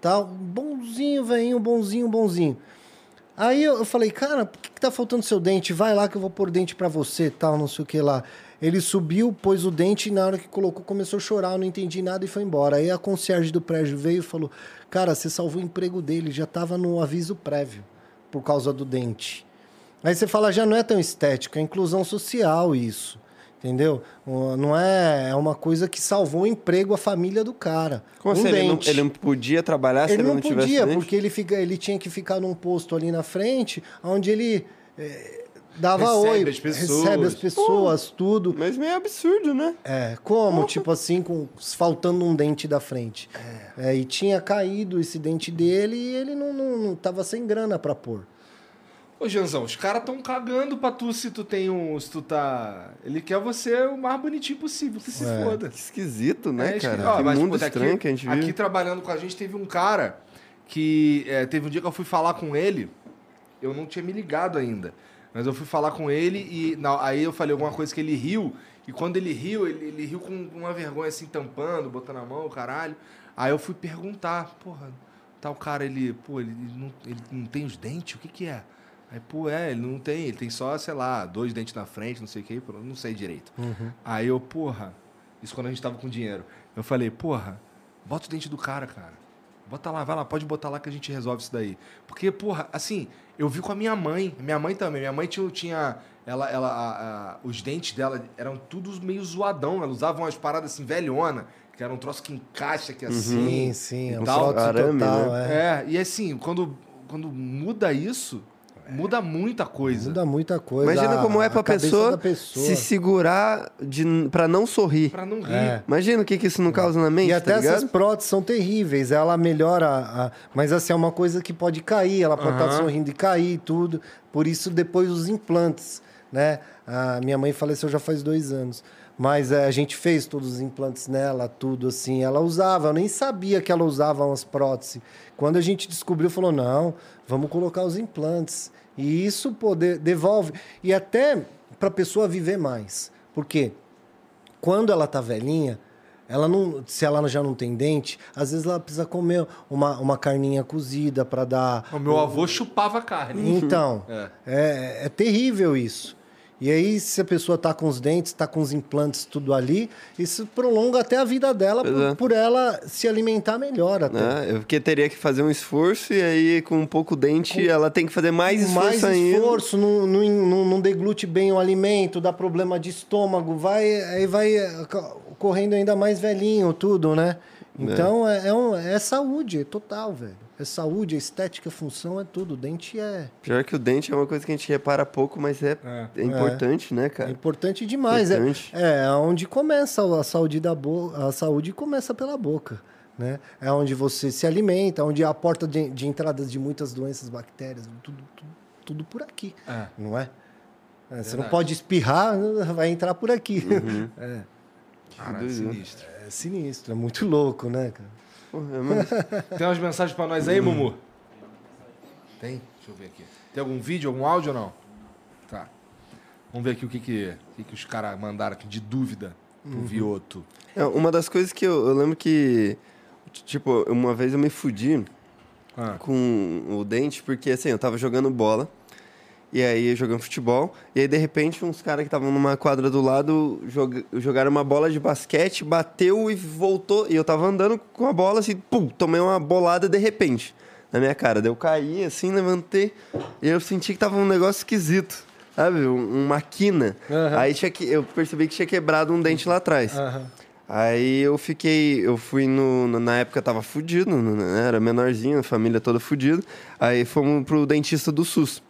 Tá? Bonzinho, velhinho, bonzinho, bonzinho. Aí eu, eu falei, cara, por que, que tá faltando seu dente? Vai lá que eu vou pôr dente pra você, tal, não sei o que lá. Ele subiu, pôs o dente e na hora que colocou começou a chorar, eu não entendi nada e foi embora. Aí a concierge do prédio veio e falou, cara, você salvou o emprego dele, já tava no aviso prévio por causa do dente. Aí você fala, já não é tão estético, é inclusão social isso. Entendeu? Não é, é uma coisa que salvou o emprego, a família do cara. Como um assim? Ele não, dente. ele não podia trabalhar se Ele ele não, não, tivesse podia, dente? porque ele, fica, ele tinha que ficar num posto ali na frente, onde ele eh, dava Recebe oi, as pessoas. recebe as pessoas, tudo. Mas meio absurdo, né? É, como? Tipo assim, com, faltando um dente da frente. É, e tinha caído esse dente dele e ele não, não, não tava sem grana pra pôr. Ô, Janzão, os caras tão cagando pra tu se tu tem um. Se tu tá. Ele quer você o mais bonitinho possível, que se foda. Que esquisito, né, É, cara? ó, que mas, mundo pô, estranho que a gente vive. Aqui trabalhando com a gente teve um cara que. é, teve um dia que eu fui falar com ele, eu não tinha me ligado ainda. Mas eu fui falar com ele e na- aí eu falei alguma coisa que ele riu. E quando ele riu, ele, ele riu com uma vergonha assim, tampando, botando a mão, caralho. Aí eu fui perguntar, porra, tal cara, ele, pô, ele não, ele não tem os dentes? O que que é? Aí, pô, é, ele não tem, ele tem só, sei lá, dois dentes na frente, não sei o que, não sei direito. Aí eu, porra, isso quando a gente tava com dinheiro. Eu falei, porra, bota o dente do cara, cara. Bota lá, vai lá, pode botar lá que a gente resolve isso daí. Porque, porra, assim, eu vi com a minha mãe, minha mãe também. Minha mãe tinha, tinha ela, ela, a- a- os dentes dela eram todos meio zoadão. Ela usava umas paradas assim, velhona, que era um troço que encaixa aqui assim. Sim, sim, é um tal. Arame, total, né? é. É, e assim, quando, quando muda isso, muda muita coisa. Muda muita coisa. Imagina a- como é a pra cabeça pessoa, pessoa. se segurar de, pra não sorrir. Pra não rir. É. Imagina o que, que isso não causa na mente, E até tá essas próteses são terríveis. Ela melhora, a- mas assim, é uma coisa que pode cair. Ela pode estar Aham. sorrindo e cair e tudo. Por isso, depois os implantes, né? A minha mãe faleceu já faz dois anos. Mas é, a gente fez todos os implantes nela, tudo assim. Ela usava, eu nem sabia que ela usava umas próteses. Quando a gente descobriu, falou: não, vamos colocar os implantes. E isso pô, de- devolve. E até para a pessoa viver mais. Por quê? quando ela tá velhinha, ela não, se ela já não tem dente, às vezes ela precisa comer uma, uma carninha cozida para dar. O meu avô chupava carne. Então, É. é. É, terrível isso. E aí, se a pessoa tá com os dentes, tá com os implantes, tudo ali, isso prolonga até a vida dela por, é. por ela se alimentar melhor até. Né? Porque teria que fazer um esforço e aí com um pouco dente ela tem que fazer mais esforço mais ainda. esforço, não, não, não, deglute bem o alimento, dá problema de estômago, vai, aí vai eh, co- correndo ainda mais velhinho, tudo, né? Então é, é, um- é saúde, é total, velho. É saúde, é estética, função, é tudo. O dente é, Pior que o dente é uma coisa que a gente repara pouco, mas é, é. importante, né, é cara? importante demais. Importante. É, é onde começa a saúde da boca. A saúde começa pela boca. Né? É onde você se alimenta, onde é a porta de, de entrada de muitas doenças, bactérias, tudo, tudo, tudo por aqui. É. Não é? É, você não pode espirrar, vai entrar por aqui. É, Caralho, sinistro. é sinistro, é muito louco, né, cara? É. Tem umas mensagens pra nós aí, Mumu? Tem? Deixa eu ver aqui. Tem algum vídeo, algum áudio ou não? Tá. Vamos ver aqui o que, que, que, que os caras mandaram aqui de dúvida pro Vioto. É, uma das coisas que eu, eu lembro que, tipo, uma vez eu me fudi Ah. com o dente, porque assim, eu tava jogando bola, e aí jogando futebol, e aí de repente uns caras que estavam numa quadra do lado joga- jogaram uma bola de basquete, bateu e voltou, e eu tava andando com a bola assim, pum, tomei uma bolada de repente na minha cara. Daí eu caí assim, levantei, e eu senti que tava um negócio esquisito. Sabe, um- uma quina. Aham. Aí tinha que, eu percebi que tinha quebrado um dente lá atrás. Aí eu fiquei, eu fui no, na época tava fudido, né? era menorzinho, a família toda fudida. Aí fomos pro dentista do SUS.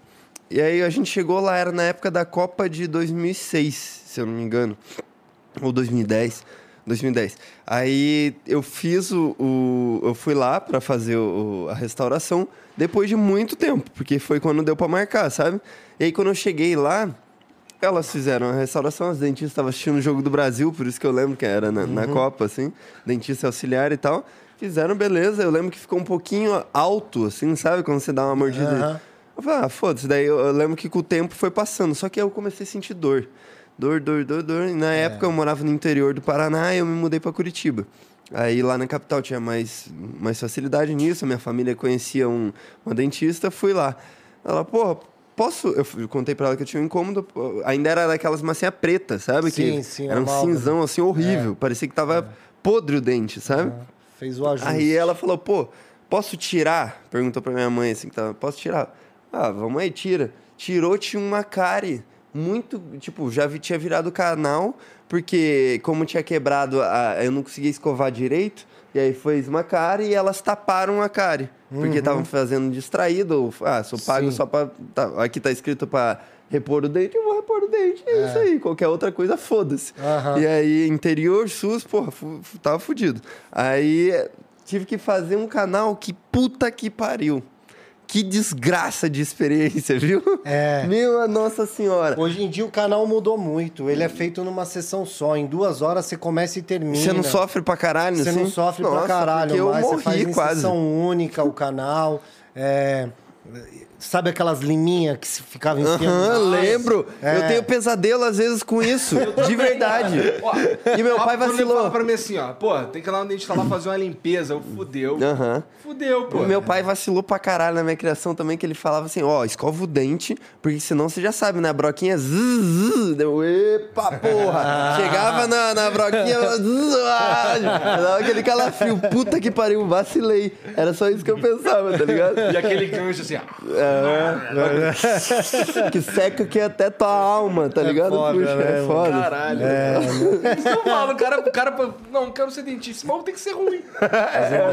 E aí a gente chegou lá, era na época da Copa de 2006, se eu não me engano. Ou 2010. 2010. Aí eu fiz o. o- eu fui lá pra fazer o- a restauração depois de muito tempo, porque foi quando deu pra marcar, sabe? E aí quando eu cheguei lá, elas fizeram a restauração, as dentistas estavam assistindo o jogo do Brasil, por isso que eu lembro que era na, na Copa, assim, dentista auxiliar e tal. Fizeram, beleza. Eu lembro que ficou um pouquinho alto, assim, sabe? Quando você dá uma mordida. Aham. Eu falei, ah, foda-se. Daí eu, eu lembro que com o tempo foi passando. Só que aí eu comecei a sentir dor. Dor, dor, dor, dor. E na época eu morava no interior do Paraná e eu me mudei para Curitiba. Aí lá na capital tinha mais, mais facilidade nisso. Minha família conhecia um, uma dentista, fui lá. Ela, porra, posso. Eu, contei pra ela que eu tinha um incômodo. pô, Ainda era daquelas massinhas pretas, sabe? Sim, que sim, Era um amálgama. cinzão assim horrível. Parecia que tava podre o dente, sabe? Fez o ajuste. Aí ela falou, pô, posso tirar? Perguntou pra minha mãe assim, que tava, posso tirar? Ah, vamos aí, tira. Tirou, tinha uma cárie muito, tipo, já vi- tinha virado canal, porque como tinha quebrado, a, eu não conseguia escovar direito, e aí fez uma cárie e elas taparam a cárie. Porque estavam fazendo distraído, ou, ah, sou pago Sim. só pra, tá, aqui tá escrito pra repor o dente, eu vou repor o dente, é, isso aí, qualquer outra coisa, foda-se. Aham. E aí, interior, SUS, porra, tava fudido. Aí tive que fazer um canal que puta que pariu. Que desgraça de experiência, viu? É. Meu nossa senhora. Hoje em dia o canal mudou muito. Ele é feito numa sessão só. Em duas horas você começa e termina. Você não sofre pra caralho, Você assim? não sofre Nossa, pra caralho, porque eu mas você morri faz em quase. sessão única o canal. É, Sabe aquelas liminhas que se ficava enfiando? Aham, lembro. É. Eu tenho pesadelo às vezes com isso. de verdade. Ó, E meu ó, pai ele vacilou. fala pra mim assim, ó, pô, tem que ir lá no dentista lá fazer uma limpeza. Eu fudeu. Aham. Fudeu, pô. O meu pai vacilou pra caralho na minha criação também, que ele falava assim, ó, escova o dente, porque senão você já sabe, né? A broquinha zzz, zzz, deu, epa, porra! Chegava na, na broquinha, zzz, ah, dava aquele calafrio, puta que pariu, vacilei. Era só isso que eu pensava, tá ligado? E aquele gancho assim, ó. Que seca que até tua alma, tá ligado? foda, Puxa, né, é foda. Caralho. Isso que eu falo, o cara, o cara, não, não quero ser dentista, mas tem que ser ruim.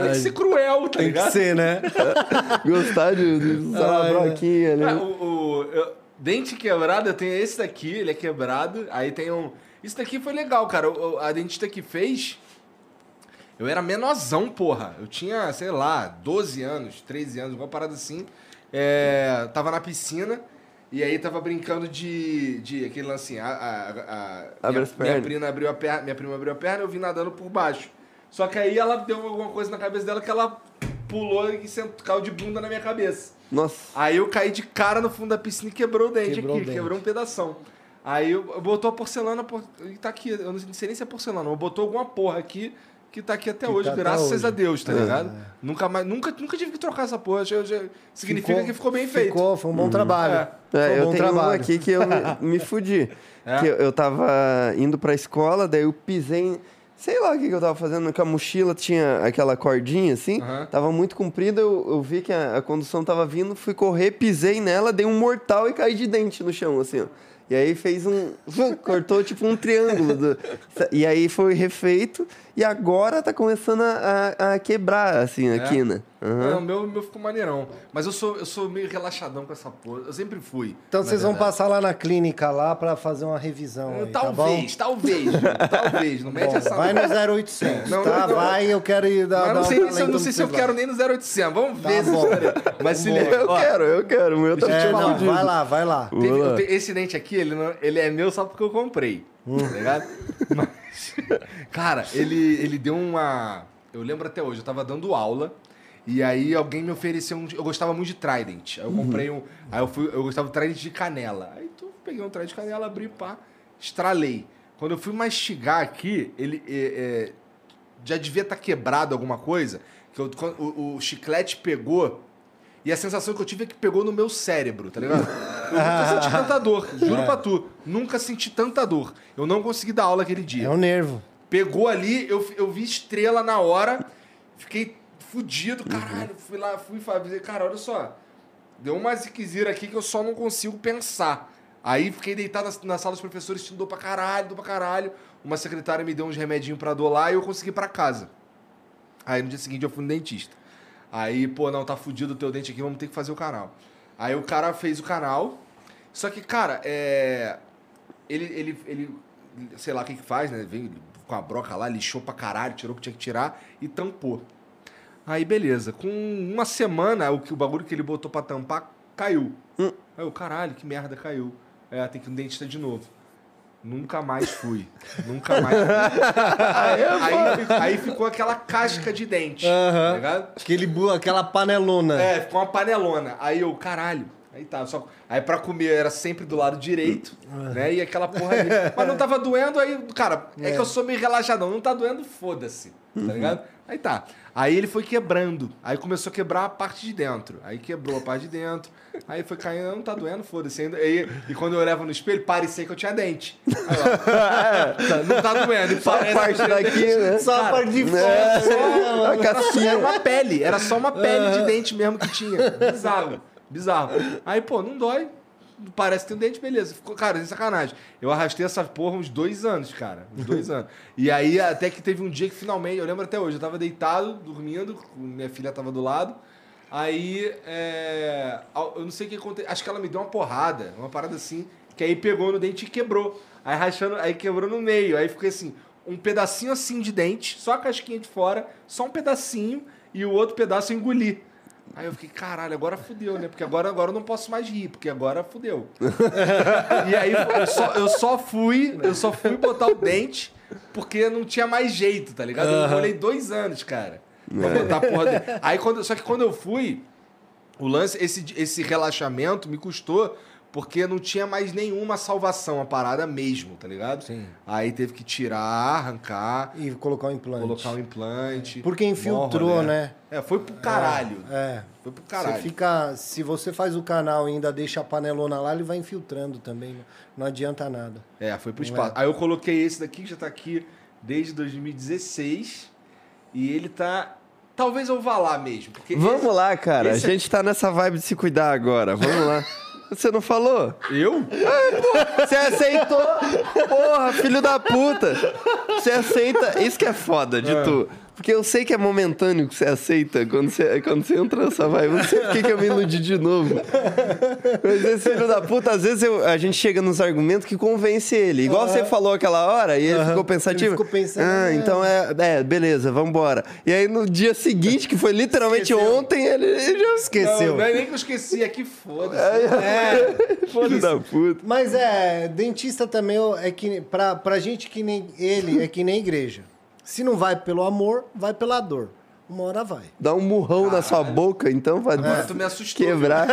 tem que ser cruel, tá Tem que ligado? ser, né? Gostar de, de usar uma broquinha ali. É, o, o- eu- dente quebrado, eu tenho esse daqui, ele é quebrado. Aí tem um. Isso daqui foi legal, cara. A dentista que fez. Eu era menorzão, porra. Eu tinha, sei lá, 12 anos, 13 anos, alguma parada assim. É, tava na piscina. E aí tava brincando de. de aquele lance assim. A, a, a- Abre minha, as minha prima abriu a perna, minha prima abriu a perna, eu vim nadando por baixo. Só que aí ela deu alguma coisa na cabeça dela que ela pulou e sent- caiu de bunda na minha cabeça. Nossa. Aí eu caí de cara no fundo da piscina e quebrou o dente Quebrou aqui, o dente. quebrou um pedação. Aí eu, eu botou a porcelana, por- e tá aqui, eu não sei nem se é porcelana, mas botou alguma porra aqui que tá aqui até Que hoje, tá até graças hoje. a Deus, tá ligado? Nunca mais, nunca, nunca tive que trocar essa porra, já- já- significa que ficou bem feito. Ficou, foi um bom trabalho. É. Foi É, um eu bom tenho um trabalho. aqui que eu me, me fudi. É? Que eu, eu tava indo pra escola, daí eu pisei. em- Sei lá o que, que eu tava fazendo, que a mochila tinha aquela cordinha assim, Aham. tava muito comprida, eu, eu vi que a, a condução tava vindo, fui correr, pisei nela, dei um mortal e caí de dente no chão, assim, ó. E aí fez um. cortou tipo um triângulo. do- e aí foi refeito, e agora tá começando a, a- a quebrar, assim, a É? quina. Aham. Não, o meu, meu ficou maneirão. Mas eu sou, eu sou meio relaxadão com essa porra. Eu sempre fui. Então vocês vão verdade. passar lá na clínica lá pra fazer uma revisão. Aí, tá bom? Talvez, talvez, Ju, talvez. Não mete Bom, essa vai no 0800, Não, tá? não, não. Vai, eu quero ir dar, Mas não um sei, se eu, não sei se eu quero nem no 0800. Vamos Tá ver bom. Mas se. Eu quero, eu quero. O meu tá. É, tipo não, fudido. vai lá, vai lá. Teve- eu esse dente aqui, ele, não- ele é meu só porque eu comprei. Hum. Tá ligado? Mas, cara, ele, ele deu uma. Eu lembro até hoje, eu tava dando aula. E aí alguém me ofereceu um. Eu gostava muito de Trident. Aí eu comprei um. Aí eu fui. Eu gostava do Trident de canela. Aí tu peguei um Trident de canela, abri pá, estralei. Quando eu fui mastigar aqui, ele. é, é, já devia estar quebrado alguma coisa. Que eu- o, o chiclete pegou. E a sensação que eu tive é que pegou no meu cérebro, tá ligado? Eu nunca senti tanta dor, juro pra tu. Nunca senti tanta dor. Eu não consegui dar aula aquele dia. É o nervo. Pegou ali, eu, eu vi estrela na hora, fiquei fudido, caralho. Fui lá, fui fazer. Cara, olha só. Deu uma ziquezira aqui que eu só não consigo pensar. Aí fiquei deitado na, na sala dos professores, sentindo dor pra caralho, dor pra caralho. Uma secretária me deu uns remedinhos pra dor lá e eu consegui ir pra casa. Aí no dia seguinte eu fui no dentista. Aí, pô, não, tá fudido o teu dente aqui, vamos ter que fazer o canal. Aí o cara fez o canal, Só que, cara, é. Ele, ele, ele sei lá o que que faz, né? Veio com a broca lá, lixou pra caralho, tirou o que tinha que tirar e tampou. Aí, beleza. Com uma semana, o, que, o bagulho que ele botou pra tampar caiu. Aí eu, caralho, que merda, caiu. É, tem que ir no dentista de novo. Nunca mais fui. Nunca mais fui. aí, aí, aí ficou aquela casca de dente. Tá ligado? Aquele, bu- aquela panelona. É, ficou uma panelona. Aí eu, caralho. Aí tá, só. Aí pra comer era sempre do lado direito, né? E aquela porra ali. Mas não tava doendo, aí, cara, é, que eu sou meio relaxadão. Não tá doendo, foda-se. Tá ligado? Aí tá. Aí ele foi quebrando. Aí começou a quebrar a parte de dentro. Aí quebrou a parte de dentro. Aí foi caindo, não tá doendo, foda-se. ainda. Aí, e quando eu olhava no espelho, parecia que eu tinha dente. Aí, ó, tá, não tá doendo. E Só a parte daqui, né? Só a Cara, parte de fora. É, só, a era uma pele, era só uma pele de dente mesmo que tinha. Bizarro, bizarro. Aí, pô, não dói. Parece que tem um dente, beleza. Ficou, cara, sem sacanagem. Eu arrastei essa porra uns dois anos, cara. Uns dois anos. E aí, até que teve um dia que finalmente, eu lembro até hoje, eu tava deitado, dormindo, minha filha tava do lado. Aí, é, eu não sei o que aconteceu. Acho que ela me deu uma porrada, uma parada assim, que aí pegou no dente e quebrou. Aí rachando, aí quebrou no meio. Aí fiquei assim, um pedacinho assim de dente, só a casquinha de fora, só um pedacinho, e o outro pedaço eu engoli. Aí eu fiquei, caralho, agora fudeu, né? Porque agora, agora eu não posso mais rir, porque agora fudeu. e aí eu só, eu só fui, eu só fui botar o dente porque não tinha mais jeito, tá ligado? Eu demorei dois anos, cara. Pra botar a porra dele. Aí quando, só que quando eu fui, o lance, esse, esse relaxamento me custou porque não tinha mais nenhuma salvação, a parada mesmo, tá ligado? Sim. Aí teve que tirar, arrancar, E colocar o implante. colocar um implante. Porque infiltrou, Mó rolê. né? É, foi pro caralho. É. Foi pro Você caralho. fica, se você faz o canal e ainda deixa a panelona lá, ele vai infiltrando também. né? Não adianta nada. É, foi pro espaço. Aí eu coloquei esse daqui, que já tá aqui desde 2016. E ele tá. Talvez eu vá lá mesmo. Porque Vamos lá, cara. esse A gente tá nessa vibe de se cuidar agora. Vamos lá. Você não falou? Eu? Você aceitou? Porra, filho da puta. Você aceita. Isso que é foda de tu. Porque eu sei que é momentâneo que você aceita quando você, quando você entra nessa vibe. Eu não sei por que que eu me iludi de novo. Mas esse filho da puta, às vezes eu- a gente chega nos argumentos que convence ele. Igual você falou aquela hora e ele ficou pensativo. Ele ficou pensando, Ah, é. então é, é, beleza, vambora. E aí no dia seguinte, que foi literalmente ontem, ele, ele já Esqueceu. Não, não é nem que eu esqueci, é que foda-se. É. Filho da puta. Mas é, dentista também é que pra, pra gente que nem ele, é que nem igreja. Se não vai pelo amor, vai pela dor. Uma hora vai. Dá um murrão na sua boca, então, pra Agora tu me assustou. quebrar.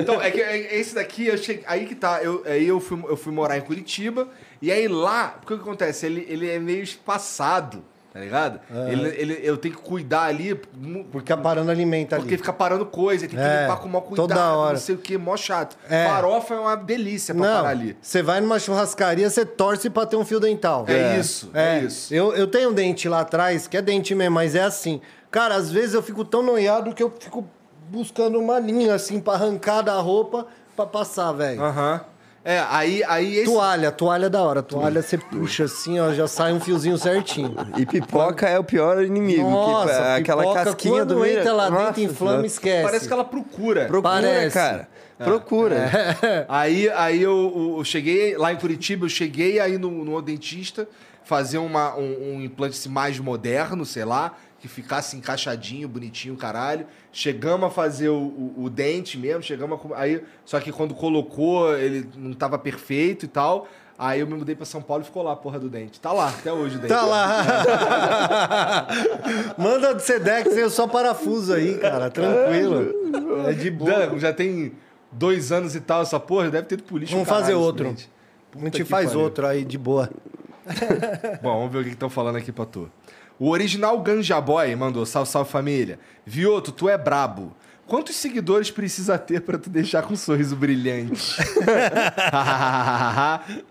Então, é que é- esse daqui, eu cheguei, aí que tá, eu, aí eu fui, eu fui morar em Curitiba, e aí lá, porque o que acontece? Ele, ele é meio espaçado, tá ligado? Ele, ele, eu tenho que cuidar ali, Porque a parando alimenta porque ali. fica parando coisa, tem que É, limpar com maior cuidado, toda hora. não sei o que, mó chato. É. Farofa é uma delícia pra Não, parar ali. você vai numa churrascaria, você torce pra ter um fio dental. É, isso, é, isso. Eu, eu tenho um dente lá atrás, que é dente mesmo, mas é assim. Cara, às vezes eu fico tão noiado que eu fico buscando uma linha assim pra arrancar da roupa pra passar, velho. Aham. É, aí, aí esse... Toalha, toalha é da hora. Toalha você puxa assim, ó, já sai um fiozinho certinho. E pipoca é o pior inimigo. Nossa, que, é aquela pipoca, casquinha quando do entra lá Nossa dentro, inflama, Senhora. esquece. Parece que ela procura. Procura, Parece. cara. Procura. Aí, aí eu, eu cheguei lá em Curitiba, eu cheguei aí no, no dentista fazer uma, um, um implante assim, mais moderno, sei lá, que ficasse encaixadinho, bonitinho, caralho. Chegamos a fazer o, o- o dente mesmo, chegamos a, aí Só que quando colocou, ele não tava perfeito e tal. Aí eu me mudei pra São Paulo e ficou lá a porra do dente. Tá lá, até hoje o dente. Tá lá. Manda de Sedex eu só parafuso aí, cara. Tranquilo. É de boa. Já tem dois anos e tal essa porra, deve ter ido pro lixo. Vamos caralho fazer outro. A gente faz pariu. outro aí de boa. Bom, vamos ver o que estão falando aqui pra tu. O original Ganja Boy mandou, salve, salve família. Vioto, tu é brabo. Quantos seguidores precisa ter pra tu deixar com um sorriso brilhante?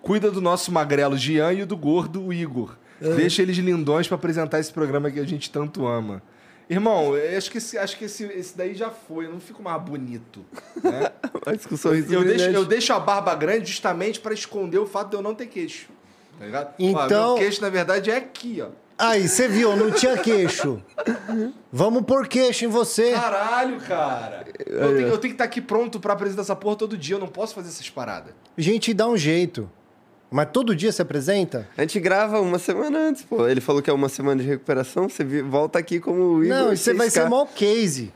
Cuida do nosso magrelo Gian e do gordo o Igor. Deixa eles lindões pra apresentar esse programa que a gente tanto ama. Irmão, acho que, esse, acho que esse, esse daí já foi, eu não fico mais bonito. Né? Mas com sorriso Eu deixo, eu deixo a barba grande justamente pra esconder o fato de eu não ter queixo. Tá ligado? Ó, Então- meu queixo, na verdade, é aqui, ó. Aí, você viu, não tinha queixo. Vamos pôr queixo em você. Caralho, cara. Eu tenho, eu tenho que estar aqui pronto pra apresentar essa porra todo dia. Eu não posso fazer essas paradas. Gente dá um jeito. Mas todo dia se apresenta? A gente grava uma semana antes, pô. Ele falou que é uma semana de recuperação, você volta aqui como o Igor. Não, e você vai 6K. ser mó case.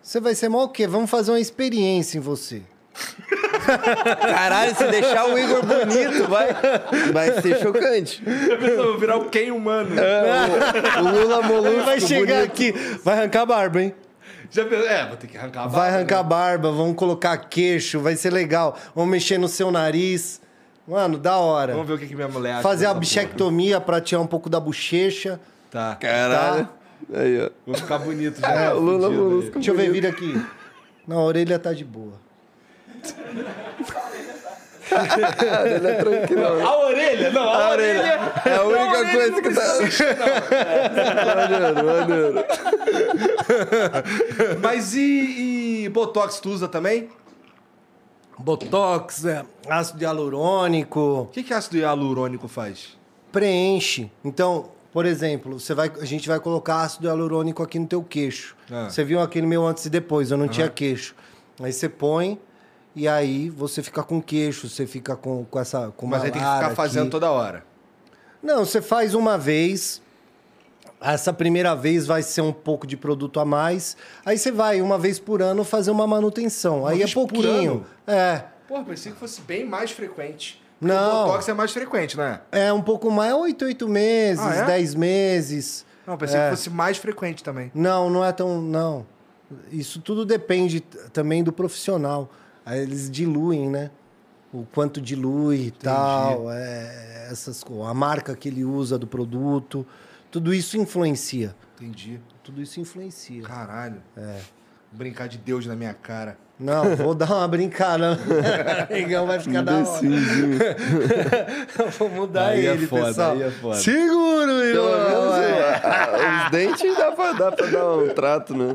Você vai ser mó o quê? Vamos fazer uma experiência em você. Caralho, se deixar o Igor bonito, vai, vai ser chocante. Eu vou virar o Ken humano. O Lula Ele Molusco vai chegar bonito. aqui, vai arrancar a barba, hein? Já pensou? É, vou ter que arrancar a Vai barba, arrancar a né? barba, vamos colocar queixo, vai ser legal. Vamos mexer no seu nariz. Mano, da hora. Vamos ver o que, que minha mulher acha. Fazer a bichectomia pra tirar um pouco da bochecha. Tá. Caralho. Aí, ó. Vou ficar bonito já. É, o Lula Molusco. Deixa eu ver, vira aqui. Não, a orelha tá de boa. Ele é tranquilo. A orelha? Não, a, A orelha. orelha. É a única orelha coisa que tá. Maneiro, maneiro. Mas e, e Botox tu usa também? Botox, é, ácido hialurônico, O que, que ácido hialurônico faz? preenche. Então, por exemplo, você vai, a gente vai colocar ácido hialurônico aqui no teu queixo. Ah. Você viu aquele meu antes e depois, eu não tinha queixo. Aí você põe e aí você fica com queixo, você fica com, com essa com Mas aí tem que ficar fazendo aqui. toda hora. Não, você faz uma vez. Essa primeira vez vai ser um pouco de produto a mais. Aí você vai uma vez por ano fazer uma manutenção. aí é pouquinho. É. Pô, pensei que fosse bem mais frequente. Porque Não. O Botox é mais frequente, né? É um pouco mais, 8, 8 meses, Ah, é? 10 meses. Não, pensei É. que fosse mais frequente também. Não, não é tão. Não. Isso tudo depende também do profissional. Aí eles diluem, né? O quanto dilui e tal. É, essas, a marca que ele usa do produto. Tudo isso influencia. Entendi. Tudo isso influencia. Caralho. É. Brincar de Deus na minha cara. Não, vou dar uma brincada. Negão vai ficar da hora. Vou mudar Aí é ele, foda, pessoal. aí é foda. Seguro, Pelo menos é. os dentes dá pra, dá pra dar um trato, né?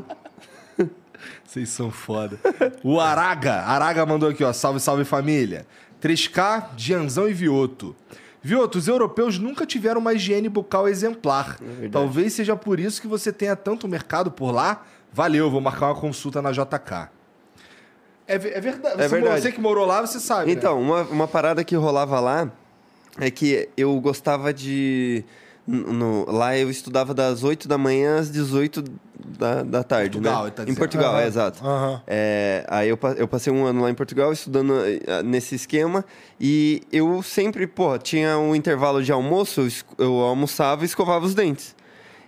Vocês são foda. O Araga. Araga mandou aqui, ó. Salve, salve família. 3K, Gianzão e Vioto. Vioto, os europeus nunca tiveram uma higiene bucal exemplar. Talvez seja por isso que você tenha tanto mercado por lá. Valeu, vou marcar uma consulta na JK. É, é verdade. É você, verdade. você que morou lá, você sabe. né? Então, uma, uma parada que rolava lá é que eu gostava de. No- lá eu estudava das 8 da manhã às 18 da, da tarde, Portugal, né? tá em. Portugal, Aham, é, exato. aham. É, aí eu, eu passei um ano lá em Portugal estudando eh, nesse esquema e eu sempre, pô, tinha um intervalo de almoço, eu almoçava e escovava os dentes.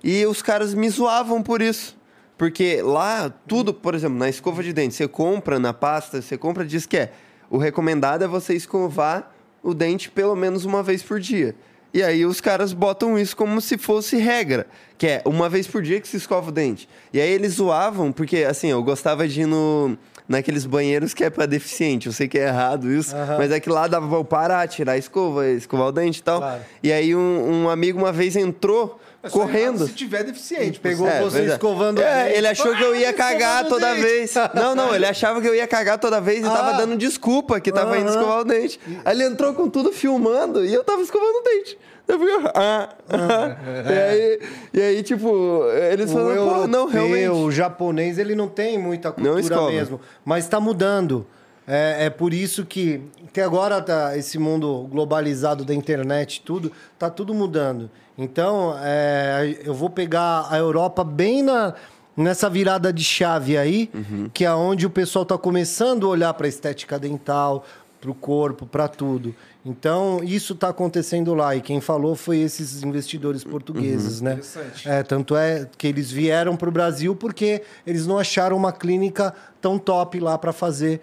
E os caras me zoavam por isso. Porque lá, tudo, por exemplo, na escova de dente, você compra na pasta, você compra, diz que é. O recomendado é você escovar o dente pelo menos uma vez por dia. E aí os caras botam isso como se fosse regra, que é uma vez por dia que se escova o dente. E aí eles zoavam, porque assim, eu gostava de ir no, naqueles banheiros que é pra deficiente. Eu sei que é errado isso, mas é que lá dava pra eu parar, tirar a escova, escovar o dente e tal. Claro. E aí um, um amigo uma vez entrou É correndo. Se tiver deficiente. Pegou É, você é. escovando o É, dente. ele achou que eu ia Ah, cagar o toda dente. vez. Não, não, ele achava que eu ia cagar toda vez e tava Ah. dando desculpa que tava indo Aham. escovar o dente. Aí ele entrou com tudo filmando e eu tava escovando o dente. Eu fiquei, ah, ah. E, aí, e aí, tipo, eles O falaram, pô, europeu, não, realmente. o japonês, ele não tem muita cultura mesmo. Mas está mudando. É, é por isso que, que agora tá esse mundo globalizado da internet e tudo, tá tudo mudando. Então, é, eu vou pegar a Europa bem na, nessa virada de chave aí, Uhum. que é onde o pessoal tá começando a olhar para estética dental, para o corpo, para tudo. Então, isso está acontecendo lá. E quem falou foi esses investidores portugueses, Uhum. né? Interessante. É, tanto é que eles vieram para o Brasil porque eles não acharam uma clínica tão top lá para fazer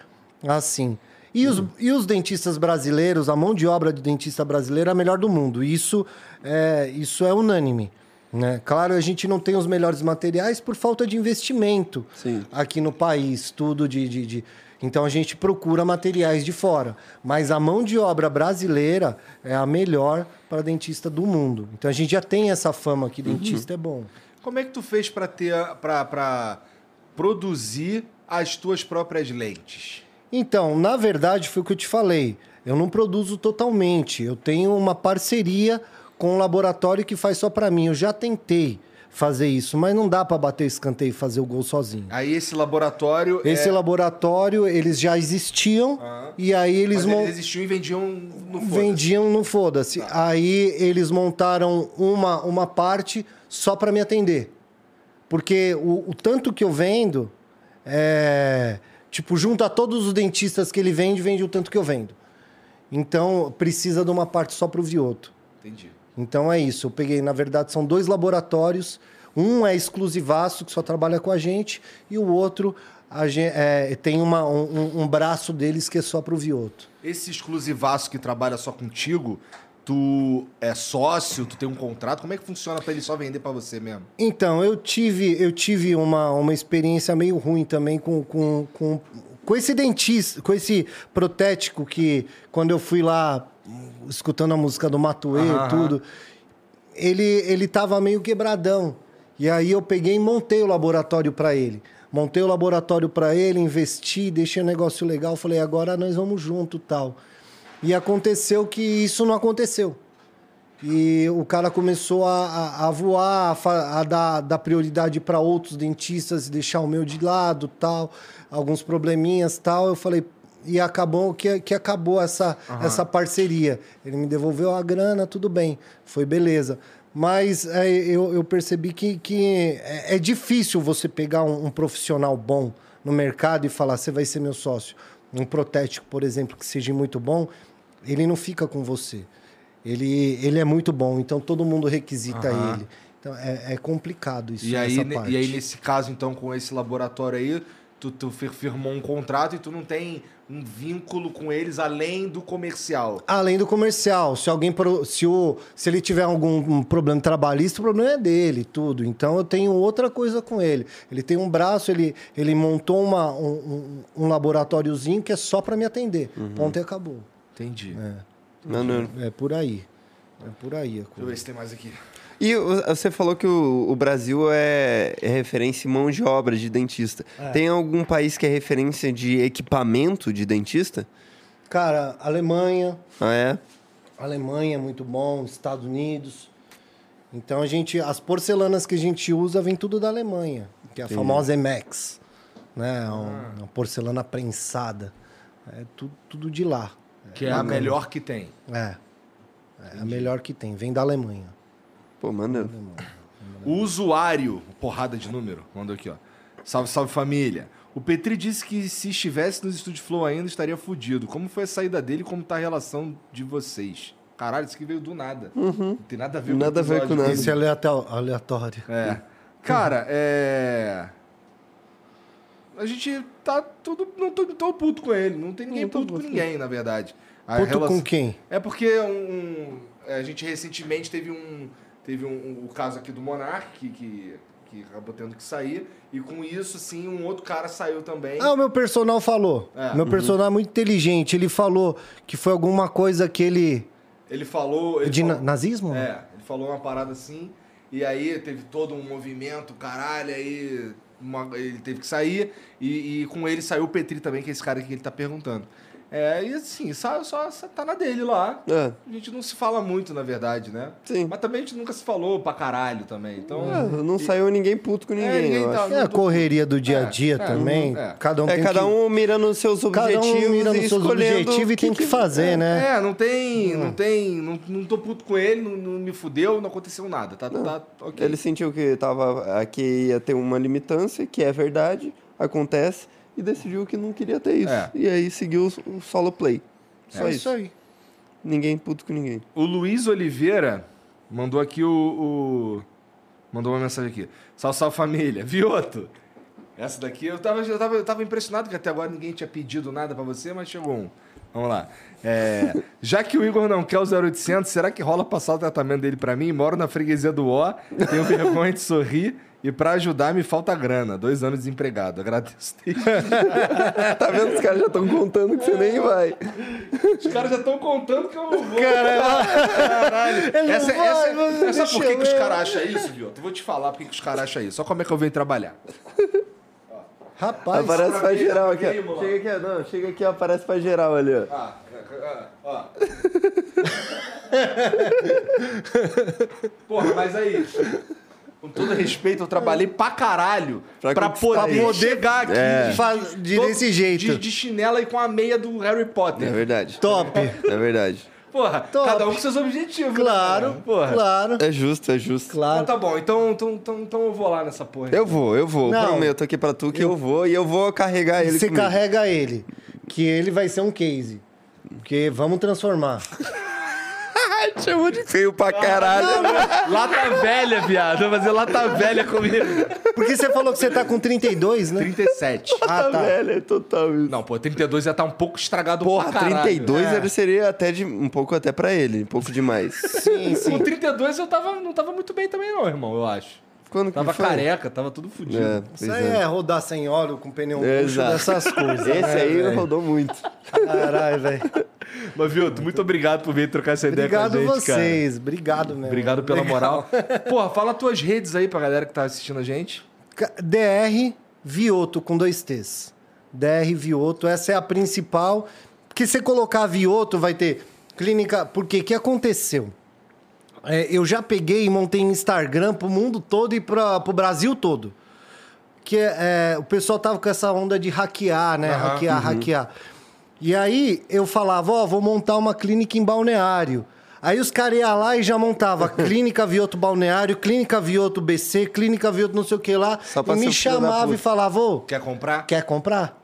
assim. E os, e os dentistas brasileiros, a mão de obra de dentista brasileiro é a melhor do mundo. Isso é, isso é unânime. Né? Claro, a gente não tem os melhores materiais por falta de investimento Sim. aqui no país, tudo de, de, de- Então a gente procura materiais de fora. Mas a mão de obra brasileira é a melhor para dentista do mundo. Então a gente já tem essa fama que dentista é bom. Como é que tu fez pra ter para para produzir as tuas próprias lentes? Então, na verdade, foi o que eu te falei. Eu não produzo totalmente. Eu tenho uma parceria com um laboratório que faz só pra mim. Eu já tentei fazer isso, mas não dá pra bater escanteio e fazer o gol sozinho. Aí esse laboratório. Esse é... laboratório, eles já existiam Aham. e aí eles, Mas mon- eles existiam e vendiam no foda-se. vendiam no foda-se. Tá. Aí eles montaram uma, uma parte só para me atender. Porque o, o tanto que eu vendo, é, tipo, junta todos os dentistas que ele vende, vende o tanto que eu vendo. Então, precisa de uma parte só para o Vioto. Entendi. Então é isso. Eu peguei, na verdade, são dois laboratórios. Um é exclusivaço, que só trabalha com a gente, e o outro a gen- é, tem uma, um, um- braço deles que é só para o Vioto. Esse exclusivaço que trabalha só contigo, tu é sócio, tu tem um contrato, como é que funciona pra ele só vender pra você mesmo? Então, eu tive, eu tive uma, uma experiência meio ruim também com, com, com, com esse dentista, com esse protético que, quando eu fui lá escutando a música do Matuê e tudo, ele, ele tava meio quebradão. E aí eu peguei e montei o laboratório para ele. Montei o laboratório para ele, investi, deixei o negócio legal. Falei, agora nós vamos junto tal. E aconteceu que isso não aconteceu. E o cara começou a, a- voar, a, a dar, dar prioridade para outros dentistas e deixar o meu de lado, tal, alguns probleminhas, tal. Eu falei e acabou que, que acabou essa, essa parceria. Ele me devolveu a grana, tudo bem, foi beleza. Mas é, eu, eu percebi que, que é, é difícil você pegar um, um profissional bom no mercado e falar, você vai ser meu sócio. Um protético, por exemplo, que seja muito bom, ele não fica com você. Ele, ele é muito bom, então todo mundo requisita Aham. ele. Então é, é complicado isso E aí, e aí, nesse caso, então, com esse laboratório aí, tu, tu fir- firmou um contrato e tu não tem um vínculo com eles além do comercial. Além do comercial, se alguém se, o, se ele tiver algum um problema trabalhista, o problema é dele, tudo. Então eu tenho outra coisa com ele. Ele tem um braço, ele, ele montou uma, um, um, um laboratóriozinho que é só para me atender. Ponto e acabou. Entendi. Maneiro. É por aí. É por aí a Deixa eu coisa. ver se tem mais aqui. E você falou que o, o Brasil é, é referência em mão de obra de dentista. Tem algum país que é referência de equipamento de dentista? Cara, Alemanha, Ah, é? Alemanha é muito bom, Estados Unidos. Então a gente, as porcelanas que a gente usa vem tudo da Alemanha, que é a famosa Emax, né? Um- Uma porcelana prensada. É tudo, tudo de lá. Que é a melhor que tem. É. É a melhor que tem, vem da Alemanha. Pô, maneiro. O usuário, porrada de número, mandou aqui, ó. Salve, salve família. O Petri disse que se estivesse nos estúdios Flow ainda estaria fudido. Como foi a saída dele e como tá a relação de vocês? Caralho, isso aqui veio do nada. Não tem nada a ver Nada a ver com nada. Esse é aleató- aleatório. É. Cara, é. A gente tá tudo. Não tô, tô puto com ele. Não tem ninguém puto com ninguém, na verdade. A Puto relação- com quem? É porque um, a gente recentemente teve um. Teve um, um- o caso aqui do Monark, que, que, que acabou tendo que sair. E com isso, assim, um outro cara saiu também. Ah, o meu personal falou. É. Meu personal é muito inteligente. Ele falou que foi alguma coisa que ele. Ele falou. Ele De falou- nazismo? É, ele falou uma parada assim, e aí teve todo um movimento, caralho, aí uma- ele teve que sair, e, e com ele saiu o Petri também, que é esse cara que ele tá perguntando. É, e assim, só, só, só tá na dele lá. É. A gente não se fala muito, na verdade, né? Sim. Mas também a gente nunca se falou pra caralho também. Então. É, não saiu ninguém puto com ninguém, ninguém eu tá-. É a correria do dia a É, dia é, também. é. Cada um É tem cada que... um mirando nos seus Cada objetivos um mira e nos seus objetivos o e tem que, fazer, né? É, não tem. Não tem. Não, não tô puto com ele, não, não me fudeu, não aconteceu nada. Tá, tá ok. Ele sentiu que tava aqui ia ter uma limitância, que é verdade, acontece, e decidiu que não queria ter isso. É. E aí seguiu o- solo play. Só é isso. isso aí. Ninguém puto com ninguém. O Luiz Oliveira mandou aqui o, o- Mandou uma mensagem aqui. Salve, salve família. Vioto. Essa daqui eu tava, eu, tava, eu tava impressionado que até agora ninguém tinha pedido nada pra você, mas chegou um. Vamos lá. É, já que o Igor não quer o 0800, será que rola passar o tratamento dele pra mim? Moro na freguesia do O, tenho vergonha de sorrir e pra ajudar me falta grana. Dois anos desempregado. Agradeço. Tá vendo? Os caras já estão contando que você nem vai. Os caras já estão contando que eu não vou. Caralho. Ele Essa, vai, essa, essa por que, que os caras acham isso, viu? Eu vou te falar por que, que os caras acham isso. Só como é que eu venho trabalhar. Rapaz, Aparece pra mim, geral pra aqui. ó. Chega aqui, não, chega aqui, ó, aparece pra geral ali, ó. Ah, ó. Porra, mas aí. Com todo respeito, eu trabalhei pra caralho pra, Pra poder, chegar aqui É. de, de todo- desse jeito. De, de chinela e com a meia do Harry Potter. É verdade. Top. É verdade. Porra, Top. cada um com seus objetivos. né, Claro, cara? Porra. claro, É justo, é justo. Então claro. tá bom, então, então, então, então eu vou lá nessa porra. Eu vou, eu vou. Não. Prometo aqui pra tu que eu vou e eu vou carregar ele Você comigo. carrega ele, que ele vai ser um case. Porque vamos transformar. Ai, chamou de feio pra caralho. Lata velha, viado. Vai fazer lata velha comigo. Porque você falou que você tá com 32, né? 37. Ah, tá. velho, é total isso. Não, pô, 32 já tá um pouco estragado Porra, pra caralho. 32 É. ele seria até de, um pouco até pra ele, um pouco demais. Sim, sim. Com 32 eu tava, não tava muito bem também não, irmão, eu acho. Quando Tava careca, tava tudo fudido. É, Isso aí é. é rodar sem óleo com pneu murcho, Exato. dessas coisas. Esse né, aí velho? rodou muito. Caralho, velho. Mas, viu, muito obrigado por vir trocar essa ideia Obrigado com a gente, cara. vocês. Obrigado mesmo. Obrigado pela Legal. moral. Porra, fala tuas redes aí pra galera que tá assistindo a gente. DR Vioto com dois T's. DR Vioto, essa é a principal. Porque se você colocar Vioto, vai ter clínica. Porque que aconteceu? É, eu já peguei e montei Instagram pro mundo todo e pra, pro Brasil todo. Que é, o pessoal tava com essa onda de hackear, né? Aham, hackear, hackear. E aí eu falava, ó, vou montar uma clínica em balneário. Aí os caras iam lá e já montava Clínica Vioto Balneário, Clínica Vioto BC, Clínica Vioto não sei o que lá. E me chamava e falava, ô, Quer comprar? quer comprar?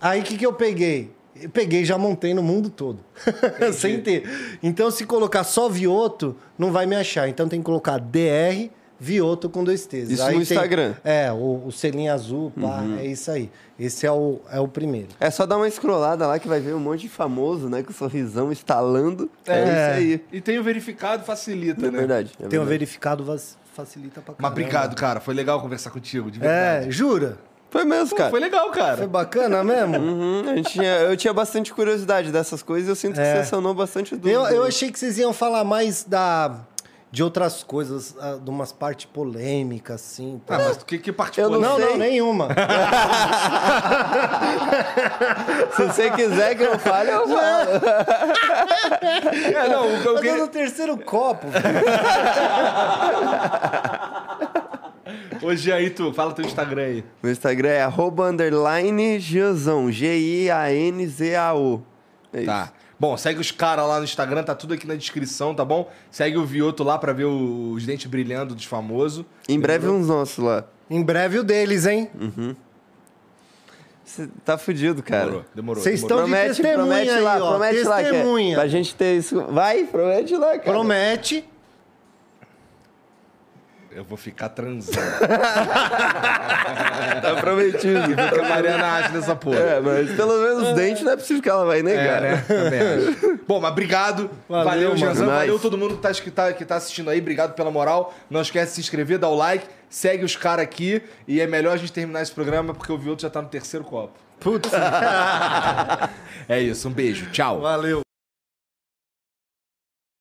Aí o que, que eu peguei? Eu peguei e já montei no mundo todo. Sem ter. Então, se colocar só Vioto, não vai me achar. Então tem que colocar DR Vioto com dois T's. Isso Aí no tem- Instagram. É, o, o selinho azul, pá, é isso aí. Esse é o, é o primeiro. É só dar uma scrollada lá que vai ver um monte de famoso, né? Com o sorrisão estalando. É, É. isso aí. E tem o verificado, facilita, É né? verdade. é Tem o verdade. verificado, vas- facilita pra caramba. Mas obrigado, cara. Foi legal conversar contigo, de verdade. É, jura? Foi mesmo, cara. foi legal, Foi cara. bacana mesmo? Uhum, a gente tinha, eu tinha bastante curiosidade dessas coisas e eu sinto É. que você sanou bastante dúvida. Eu, eu achei que vocês iam falar mais da, de outras coisas, ah, de umas partes polêmicas, assim. Ah, mas que, que parte Eu não não, polêmica? não, nenhuma. Se você quiser que eu fale, eu falo. É, não, o que eu Eu tô queria- no terceiro copo. Hoje aí, tu, fala teu Instagram aí. Meu Instagram é arroba underline Gianzão. G-I-A-N-Z-A-O. É isso. Tá. Bom, segue os caras lá no Instagram, tá tudo aqui na descrição, tá bom? Segue o Vioto lá pra ver o- os dentes brilhando dos famosos. Em breve uns nossos lá. Em breve o deles, hein? Você tá fudido, cara. Demorou, demorou. Vocês estão de Promete, testemunha promete aí, lá, ó. promete lá. Que é, Testemunha. pra gente ter isso. Vai, promete lá, cara. Promete. Eu vou ficar transando. Tá prometido. o que a Mariana acha dessa porra. É, mas pelo menos os dentes não é possível que ela vai negar. É, né? Também acho. Bom, mas obrigado. Valeu, Valeu, mano. Janzão. Nice. Valeu todo mundo que tá, que, tá, que tá assistindo aí. Obrigado pela moral. Não esquece de se inscrever, dar o like. Segue os caras aqui. E é melhor a gente terminar esse programa porque o Vioto já tá no terceiro copo. Putz. É isso. Um beijo. Tchau. Valeu.